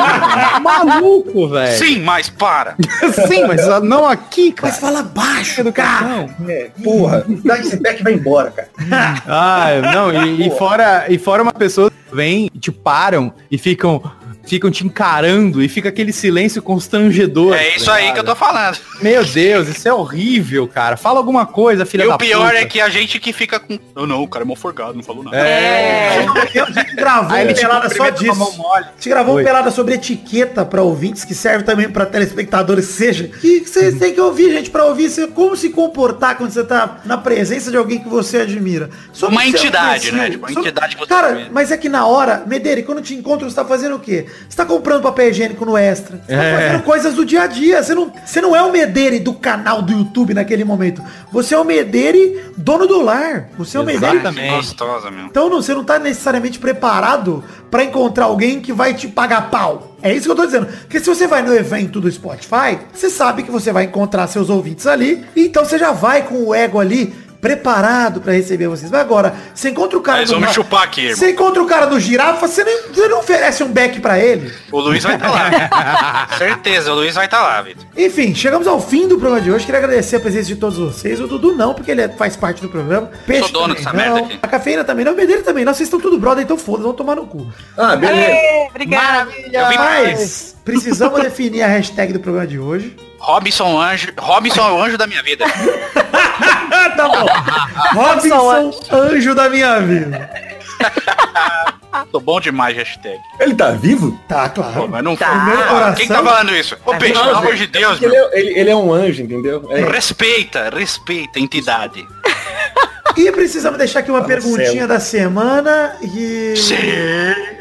maluco, velho. Sim, mas para. Sim, mas não aqui, cara. Mas fala baixo, Educação. É, porra, dá esse pé que vai embora, cara. Ah, não, e, e fora, e fora uma pessoa vem, te param e ficam ficam te encarando e fica aquele silêncio constrangedor. É isso aí que eu tô falando. Meu Deus, isso é horrível, cara. Fala alguma coisa, filha E da o pior puta. é que a gente que fica com. Não, não, o cara é mó forgado, não falou nada. É. A gente gravou Aí um pelada só disso. mole. A gente gravou um pelada sobre etiqueta pra ouvintes, que serve também pra telespectadores, seja. Que vocês têm que ouvir, gente, pra ouvir se- como se comportar quando você tá na presença de alguém que você admira. Sobre Uma entidade, né? Tipo, uma entidade que você Cara, admira. mas é que na hora, Medeira, quando te encontro, você tá fazendo o quê? Você tá comprando papel higiênico no Extra. Você tá É. fazendo coisas do dia a dia. Você não, você não é o Medeire do canal do YouTube naquele momento. Você é o Medeire dono do lar. Você é o Medeire Exatamente. Gostosa, meu. então não, você não tá necessariamente preparado pra encontrar alguém que vai te pagar pau. É isso que eu tô dizendo. Porque se você vai no evento do Spotify, você sabe que você vai encontrar seus ouvintes ali, então você já vai com o ego ali preparado pra receber vocês. Mas agora, você encontra o cara Mas do vamos ra- chupar aqui, irmão. Você encontra o cara do girafa, você, nem, você não oferece um beck pra ele. O Luiz vai estar lá. Certeza, o Luiz vai estar lá, Vitor. Enfim, chegamos ao fim do programa de hoje. Queria agradecer a presença de todos vocês. O Dudu não, porque ele é- faz parte do programa. Peixe dono também dessa não. merda aqui. A cafeína também não. O Medeiro também não. Vocês estão tudo brother, então foda, vão tomar no cu. Ah, beleza. Ê, Obrigada. Eu vim Mas precisamos definir a hashtag do programa de hoje. Robinson Anjo. Robinson é o anjo da minha vida. Tá bom. Robinson, anjo da minha vida. Tô bom demais, hashtag. Ele tá vivo? Tá, Pô, claro. mas não Tá. foi. Meu Ah, coração. Quem tá falando isso? Ô, Peixe, pelo amor de Deus, Ele meu. é, ele, ele é um anjo, entendeu? É. Respeita, respeita a entidade. E precisamos deixar aqui uma Tá perguntinha céu. da semana. E.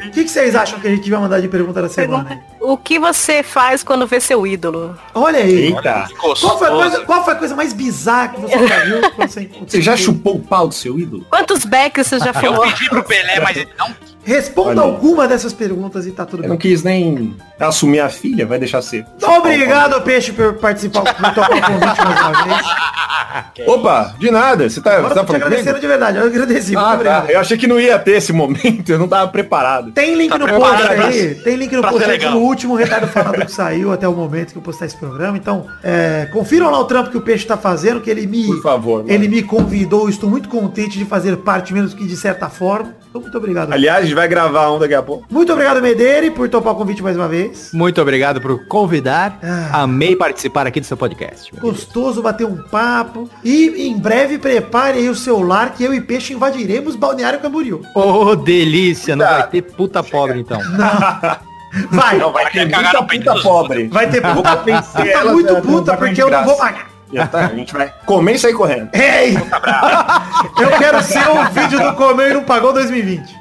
O que, que vocês acham que a gente vai mandar de pergunta da semana? O que você faz quando vê seu ídolo? Olha aí. Eita. Qual foi, coisa, qual foi a coisa mais bizarra que você já viu? quando você, Você já chupou o pau do seu ídolo? Quantos becks você já Eu falou? pedi pro Pelé, mas ele não. Responda alguma dessas perguntas e tá tudo Eu não bem. quis nem assumir a filha, vai deixar ser. Obrigado, Peixe, por participar do Topa Convite mais uma vez. Opa, de nada. Você tá, Agora você eu tá tô te falando agradecendo comigo? de verdade. Eu agradeci. muito Ah, obrigado. tá. Eu achei que não ia ter esse momento, eu não tava preparado. Tem link Tá no preparado post pra aí, tem link no pra post ser aí legal. no último retardo falado que saiu até o momento que eu postar esse programa. Então, é, confiram lá o trampo que o Peixe tá fazendo, que ele me, Por favor, mano. ele me convidou. Estou muito contente de fazer parte, mesmo que de certa forma. Então, muito obrigado. Aliás, a gente vai gravar um daqui a pouco. Muito obrigado, Medeire, por topar o convite mais uma vez. Muito obrigado por convidar. Ah. Amei participar aqui do seu podcast. Gostoso bater um papo. E em breve prepare aí o celular que eu e Peixe invadiremos Balneário Camboriú. Ô, delícia. Não vai ter puta pobre, então. Vai, Não, vai Vai ter cagar muita puta pobre. vai ter puta, vencer puta ela, muito né, puta não vai porque eu não vou pagar. Já tá, a gente vai comer e sair correndo. Ei! Eu quero ser o vídeo do comer e não pagou 2020.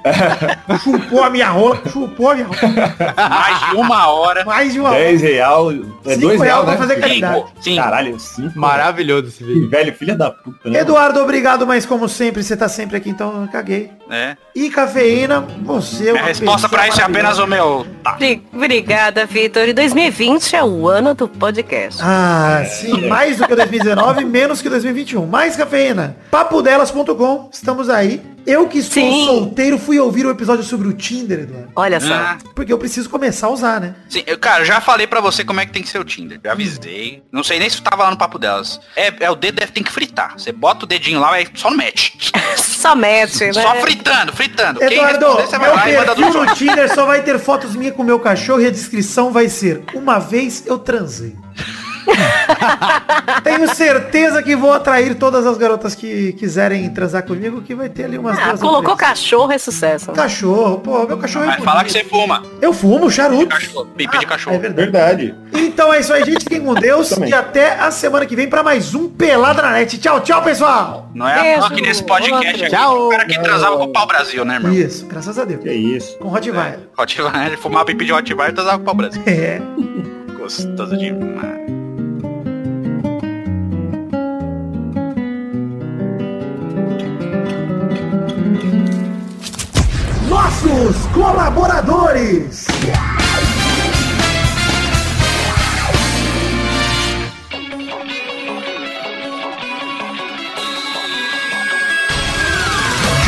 Chupou a minha rola, chupou a minha rola. Mais de uma hora. Mais de uma hora. 10 real. É Cinco 2 real real, pra né? fazer caridade. Cinco. Caralho, 5. Maravilhoso esse vídeo. Velho, filha da puta, né? Eduardo, obrigado, mas como sempre, você tá sempre aqui, então eu caguei. É. E cafeína, você é Minha uma resposta pra isso é apenas o meu. Tá. Bri- Obrigada, Vitor. E 2020 é o ano do podcast. Ah, sim, mais do que 2019, menos que 2021. Mais cafeína. Papodelas.com, estamos aí. Eu que estou Sim. solteiro, fui ouvir o episódio sobre o Tinder, Eduardo. Olha só. Ah, Porque eu preciso começar a usar, né? sim, eu, cara, eu já falei pra você como é que tem que ser o Tinder. Já avisei. Não sei nem se tava lá no papo delas. É, é o dedo deve ter que fritar. Você bota o dedinho lá, é só no match. Só mete, né? Só fritando, fritando. Quem Eduardo, responder, você vai meu lá e manda perfil do no Tinder só vai ter fotos minhas com o meu cachorro e a descrição vai ser Uma vez eu transei. Tenho certeza que vou atrair todas as garotas que quiserem transar comigo, que vai ter ali umas Ah, colocou três. cachorro é sucesso. Cachorro, pô, meu cachorro é Vai falar que você fuma. Eu fumo, charuto. Cachorro, pipi de cachorro. É verdade. Verdade. Então é isso aí, gente. Fiquem com Deus. Também. E até a semana que vem pra mais um Pelada na Net. Tchau, tchau, pessoal. Não é Beijo, toa que nesse podcast aqui, Tchau. o cara que transava com o pau Brasil, né, irmão? Isso, graças a Deus. Que isso. Com Rottweiler. Hotwire, fumar pipi de Hotwire e transava com o pau Brasil. É. Gostoso demais. Nossos colaboradores.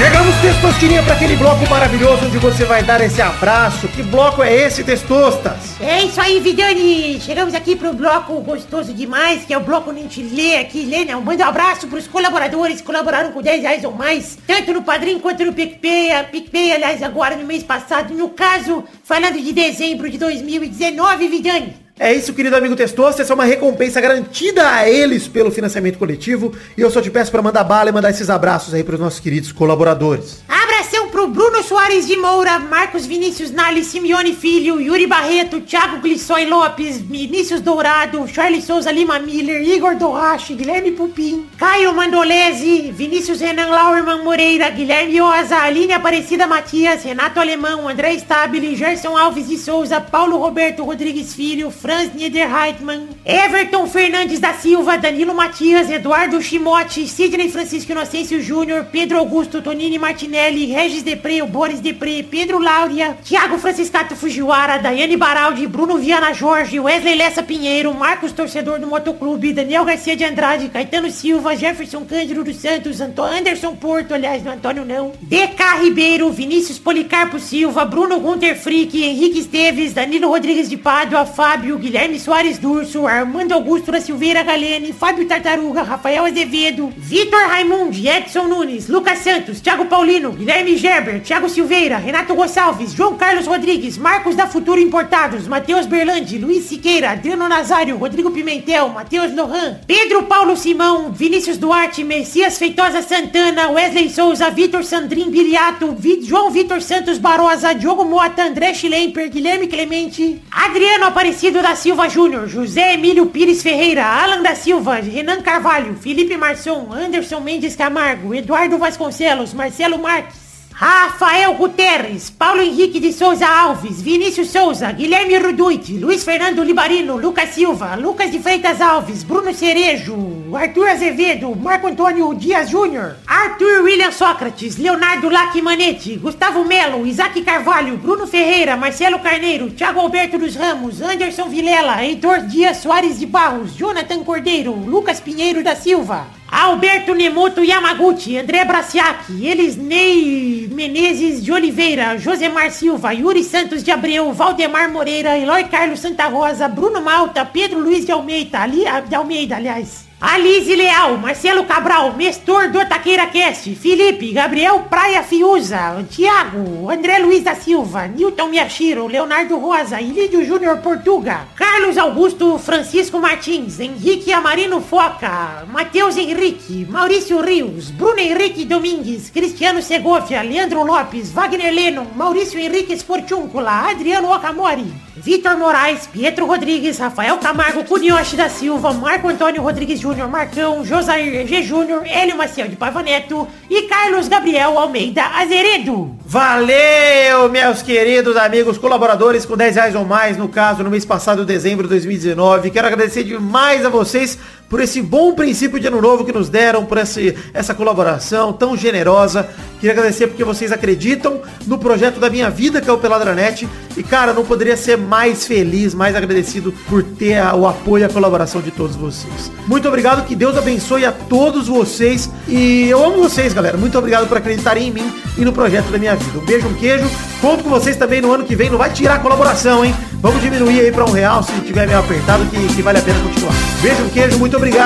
Chegamos, Testosterinha, para aquele bloco maravilhoso onde você vai dar esse abraço. Que bloco é esse, Testostas? É isso aí, Vidani. Chegamos aqui pro bloco gostoso demais, que é o bloco onde a gente lê aqui, lê, né? Manda um abraço pros colaboradores que colaboraram com 10 reais ou mais, tanto no Padrim quanto no PicPay. PicPay, aliás, agora no mês passado, no caso, falando de dezembro de 2019, Vidani. É isso, querido amigo Testosta. Essa é uma recompensa garantida a eles pelo financiamento coletivo. E eu só te peço para mandar bala e mandar esses abraços aí para os nossos queridos colaboradores. Abração pro Bruno Soares de Moura, Marcos Vinícius Nali, Simeone Filho, Yuri Barreto, Thiago Glissói Lopes, Vinícius Dourado, Charles Souza Lima Miller, Igor Dorrache, Guilherme Pupim, Caio Mandolese, Vinícius Renan Lauerman Moreira, Guilherme Oza, Aline Aparecida Matias, Renato Alemão, André Stabile, Gerson Alves de Souza, Paulo Roberto Rodrigues Filho, Franz Niederreitmann, Everton Fernandes da Silva, Danilo Matias, Eduardo Chimote, Sidney Francisco Inocêncio Júnior, Pedro Augusto Tonini Martinelli, Regis Depré, o Boris Depré, Pedro Láurea, Thiago Franciscato Fujiwara, Daiane Baraldi, Bruno Viana Jorge, Wesley Lessa Pinheiro, Marcos Torcedor do Motoclube, Daniel Garcia de Andrade, Caetano Silva, Jefferson Cândido dos Santos, Anto Anderson Porto, aliás, não Antônio não, DK Ribeiro, Vinícius Policarpo Silva, Bruno Gunter Frick, Henrique Esteves, Danilo Rodrigues de Pádua, Fábio, Guilherme Soares Durso, Armando Augusto da Silveira Galene, Fábio Tartaruga, Rafael Azevedo, Vitor Raimundi, Edson Nunes, Lucas Santos, Thiago Paulino, Guilherme Gerber, Thiago Silveira, Renato Gonçalves, João Carlos Rodrigues, Marcos da Futuro Importados, Matheus Berlandi, Luiz Siqueira, Adriano Nazário, Rodrigo Pimentel, Matheus Lohan, Pedro Paulo Simão, Vinícius Duarte, Messias Feitosa Santana, Wesley Souza, Vitor Sandrin Biliato, Vi- João Vitor Santos Barosa, Diogo Mota, André Schlemper, Guilherme Clemente, Adriano Aparecido da Silva Júnior, José Emílio Pires Ferreira, Alan da Silva, Renan Carvalho, Felipe Marçom, Anderson Mendes Camargo, Eduardo Vasconcelos, Marcelo Marques, Rafael Guterres, Paulo Henrique de Souza Alves, Vinícius Souza, Guilherme Ruduit, Luiz Fernando Libarino, Lucas Silva, Lucas de Freitas Alves, Bruno Cerejo, Arthur Azevedo, Marco Antônio Dias Júnior, Arthur William Sócrates, Leonardo Lacmanetti, Gustavo Melo, Isaac Carvalho, Bruno Ferreira, Marcelo Carneiro, Thiago Alberto dos Ramos, Anderson Vilela, Heitor Dias Soares de Barros, Jonathan Cordeiro, Lucas Pinheiro da Silva, Alberto Nemoto Yamaguchi, André Braciac, Elisnei Menezes de Oliveira, Josemar Silva, Yuri Santos de Abreu, Valdemar Moreira, Eloy Carlos Santa Rosa, Bruno Malta, Pedro Luiz de Almeida, Ali, de Almeida, aliás. Alice Leal, Marcelo Cabral, Mestor do Taqueira Cast, Felipe, Gabriel Praia Fiuza, Tiago, André Luiz da Silva, Newton Miyashiro, Leonardo Rosa, Ilídio Júnior Portuga, Carlos Augusto Francisco Martins, Henrique Amarino Foca, Matheus Henrique, Maurício Rios, Bruno Henrique Domingues, Cristiano Segovia, Leandro Lopes, Wagner Lennon, Maurício Henrique Sportúncula, Adriano Okamori, Vitor Moraes, Pietro Rodrigues, Rafael Camargo, Cunioche da Silva, Marco Antônio Rodrigues Júnior, Marcão, Josair G. Júnior, Hélio Maciel de Paiva Neto e Carlos Gabriel Almeida Azeredo. Valeu, meus queridos amigos colaboradores com 10 reais ou mais, no caso, no mês passado, dezembro de 2019. Quero agradecer demais a vocês por esse bom princípio de ano novo que nos deram, por esse, essa colaboração tão generosa. Queria agradecer porque vocês acreditam no projeto da minha vida, que é o Peladranet. E, cara, não poderia ser mais feliz, mais agradecido por ter a- o apoio e a colaboração de todos vocês. Muito obrigado, que Deus abençoe a todos vocês. E eu amo vocês, galera. Muito obrigado por acreditarem em mim e no projeto da minha vida. Um beijo, um queijo. Conto com vocês também no ano que vem. Não vai tirar a colaboração, hein? Vamos diminuir aí pra um real se tiver meio apertado, que, que vale a pena continuar. Beijo, um queijo. Muito obrigado. Pra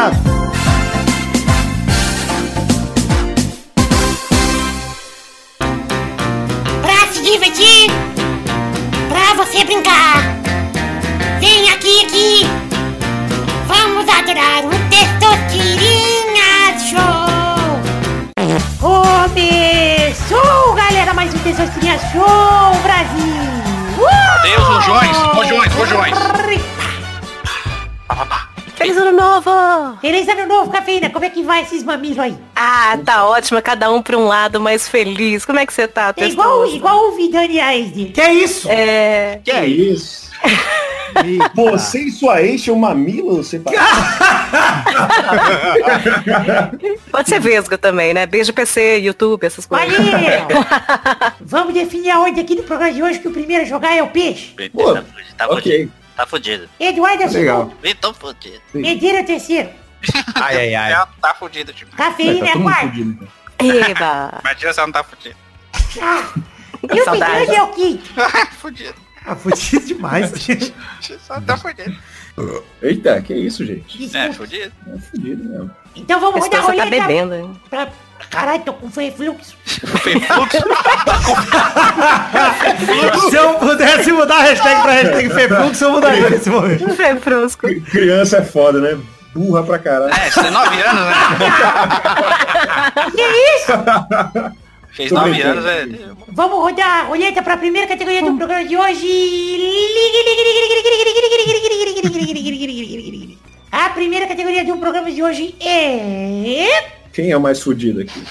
se divertir, pra você brincar. Vem aqui, aqui. Vamos adorar o Testosterinha Show. Começou, galera, mais um Testosterinha Show, Brasil. Uh! Adeus, rojões, rojões, rojões. Feliz ano novo! Feliz ano novo, cafeína. Como é que vai esses mamilos aí? Ah, tá ótimo, cada um pra um lado, mais feliz. Como é que você tá? É igual, igual o Vidani dele. Que é isso? É... Que é isso? Você e sua ex tinham mamilo separado? Pode ser vesgo também, né? Beijo PC, YouTube, essas coisas. Valeu! Vamos definir a ordem aqui do programa de hoje, que o primeiro a jogar é o peixe. Pô, tá tá ok. Tá fudido. Eduardo é o Legal. tô fudido. Medeira é o terceiro. Ai, ai, ai. Tá fudido, tipo. Cafeína tá é quarta. fudido, então. Eba! Imagina se ela não tá fudido. Ah, e o Saudade. Vidani é o quinto. fudido. Ah, fudido demais. Só tá fudido. Eita, que isso, gente? É, Desculpa. fudido. É fudido mesmo. Então vamos rodar a tá roleta. bebendo, hein? pra... Caralho, tô com refluxo. Se eu pudesse mudar a hashtag pra hashtag Feflux, eu mudaria nesse momento. Foi frusco. Criança é foda, né? Burra pra caralho. É, você tem nove anos, né? Que isso? Fez Tô nove brincando. anos, é. Vamos rodar a roleta pra primeira categoria do programa de hoje. A primeira categoria do programa de hoje é... Quem é o mais fudido aqui?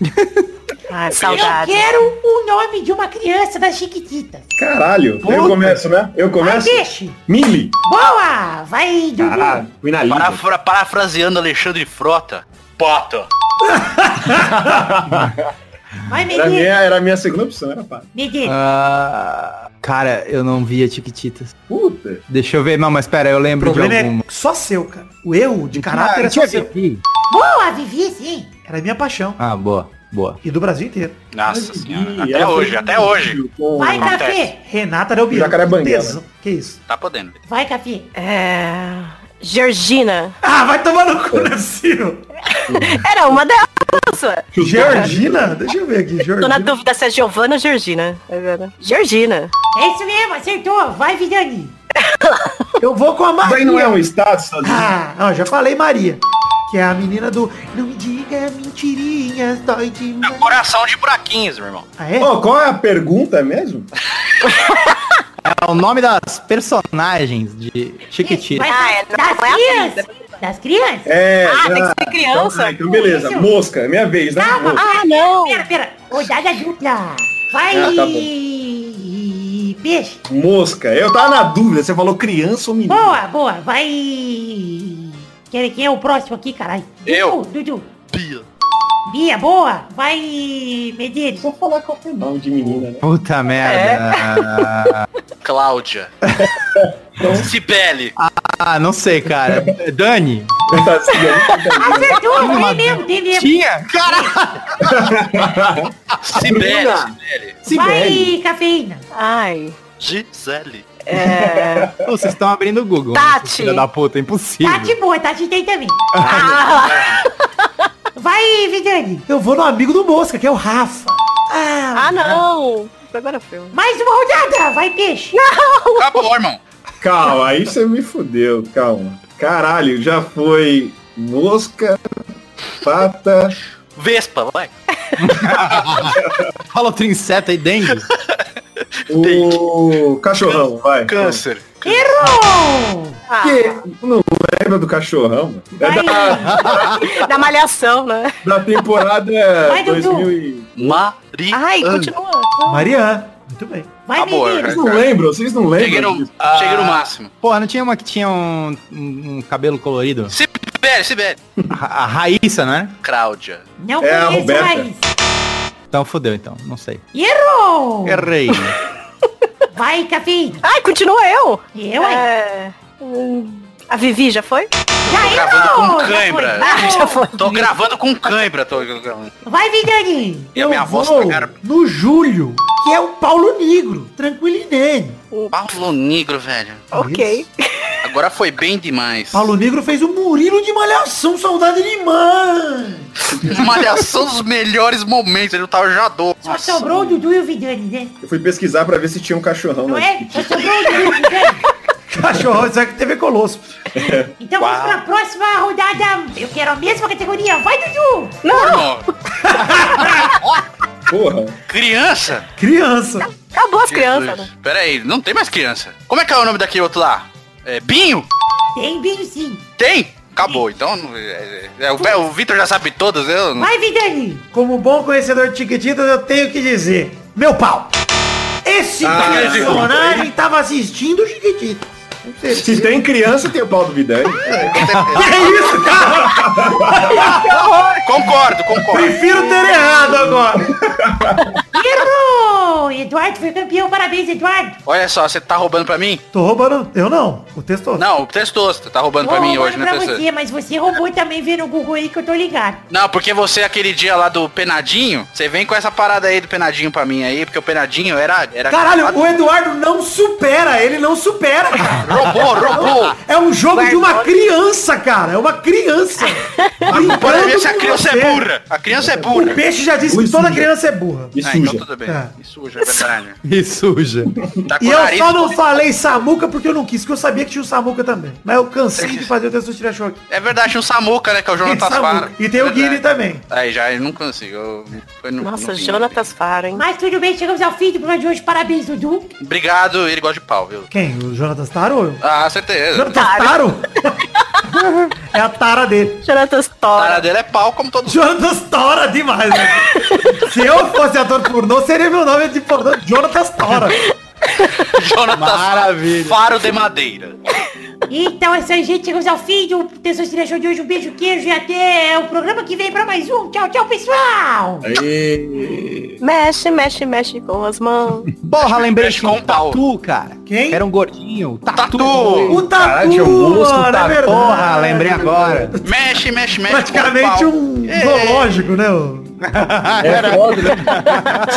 Eu saudade. quero o nome de uma criança das Chiquititas. Caralho, eu começo, né? Eu Vai, começo? peixe. Mili. Boa! Vai, Dudu. Parafra- parafraseando Alexandre Frota. Pota. Vai, Era minha, era a minha segunda opção, era pá. Medeiros. Ah, cara, eu não via Tiquititas. Puta. Deixa eu ver, não, mas pera, eu O lembro de problema alguma. é só seu, cara. O erro de caráter é Ah, só tinha seu. Vivi? Boa, Vivi, sim. Era a minha paixão. Ah, boa, boa. E do Brasil inteiro. Nossa senhora. Ih, Até hoje, foi até hoje. Vai. Café. Renata Del Bianco. Jacaré Banguela. Que isso? Tá podendo. Vai, Café. É... Georgina. Ah, vai tomar no cu, não é possível. Era uma delas. Georgina? Deixa eu ver aqui, Tô na Georgina. dúvida se é Giovana ou Georgina. Agora. Georgina. É isso mesmo, acertou. Vai, Vidani. Eu vou com a Maria. não é um estado, Estados Unidos? Ah, não, já falei Maria. Que é a menina do Não me diga mentirinhas, dói É demais. um coração de buraquinhos, meu irmão. Ah, é? Qual é a pergunta mesmo? É o nome das personagens de Chiquitita. Vai, Ah, é, das é a crianças. Das crianças? É. Ah, tem que ser Então, criança. ah, então beleza. Isso. Mosca, é minha vez, né? Calma, Mosca. Ah, não. Pera, pera. Rodada dupla. Vai, Ah, tá peixe. Mosca. Eu tava na dúvida, você falou criança ou menino? Boa, boa. Vai. Quem, quem é o próximo aqui, caralho? Eu. Dudu. Pia. Bia, boa. Vai, Medeiros. Só falar qual é o nome de menina, né? Puta merda. Cláudia. Cibele. Ah, não sei, cara. Dani? Assim. Acertou, tem mesmo, tem mesmo. Tinha? Caralho! Cibele. Cibele. Vai, cafeína. Ai. Gisele. É... Vocês estão abrindo o Google. né, Tati. Filha da puta, impossível. Tati boa, Tati tem também. Ah, Vai, Vidani. Eu vou no amigo do Mosca, que é o Rafa. ah, não. Agora foi. Mais uma rodada. Vai, peixe. Acabou, irmão. Calma, aí você me fudeu, calma. Caralho, já foi mosca, pata, Vespa, vai. Fala outro inseto aí, dengue. O cachorrão, vai. Câncer. Errou! Ah, Que? Não lembra do cachorrão? mano? É da, da malhação, né? da temporada Vai, Dudu. 2000 e... Mari. Ai, continua. Mariana. Muito bem. vai, menino. Vocês não lembram? Vocês não Cheguei lembram? no, disso? cheguei no máximo. Porra, não tinha uma que tinha um, um- um cabelo colorido? Sibeli, Sibeli. A, a Raíssa, né? Cláudia. Não É a conheço Roberta. mais. Então fodeu, então. Não sei. Errou! Errei. Vai, Café. Ai, continua eu. Eu, hein? É... hum, A Vivi já foi? Já gravando errou! com Já cãibra. foi. Ah, já foi. Tô gravando com cãibra, tô gravando. Vai, Vidani. E a minha Eu voz vou tá cara. no Júlio, que é o Paulo Negro. Tranquilinene. Paulo Negro, velho. Ok. Agora foi bem demais. Paulo Negro fez o Murilo de Malhação, saudade demais. Malhação dos melhores momentos. Ele tava já dou. Só sobrou o Dudu e o Vidani, né? Eu fui pesquisar pra ver se tinha um cachorrão. Não lá. é? Só sobrou o Dudu e o Vidani. Cachorro, isso é que TV Colosso. Então vamos pra próxima rodada. Eu quero a mesma categoria. Vai, Dudu! Não. Porra. Criança? Criança. Acabou as crianças, né? Pera aí, não tem mais criança. Como é que é o nome daquele outro lá? É Binho? Tem binho sim. Tem? Acabou, então. é, é, é, o o Vitor já sabe todas, eu. não- Vai, Vidani! Como bom conhecedor de Chiquititas, eu tenho que dizer. Meu pau. Esse Ah, personagem tava assistindo Chiquititas. Se tem criança, tem o pau do Vidani. Que isso, cara? Concordo, concordo. Prefiro ter errado agora. Errou! Eduardo foi campeão. Parabéns, Eduardo. Olha só, você tá roubando pra mim? Tô roubando. Eu não. O texto. Não, o Testosto tá roubando Tô pra mim roubando hoje, né, pra você, mas você roubou também vendo o Google aí que eu tô ligado. Não, porque você, aquele dia lá do Penadinho, você vem com essa parada aí do Penadinho pra mim aí, porque o Penadinho era... era Caralho, o Eduardo não supera. Ele não supera, cara. Roubou, roubou. É um jogo de uma criança, cara. É uma criança. Pode ver se a criança é burra. A criança é O burra. peixe já disse Ui, que toda criança é burra. E Ah, então suja. tudo bem. É. E suja, é verdade. E suja. Tá E o eu só não falei Samuca porque eu não quis, porque eu sabia que tinha o Samuca também. Mas eu cansei de fazer o texto tirar choque. É verdade, tinha o Samuca, né, que é o Jonatas Samuca. Faro. E tem o Verdade. Guilherme também. Aí já eu não consigo. Eu, foi no- Nossa. Jonatas Faro, hein? Mas tudo bem, chegamos ao fim do programa de hoje. Parabéns, Dudu. Obrigado, ele gosta de pau, viu? Quem? O Jonatas Taro Ah, certeza. Jonatas Taro? é a tara dele. Jonatas A Tora. cara dele é pau como todos Jonatas Tora demais, né? Se eu fosse ator pornô, seria meu nome de pornô Jonatas Tora. Jonatas Maravilha. Faro de Madeira. Então é isso aí, gente. Chegamos ao fim do Testosterona Show de hoje. Um beijo, queijo e até o programa que vem pra mais um. Tchau, tchau, pessoal. Aê. Mexe, mexe, mexe com as mãos. Porra, lembrei de com um tatu, cara. Quem? Era um gordinho. Tatu. Tatu. O Tatu, Caralho, um mano, é tatu. verdade. Porra, lembrei agora. Mexe, mexe, mexe. Praticamente com o pau. um É. zoológico, né? É foda, né?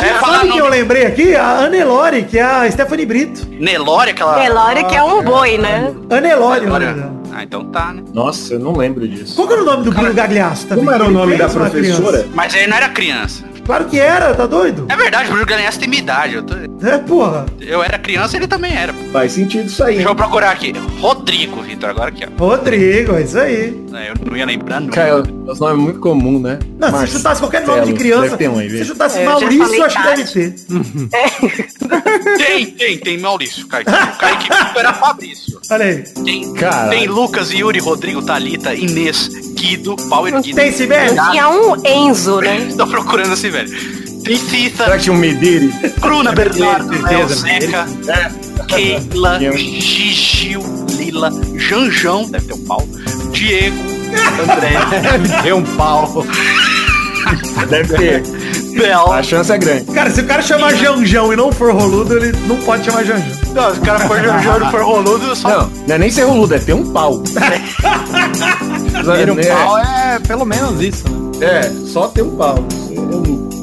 É, Sabe quem eu lembrei aqui? A Anelore, que é a Stephanie Brito. Nelore, aquela... Nelore que é um boi, né? Anelore, Olha. dela. Ah, então tá, né? Nossa, eu não lembro disso. Qual que era o nome do Bruno Gagliasso também? Como era o nome da professora? Mas ele não era criança. Claro que era, tá doido? É verdade, o Bruno Gagliasso tem minha idade. Eu, tô- É, porra. eu era criança ele também era. Faz sentido isso aí. Deixa eu procurar aqui. Rodrigo, Vitor, agora aqui, ó. Rodrigo, é isso aí. É, Eu não ia lembrando. Cara, os nomes muito comum, né? Não, se chutasse qualquer nome de criança, um aí, se chutasse É, Maurício, acho que deve ter. Tem, tem, tem Maurício, Kaique. O Kaique era Fabrício. Olha aí. Tem, Caralho. tem Lucas, Yuri, Rodrigo, Thalita, Inês, Guido, Power Guido. Tem Sibeli? Tinha um Enzo, né? Tô procurando esse velho. Tem Cissa, Será que tinha um Mediri? Bruna, Bernardo, Léo, Zeca, Keila, Tinha. Gigil, Lila, Janjão, deve ter um pau, Diego, André, Deu um pau. Deve ter. Bel. A chance é grande. Cara, se o cara chamar Janjão e não for roludo, ele não pode chamar Janjão. Não, se o cara for Janjão e não for roludo, eu só... Não, não é nem ser roludo, é ter um pau. Ter um É, pau é pelo menos isso, né? É, só ter um pau. Eu não-